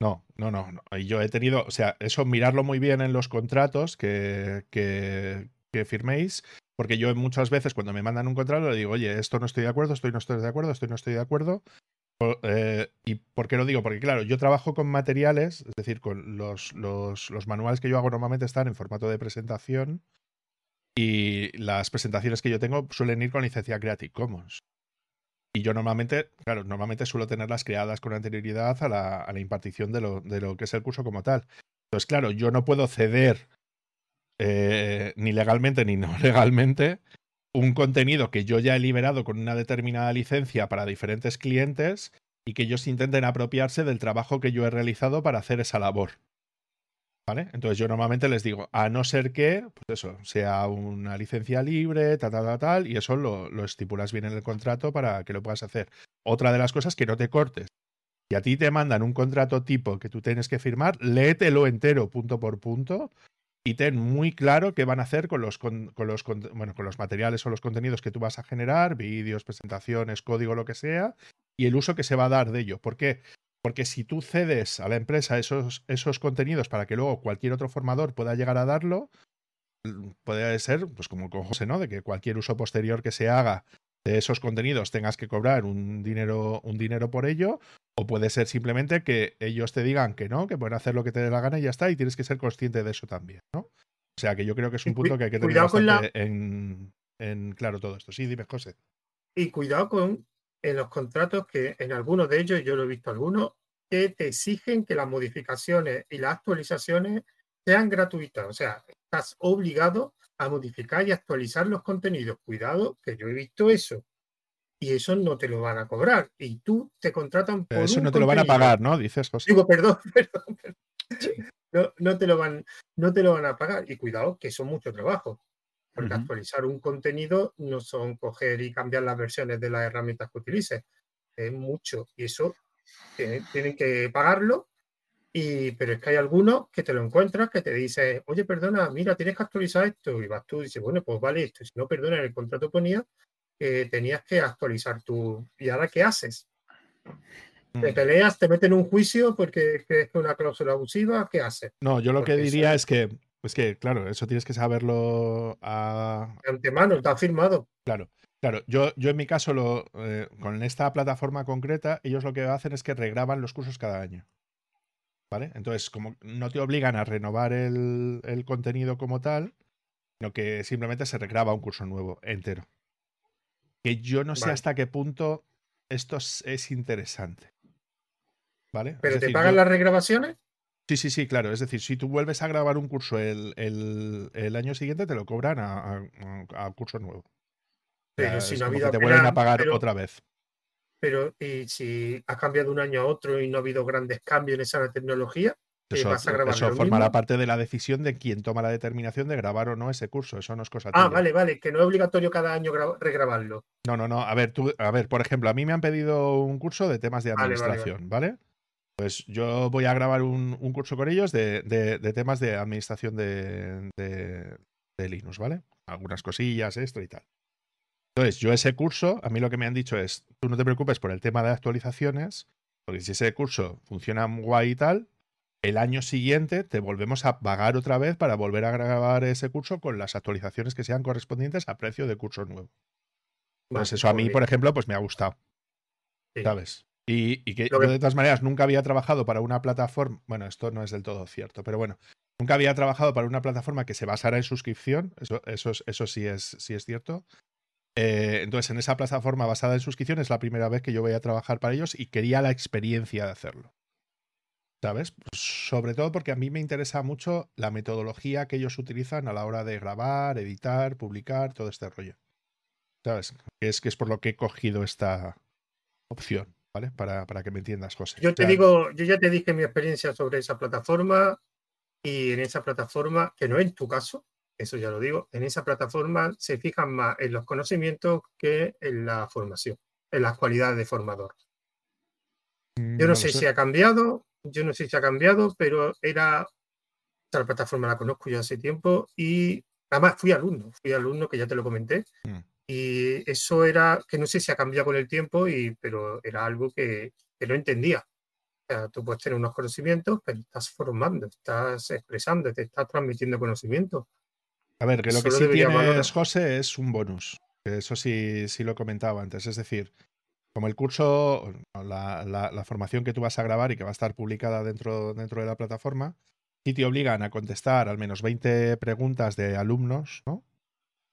No, no, no, no. Yo he tenido, o sea, eso mirarlo muy bien en los contratos que, que, firméis, porque yo muchas veces cuando me mandan un contrato le digo, oye, esto no estoy de acuerdo, estoy no estoy de acuerdo, estoy no estoy de acuerdo. Eh, ¿Y por qué lo digo? Porque claro, yo trabajo con materiales, es decir, con los, los, los manuales que yo hago normalmente están en formato de presentación Y las presentaciones que yo tengo suelen ir con licencia Creative Commons. Y yo normalmente, claro, normalmente suelo tenerlas creadas con anterioridad a la, a la impartición de lo, de lo, que es el curso como tal. Entonces, claro, yo no puedo ceder eh, ni legalmente ni no (laughs) legalmente un contenido que yo ya he liberado con una determinada licencia para diferentes clientes y que ellos intenten apropiarse del trabajo que yo he realizado para hacer esa labor. ¿Vale? Entonces yo normalmente les digo, a no ser que, pues eso, sea una licencia libre, tal, tal, tal, tal, y eso lo, lo estipulas bien en el contrato para que lo puedas hacer. Otra de las cosas que no te cortes. Si a ti te mandan un contrato tipo que tú tienes que firmar, léetelo entero, punto por punto, y ten muy claro qué van a hacer con los, con, los, bueno, con los materiales o los contenidos que tú vas a generar, vídeos, presentaciones, código, lo que sea, y el uso que se va a dar de ello. ¿Por qué? Porque si tú cedes a la empresa esos, esos contenidos para que luego cualquier otro formador pueda llegar a darlo, puede ser, pues como con José, ¿no? De que cualquier uso posterior que se haga de esos contenidos tengas que cobrar un dinero, un dinero por ello, o puede ser simplemente que ellos te digan que no, que pueden hacer lo que te dé la gana y ya está, y tienes que ser consciente de eso también, ¿no? O sea que yo creo que es un punto que hay que tener en, en, claro todo esto. Sí, dime, José. Y cuidado con en los contratos que en algunos de ellos, yo lo he visto algunos, que te exigen que las modificaciones y las actualizaciones sean gratuitas. O sea, estás obligado a modificar y actualizar los contenidos. Cuidado, que yo he visto eso y eso no te lo van a cobrar. Y tú te contratan por. eso no te lo van a pagar, ¿no? Dices cosas. Digo, perdón, (laughs) perdón. No, no, te lo van, no te lo van a pagar. Y cuidado, que son mucho trabajo. Porque actualizar un contenido no son coger y cambiar las versiones de las herramientas que utilices. Es mucho. Y eso tienen, tienen que pagarlo. Y, pero es que hay algunos que te lo encuentras que te dicen, oye, perdona, mira, tienes que actualizar esto. Y vas tú y dices, bueno, pues vale esto. Y si no, perdona, en el contrato ponía que tenías que actualizar tu... ¿Y ahora qué haces? ¿Te mm. peleas, te meten en un juicio porque crees que una cláusula abusiva? ¿Qué haces? No, yo lo que diría es que, pues que, claro, eso tienes que saberlo a... De antemano, está firmado. Claro. Claro, yo, yo en mi caso, lo, eh, con esta plataforma concreta, ellos lo que hacen es que regraban los cursos cada año. ¿Vale? Entonces, como no te obligan a renovar el, el contenido como tal, sino que simplemente se regraba un curso nuevo, entero que yo no sé hasta qué punto esto es, interesante. ¿Vale? ¿Pero te pagan las regrabaciones? Sí, sí, sí, claro. Es decir, si tú vuelves a grabar un curso el, el, año siguiente, te lo cobran a, curso nuevo. Pero si no ha habido. te vuelven a pagar otra vez. Pero, ¿y si has cambiado de un año a otro y no ha habido grandes cambios en esa tecnología? Eso, formará parte de la decisión de quién toma la determinación de grabar o no ese curso. Eso no es cosa Ah, vale, vale, que no es obligatorio cada año regrabarlo. No, no, no. A ver, tú, a ver, por ejemplo, a mí me han pedido un curso de temas de administración, ¿vale? Pues yo voy a grabar un, curso con ellos de, temas de administración de, de, Linux, ¿vale? Algunas cosillas, esto y tal. Entonces, yo ese curso, a mí lo que me han dicho es, tú no te preocupes por el tema de actualizaciones, porque si ese curso funciona guay y tal, el año siguiente te volvemos a pagar otra vez para volver a grabar ese curso con las actualizaciones que sean correspondientes a precio de curso nuevo. Pues eso a mí, por ejemplo, pues me ha gustado. ¿Sabes? Y, que yo de todas maneras nunca había trabajado para una plataforma, bueno, esto no es del todo cierto, pero bueno, nunca había trabajado para una plataforma que se basara en suscripción, eso, eso, eso sí, es, sí es cierto. Eh, entonces, en esa plataforma basada en suscripción es la primera vez que yo voy a trabajar para ellos y quería la experiencia de hacerlo. ¿Sabes? Sobre todo porque a mí me interesa mucho la metodología que ellos utilizan a la hora de grabar, editar, publicar, todo este rollo. ¿Sabes? Es, que es por lo que he cogido esta opción, ¿vale? Para, para que me entiendas, José. Yo te digo, yo ya te dije mi experiencia sobre esa plataforma y en esa plataforma, que no es tu caso, eso ya lo digo, en esa plataforma se fijan más en los conocimientos que en la formación, en las cualidades de formador. Mm, yo no, sé, si ha cambiado, yo no sé si ha cambiado, pero era, esta plataforma la conozco ya hace tiempo y además fui alumno, fui alumno que ya te lo comenté. Mm. Y eso era, que no sé si ha cambiado con el tiempo, y, pero era algo que, no entendía. O sea, tú puedes tener unos conocimientos, pero estás formando, estás expresando, te estás transmitiendo conocimiento. A ver, que lo que sí tienes, José, es un bonus. Eso sí, sí lo comentaba antes. Es decir, como el curso, la, formación que tú vas a grabar y que va a estar publicada dentro, dentro de la plataforma, sí te obligan a contestar al menos 20 preguntas de alumnos, ¿no?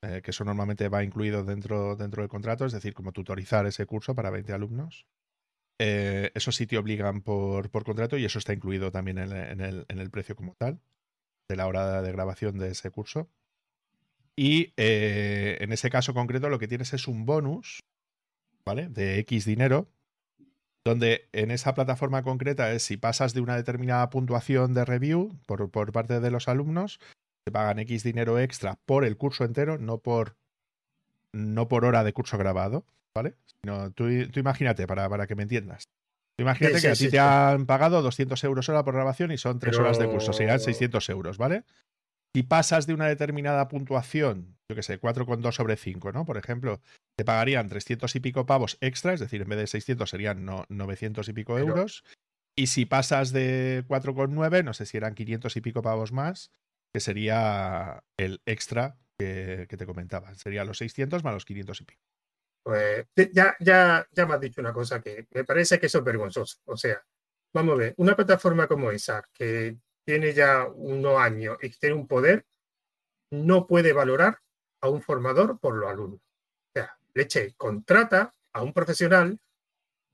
Eh, que eso normalmente va incluido dentro, dentro del contrato, es decir, como tutorizar ese curso para 20 alumnos. Eh, eso sí te obligan por, por, contrato y eso está incluido también en, el, en, el, precio como tal, de la hora de grabación de ese curso. Y eh, en ese caso concreto lo que tienes es un bonus, ¿vale? De X dinero, donde en esa plataforma concreta es si pasas de una determinada puntuación de review por, por parte de los alumnos, te pagan X dinero extra por el curso entero, no por, no por hora de curso grabado, ¿vale? Sino, tú, tú imagínate, para, para que me entiendas. Tú imagínate que a ti te han pagado 200 euros hora por grabación y son 3 horas de curso, serían 600 euros, ¿vale? Si pasas de una determinada puntuación, yo qué sé, 4,2 sobre 5, ¿no? Por ejemplo, te pagarían 300 y pico pavos extra, es decir, en vez de 600 serían no, 900 y pico euros. Y si pasas de 4,9, no sé si eran 500 y pico pavos más, que sería el extra que, te comentaba. Sería los 600 más los 500 y pico. Pues ya, ya, ya me has dicho una cosa que me parece que eso es vergonzoso. O sea, vamos a ver, una plataforma como esa, que tiene ya unos años y tiene un poder, no puede valorar a un formador por los alumnos. O sea, leche, contrata a un profesional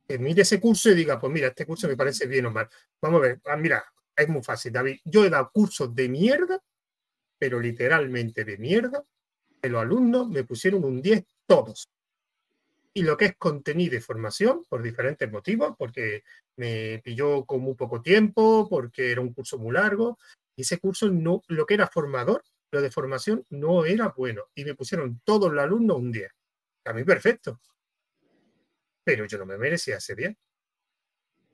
que mire ese curso y diga, pues mira, este curso me parece bien o mal. Vamos a ver, ah, mira, es muy fácil, David. Yo he dado cursos de mierda, pero literalmente de mierda, que los alumnos me pusieron un 10 todos. Y lo que es contenido y formación, por diferentes motivos, porque me pilló con muy poco tiempo, porque era un curso muy largo. Y ese curso, no, lo que era formador, lo de formación, no era bueno. Y me pusieron todos los alumnos un 10. A mí perfecto. Pero yo no me merecía ese 10.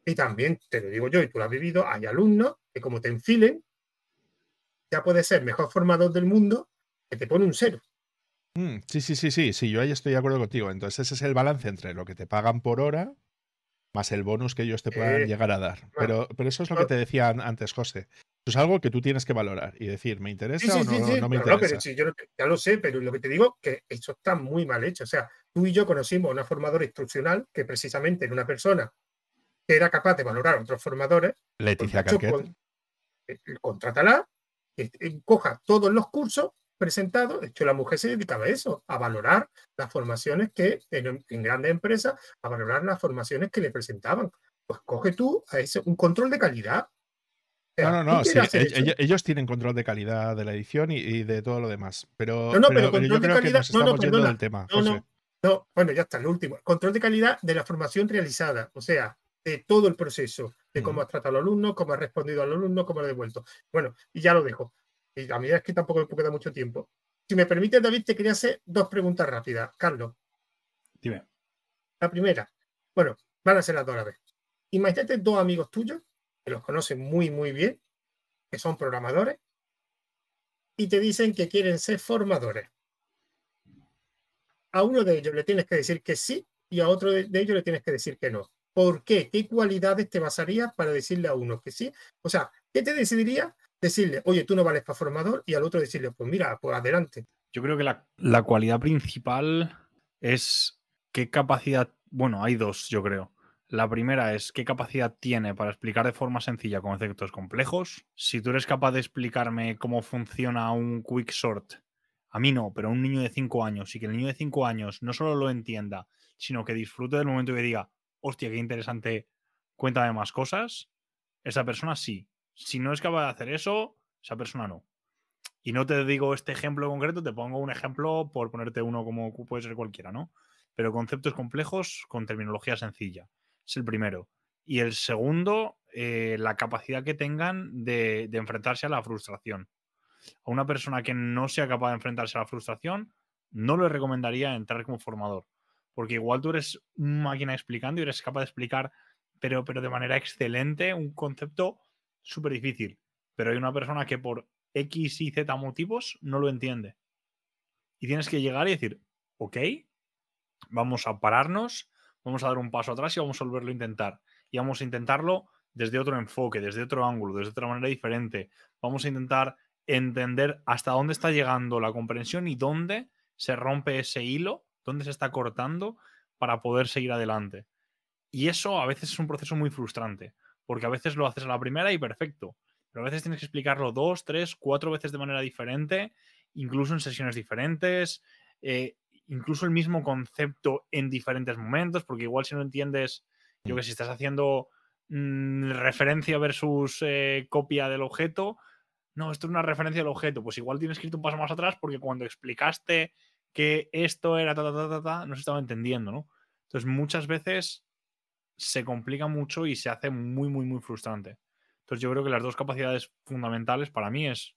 Y también, te lo digo yo, y tú lo has vivido, hay alumnos que como te enfilen, ya puedes ser mejor formador del mundo que te pone un cero. Mm, sí, sí, sí, sí, sí, yo ahí estoy de acuerdo contigo. Entonces ese es el balance entre lo que te pagan por hora más el bonus que ellos te puedan eh, llegar a dar. Pero, pero eso es lo que te decía antes, José. Eso es algo que tú tienes que valorar y decir, ¿me interesa o no, me interesa? pero yo ya lo sé, pero lo que te digo que eso está muy mal hecho. O sea, tú y yo conocimos a una formadora instruccional que precisamente era una persona que era capaz de valorar a otros formadores. Leticia Calquet. Eh, contrátala, coja todos los cursos presentado, de hecho la mujer se dedicaba a eso, a valorar las formaciones que en, grandes empresas, a valorar las formaciones que le presentaban. Pues coge tú a ese, un control de calidad. no, no, no, ellos, tienen control de calidad de la edición y, de todo lo demás. Pero, no, no, pero, control de calidad, no, no, perdona, tema. No, no, bueno, ya está, lo último. Control de calidad de la formación realizada, o sea, de todo el proceso, de cómo has tratado al alumno, cómo has respondido al alumno, cómo lo has devuelto. Bueno, y ya lo dejo. Y a mí es que tampoco me queda mucho tiempo. Si me permite, David, te quería hacer dos preguntas rápidas. Carlos. Dime. La primera, bueno, van a ser las dos a la vez. Imagínate dos amigos tuyos, que los conocen muy, muy bien, que son programadores, y te dicen que quieren ser formadores. A uno de ellos le tienes que decir que sí y a otro de ellos le tienes que decir que no. ¿Por qué? ¿Qué cualidades te basarías para decirle a uno que sí? O sea, ¿qué te decidiría decirle, oye, tú no vales para formador, y al otro decirle, pues mira, pues adelante. Yo creo que la, cualidad principal es qué capacidad, bueno, hay dos, yo creo. La primera es qué capacidad tiene para explicar de forma sencilla conceptos complejos. Si tú eres capaz de explicarme cómo funciona un quick sort, a mí no, pero a un niño de 5 años, y que el niño de 5 años no solo lo entienda, sino que disfrute del momento y que diga, hostia, qué interesante, cuéntame más cosas, esa persona sí. Si no es capaz de hacer eso, esa persona no. Y no te digo este ejemplo concreto, te pongo un ejemplo por ponerte uno como puede ser cualquiera, ¿no? Pero conceptos complejos con terminología sencilla. Es el primero. Y el segundo, eh, la capacidad que tengan de, de enfrentarse a la frustración. A una persona que no sea capaz de enfrentarse a la frustración, no le recomendaría entrar como formador. Porque igual tú eres una máquina explicando y eres capaz de explicar, pero, pero de manera excelente, un concepto súper difícil. Pero hay una persona que por X y Z motivos no lo entiende. Y tienes que llegar y decir, ok, vamos a pararnos, vamos a dar un paso atrás y vamos a volverlo a intentar. Y vamos a intentarlo desde otro enfoque, desde otro ángulo, desde otra manera diferente. Vamos a intentar entender hasta dónde está llegando la comprensión y dónde se rompe ese hilo, dónde se está cortando para poder seguir adelante. Y eso a veces es un proceso muy frustrante, porque a veces lo haces a la primera y perfecto, pero a veces tienes que explicarlo dos, tres, cuatro veces de manera diferente incluso en sesiones diferentes, eh, incluso el mismo concepto en diferentes momentos, porque igual si no entiendes, yo que si estás haciendo mm, referencia versus eh, copia del objeto, no, esto es una referencia del objeto, pues igual tienes que irte un paso más atrás porque cuando explicaste que esto era ta, ta, ta, ta, ta, no se estaba entendiendo, ¿no? Entonces muchas veces se complica mucho y se hace muy, muy, muy frustrante. Entonces yo creo que las dos capacidades fundamentales para mí es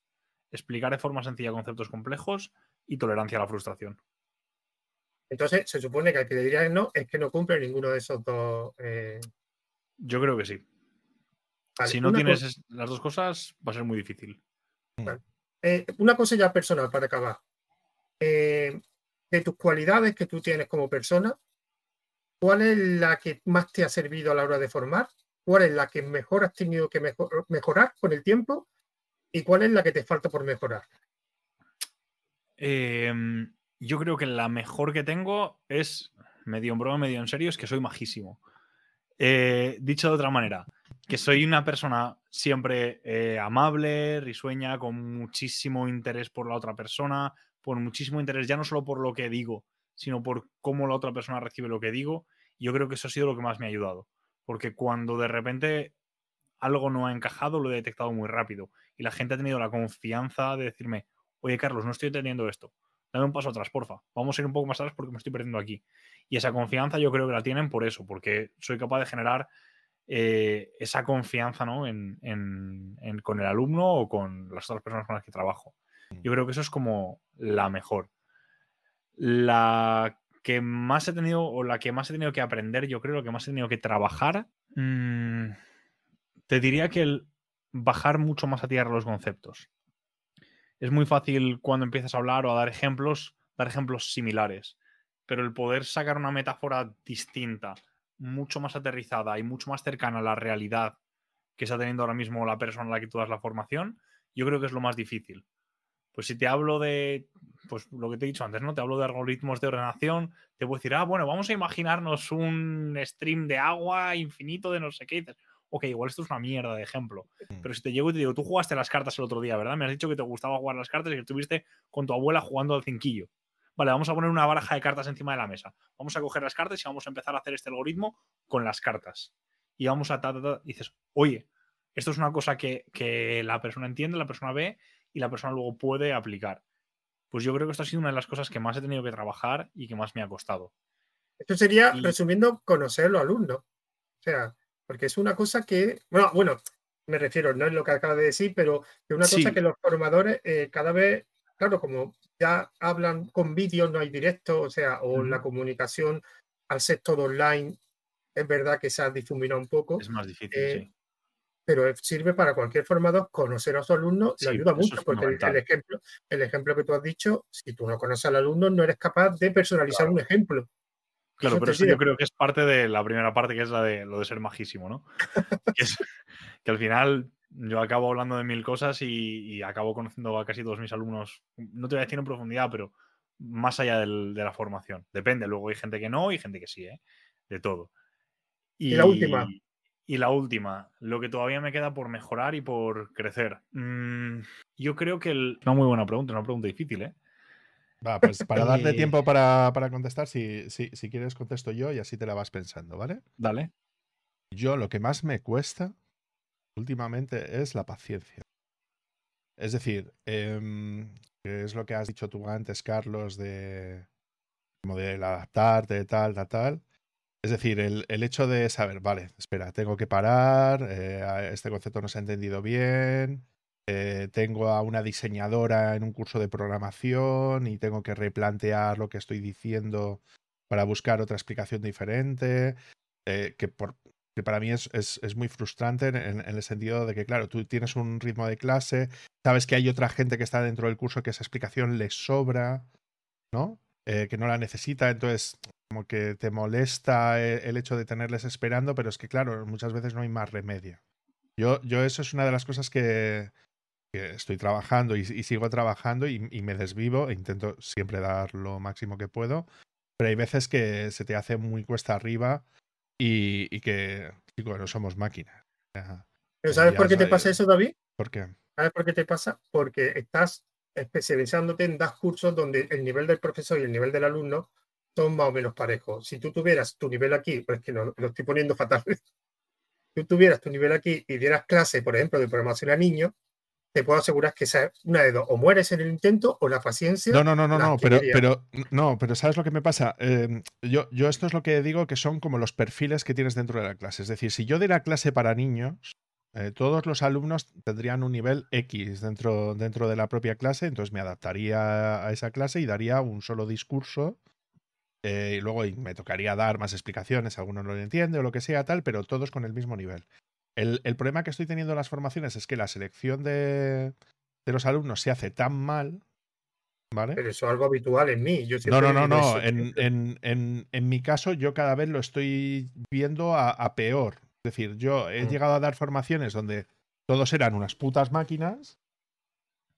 explicar de forma sencilla conceptos complejos y tolerancia a la frustración. Entonces, se supone que el que le diría que no es que no cumple ninguno de esos dos. eh, Yo creo que sí. vale. si no tienes las dos cosas, va a ser muy difícil. eh, una cosa ya personal para acabar. Eh, de tus cualidades que tú tienes como persona, ¿cuál es la que más te ha servido a la hora de formar? ¿Cuál es la que mejor has tenido que mejor- mejorar con el tiempo? ¿Y cuál es la que te falta por mejorar? Em, yo creo que la mejor que tengo es, medio en broma, medio en serio, es que soy majísimo. Eh, dicho de otra manera, que soy una persona siempre eh, amable, risueña, con muchísimo interés por la otra persona, por muchísimo interés ya no solo por lo que digo, sino por cómo la otra persona recibe lo que digo. Yo creo que eso ha sido lo que más me ha ayudado. Porque cuando de repente algo no ha encajado, lo he detectado muy rápido. Y la gente ha tenido la confianza de decirme, oye Carlos, no estoy entendiendo esto. Dame un paso atrás, porfa. Vamos a ir un poco más atrás porque me estoy perdiendo aquí. Y esa confianza yo creo que la tienen por eso, porque soy capaz de generar eh, esa confianza ¿no? en- en- con el alumno o con las otras personas con las que trabajo. Yo creo que eso es como la mejor. La que más he tenido, o la que más he tenido que aprender, yo creo, lo que más he tenido que trabajar, mm, te diría que el bajar mucho más a tierra los conceptos. Es muy fácil cuando empiezas a hablar o a dar ejemplos, dar ejemplos similares, pero el poder sacar una metáfora distinta, mucho más aterrizada y mucho más cercana a la realidad que está teniendo ahora mismo la persona a la que tú das la formación, yo creo que es lo más difícil. Pues si te hablo de, pues lo que te he dicho antes, ¿no? Te hablo de algoritmos de ordenación, te puedo decir, ah, bueno, vamos a imaginarnos un stream de agua infinito de no sé qué. Y dices, ok, igual esto es una mierda de ejemplo. Mm. Pero si te llego y te digo, tú jugaste las cartas el otro día, ¿verdad? Me has dicho que te gustaba jugar las cartas y que estuviste con tu abuela jugando al cinquillo. Vale, vamos a poner una baraja de cartas encima de la mesa. Vamos a coger las cartas y vamos a empezar a hacer este algoritmo con las cartas. Y vamos a... Ta, ta, ta, y dices, oye, esto es una cosa que, que la persona entiende, la persona ve y la persona luego puede aplicar. Pues yo creo que esto ha sido una de las cosas que más he tenido que trabajar y que más me ha costado. Esto sería, Y- resumiendo, conocer a los alumnos. O sea, porque es una cosa que, bueno, bueno, me refiero, no es lo que acabas de decir, pero es una cosa Sí. que los formadores eh, cada vez, claro, como ya hablan con vídeos, no hay directo, o sea, o la comunicación al ser todo online, es verdad que se ha difuminado un poco, Es más difícil, Eh, sí. Pero sirve para cualquier formador conocer a su alumno, Sí, le ayuda mucho, porque el, ejemplo, el ejemplo que tú has dicho, si tú no conoces al alumno, no eres capaz de personalizar un ejemplo. Claro, Eso pero eso yo creo que es parte de la primera parte, que es la de lo de ser majísimo, ¿no? (laughs) que, es- que al final yo acabo hablando de mil cosas y, y acabo conociendo a casi todos mis alumnos, no te voy a decir en profundidad, pero más allá del- de la formación. Depende, luego hay gente que no y gente que sí, ¿eh? De todo. Y la última. Y la última, lo que todavía me queda por mejorar y por crecer. Mm, yo creo que el... Una muy buena pregunta, una pregunta difícil, ¿eh? Va, pues (laughs) para darte Eh, tiempo para, para contestar, si, si, si quieres contesto yo y así te la vas pensando, ¿vale? Dale. Yo lo que más me cuesta últimamente es la paciencia. Es decir, que es lo que has dicho tú antes, Carlos, de como del adaptarte, tal, tal, tal. Es decir, el, el hecho de saber, vale, espera, tengo que parar, eh, este concepto no se ha entendido bien, eh, tengo a una diseñadora en un curso de programación y tengo que replantear lo que estoy diciendo para buscar otra explicación diferente, eh, que, para mí es, es- es muy frustrante en, en el sentido de que, claro, tú tienes un ritmo de clase, sabes que hay otra gente que está dentro del curso que esa explicación les sobra, ¿no? Eh, que no la necesita, entonces como que te molesta el hecho de tenerles esperando, pero es que, claro, muchas veces no hay más remedio. Yo, yo eso es una de las cosas que, que estoy trabajando y, y sigo trabajando y, y me desvivo e intento siempre dar lo máximo que puedo, pero hay veces que se te hace muy cuesta arriba y, y que, chicos, no somos máquinas. Sea, ¿Pero sabes por qué te pasa eso, David? ¿Por qué? ¿Sabes por qué te pasa? Porque estás especializándote en dos cursos donde el nivel del profesor y el nivel del alumno son más o menos parejos. Si tú tuvieras tu nivel aquí, pues que no, lo estoy poniendo fatal, si (laughs) tú tuvieras tu nivel aquí y dieras clase, por ejemplo, de programación a niños, te puedo asegurar que esa una de dos, o mueres en el intento o la paciencia. No, no, no, no, no, pero, pero, no, pero ¿sabes lo que me pasa? Em, yo, yo esto es lo que digo que son como los perfiles que tienes dentro de la clase. Es decir, si yo diera clase para niños, eh, todos los alumnos tendrían un nivel X dentro, dentro de la propia clase, entonces me adaptaría a esa clase y daría un solo discurso. Eh, y luego me tocaría dar más explicaciones, alguno no lo entiende o lo que sea, tal, pero todos con el mismo nivel. El, problema que estoy teniendo en las formaciones es que la selección de, los alumnos se hace tan mal, ¿Vale? Pero eso es algo habitual en mí. Yo no, no, no, no. En, mi caso, yo cada vez lo estoy viendo a, peor. Es decir, yo he mm. llegado a dar formaciones donde todos eran unas putas máquinas,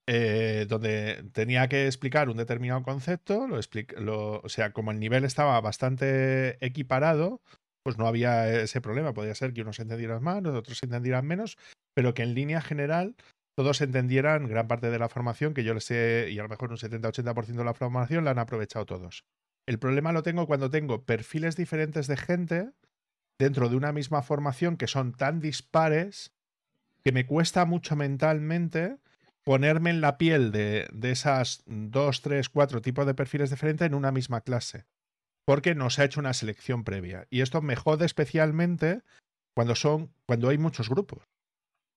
eh, donde tenía que explicar un determinado concepto, lo, lo o sea, como el nivel estaba bastante equiparado, pues no había ese problema. Podría ser que unos entendieran más, otros entendieran menos, pero que en línea general todos entendieran gran parte de la formación, que yo les sé, y a lo mejor un 70-80% de la formación la han aprovechado todos. El problema lo tengo cuando tengo perfiles diferentes de gente dentro de una misma formación que son tan dispares que me cuesta mucho mentalmente ponerme en la piel de, de esas dos, tres, cuatro tipos de perfiles diferentes en una misma clase porque no se ha hecho una selección previa. Y esto me jode especialmente cuando son, cuando hay muchos grupos.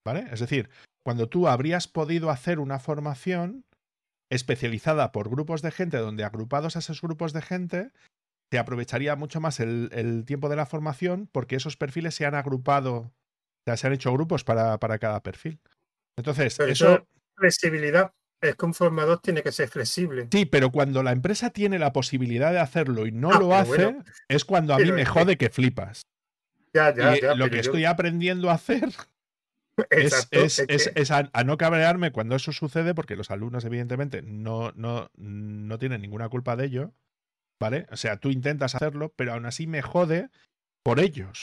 ¿Vale? Es decir, cuando tú habrías podido hacer una formación especializada por grupos de gente, donde agrupados a esos grupos de gente, te aprovecharía mucho más el, tiempo de la formación porque esos perfiles se han agrupado, sea, se han hecho grupos para, para cada perfil. Entonces, eso... Flexibilidad es que un formador tiene que ser flexible. Sí, pero cuando la empresa tiene la posibilidad de hacerlo y no ah, lo hace, es cuando a mí me jode que flipas. Ya, ya, ya, lo que estoy aprendiendo a hacer (laughs) es, a, no cabrearme cuando eso sucede, porque los alumnos, evidentemente, no, no, no tienen ninguna culpa de ello. ¿Vale? O sea, tú intentas hacerlo, pero aún así me jode por ellos.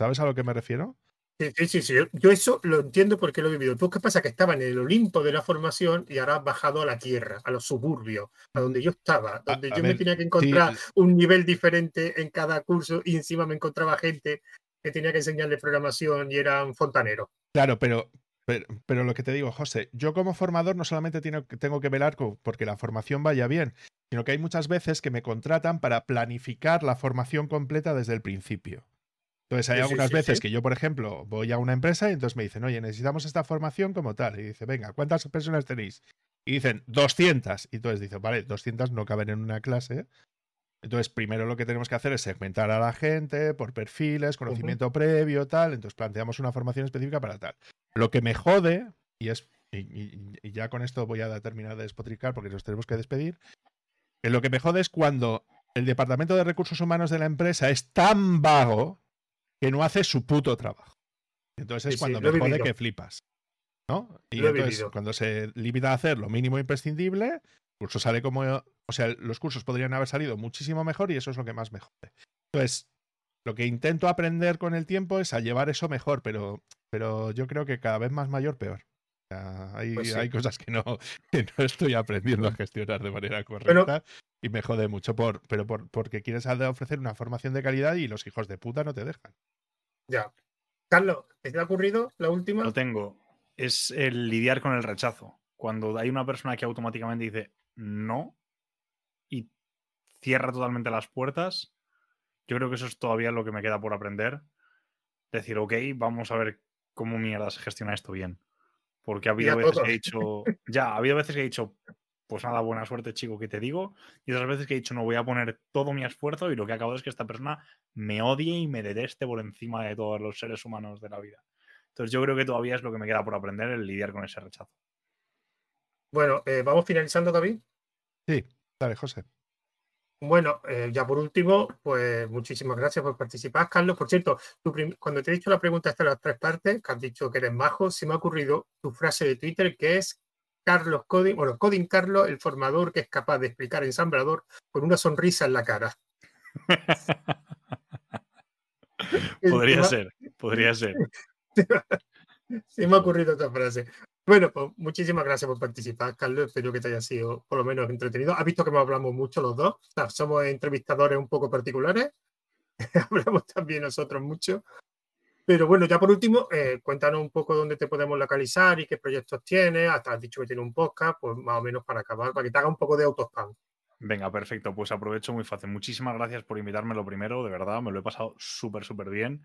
¿Sabes a lo que me refiero? Sí, sí, sí, Yo eso lo entiendo porque lo he vivido. ¿Tú qué pasa? Que estaba en el Olimpo de la formación y ahora has bajado a la tierra, a los suburbios, a donde yo estaba, donde yo me tenía que encontrar un nivel diferente en cada curso y encima me encontraba gente que tenía que enseñarle programación y eran fontaneros. Claro, pero, pero, lo que te digo, José, yo como formador no solamente tengo que velar porque la formación vaya bien, sino que hay muchas veces que me contratan para planificar la formación completa desde el principio. Entonces hay algunas veces que yo, por ejemplo, voy a una empresa y entonces me dicen, oye, necesitamos esta formación como tal. Y dice, venga, ¿cuántas personas tenéis? Y dicen, 200. Y entonces dice, vale, 200 no caben en una clase. Entonces, primero lo que tenemos que hacer es segmentar a la gente por perfiles, conocimiento previo, tal. Entonces, planteamos una formación específica para tal. Lo que me jode, y es y, ya con esto voy a terminar de despotricar porque nos tenemos que despedir. lo que me jode es cuando el departamento de recursos humanos de la empresa es tan vago que no hace su puto trabajo. Entonces es cuando me jode que flipas. ¿no? Y entonces, cuando se limita a hacer lo mínimo imprescindible, el curso sale como. O sea, los cursos podrían haber salido muchísimo mejor y eso es lo que más me jode. Entonces, lo que intento aprender con el tiempo es a llevar eso mejor, pero, pero yo creo que cada vez más mayor, peor. hay, pues hay, cosas que no, (laughs) no, estoy aprendiendo a gestionar de manera correcta y me jode mucho por, pero por, porque quieres ofrecer una formación de calidad y los hijos de puta no te dejan. Ya. Carlos, ¿te ha ocurrido la última? Lo tengo. Es el lidiar con el rechazo. Cuando hay una persona que automáticamente dice no y cierra totalmente las puertas, yo creo que eso es todavía lo que me queda por aprender. Decir, ok, vamos a ver cómo mierda se gestiona esto bien. Porque ha habido veces que he dicho, (laughs) ya, ha habido veces que he dicho, pues nada, buena suerte, chico, que te digo. Y otras veces que he dicho, no voy a poner todo mi esfuerzo y lo que ha acabado es que esta persona me odie y me deteste por encima de todos los seres humanos de la vida. Entonces yo creo que todavía es lo que me queda por aprender, el lidiar con ese rechazo. Bueno, eh, ¿vamos finalizando, David? Sí, dale, José. Bueno, eh, ya por último, pues muchísimas gracias por participar, Carlos. Por cierto, cuando te he dicho la pregunta hasta las tres partes, que has dicho que eres majo, se me ha ocurrido tu frase de Twitter que es Carlos Coding, bueno, Coding Carlos, el formador que es capaz de explicar ensamblador con una sonrisa en la cara. (laughs) podría ser, podría ser. (laughs) Se me ha ocurrido esta frase. Bueno, pues muchísimas gracias por participar, Carlos. Espero que te haya sido por lo menos entretenido. Has visto que me hablamos mucho los dos. somos entrevistadores un poco particulares. (laughs) hablamos también nosotros mucho. Pero bueno, ya por último, eh, cuéntanos un poco dónde te podemos localizar y qué proyectos tienes. Hasta has dicho que tiene un podcast, pues más o menos para acabar, para que te haga un poco de autospam. Venga, perfecto. Pues aprovecho muy fácil. Muchísimas gracias por invitarme lo primero, de verdad, me lo he pasado súper, súper bien.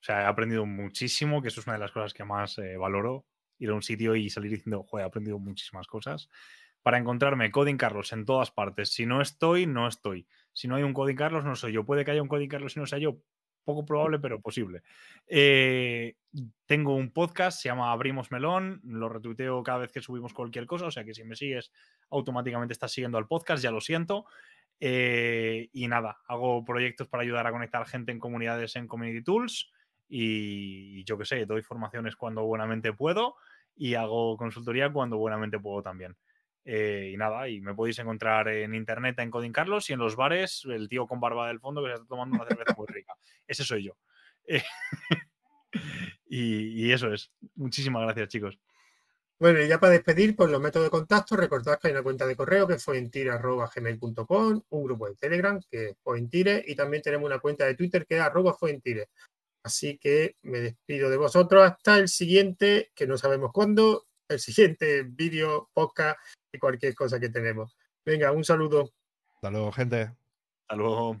O sea, he aprendido muchísimo, que eso es una de las cosas que más eh, valoro ir a un sitio y salir diciendo, joder, he aprendido muchísimas cosas. Para encontrarme Coding Carlos en todas partes. Si no estoy, no estoy. Si no hay un Coding Carlos, no soy yo. Puede que haya un Coding Carlos y no sea yo. Poco probable, pero posible. Eh, tengo un podcast, se llama Abrimos Melón. Lo retuiteo cada vez que subimos cualquier cosa. O sea que si me sigues, automáticamente estás siguiendo al podcast. Ya lo siento. Eh, y nada, hago proyectos para ayudar a conectar gente en comunidades en Community Tools. Y, y yo qué sé, doy formaciones cuando buenamente puedo y hago consultoría cuando buenamente puedo también. Eh, y nada, y me podéis encontrar en internet en Coding Carlos y en los bares el tío con barba del fondo que se está tomando una cerveza muy rica. Ese soy yo. (laughs) y, eso es. Muchísimas gracias, chicos. Bueno, y ya para despedir, pues los métodos de contacto, recordad que hay una cuenta de correo que es foentire.gmail.com, un grupo de Telegram que es Foentire y también tenemos una cuenta de Twitter que es arroba Foentire. Así que me despido de vosotros hasta el siguiente, que no sabemos cuándo, el siguiente vídeo, podcast y cualquier cosa que tenemos. Venga, un saludo. Hasta luego, gente. Hasta luego.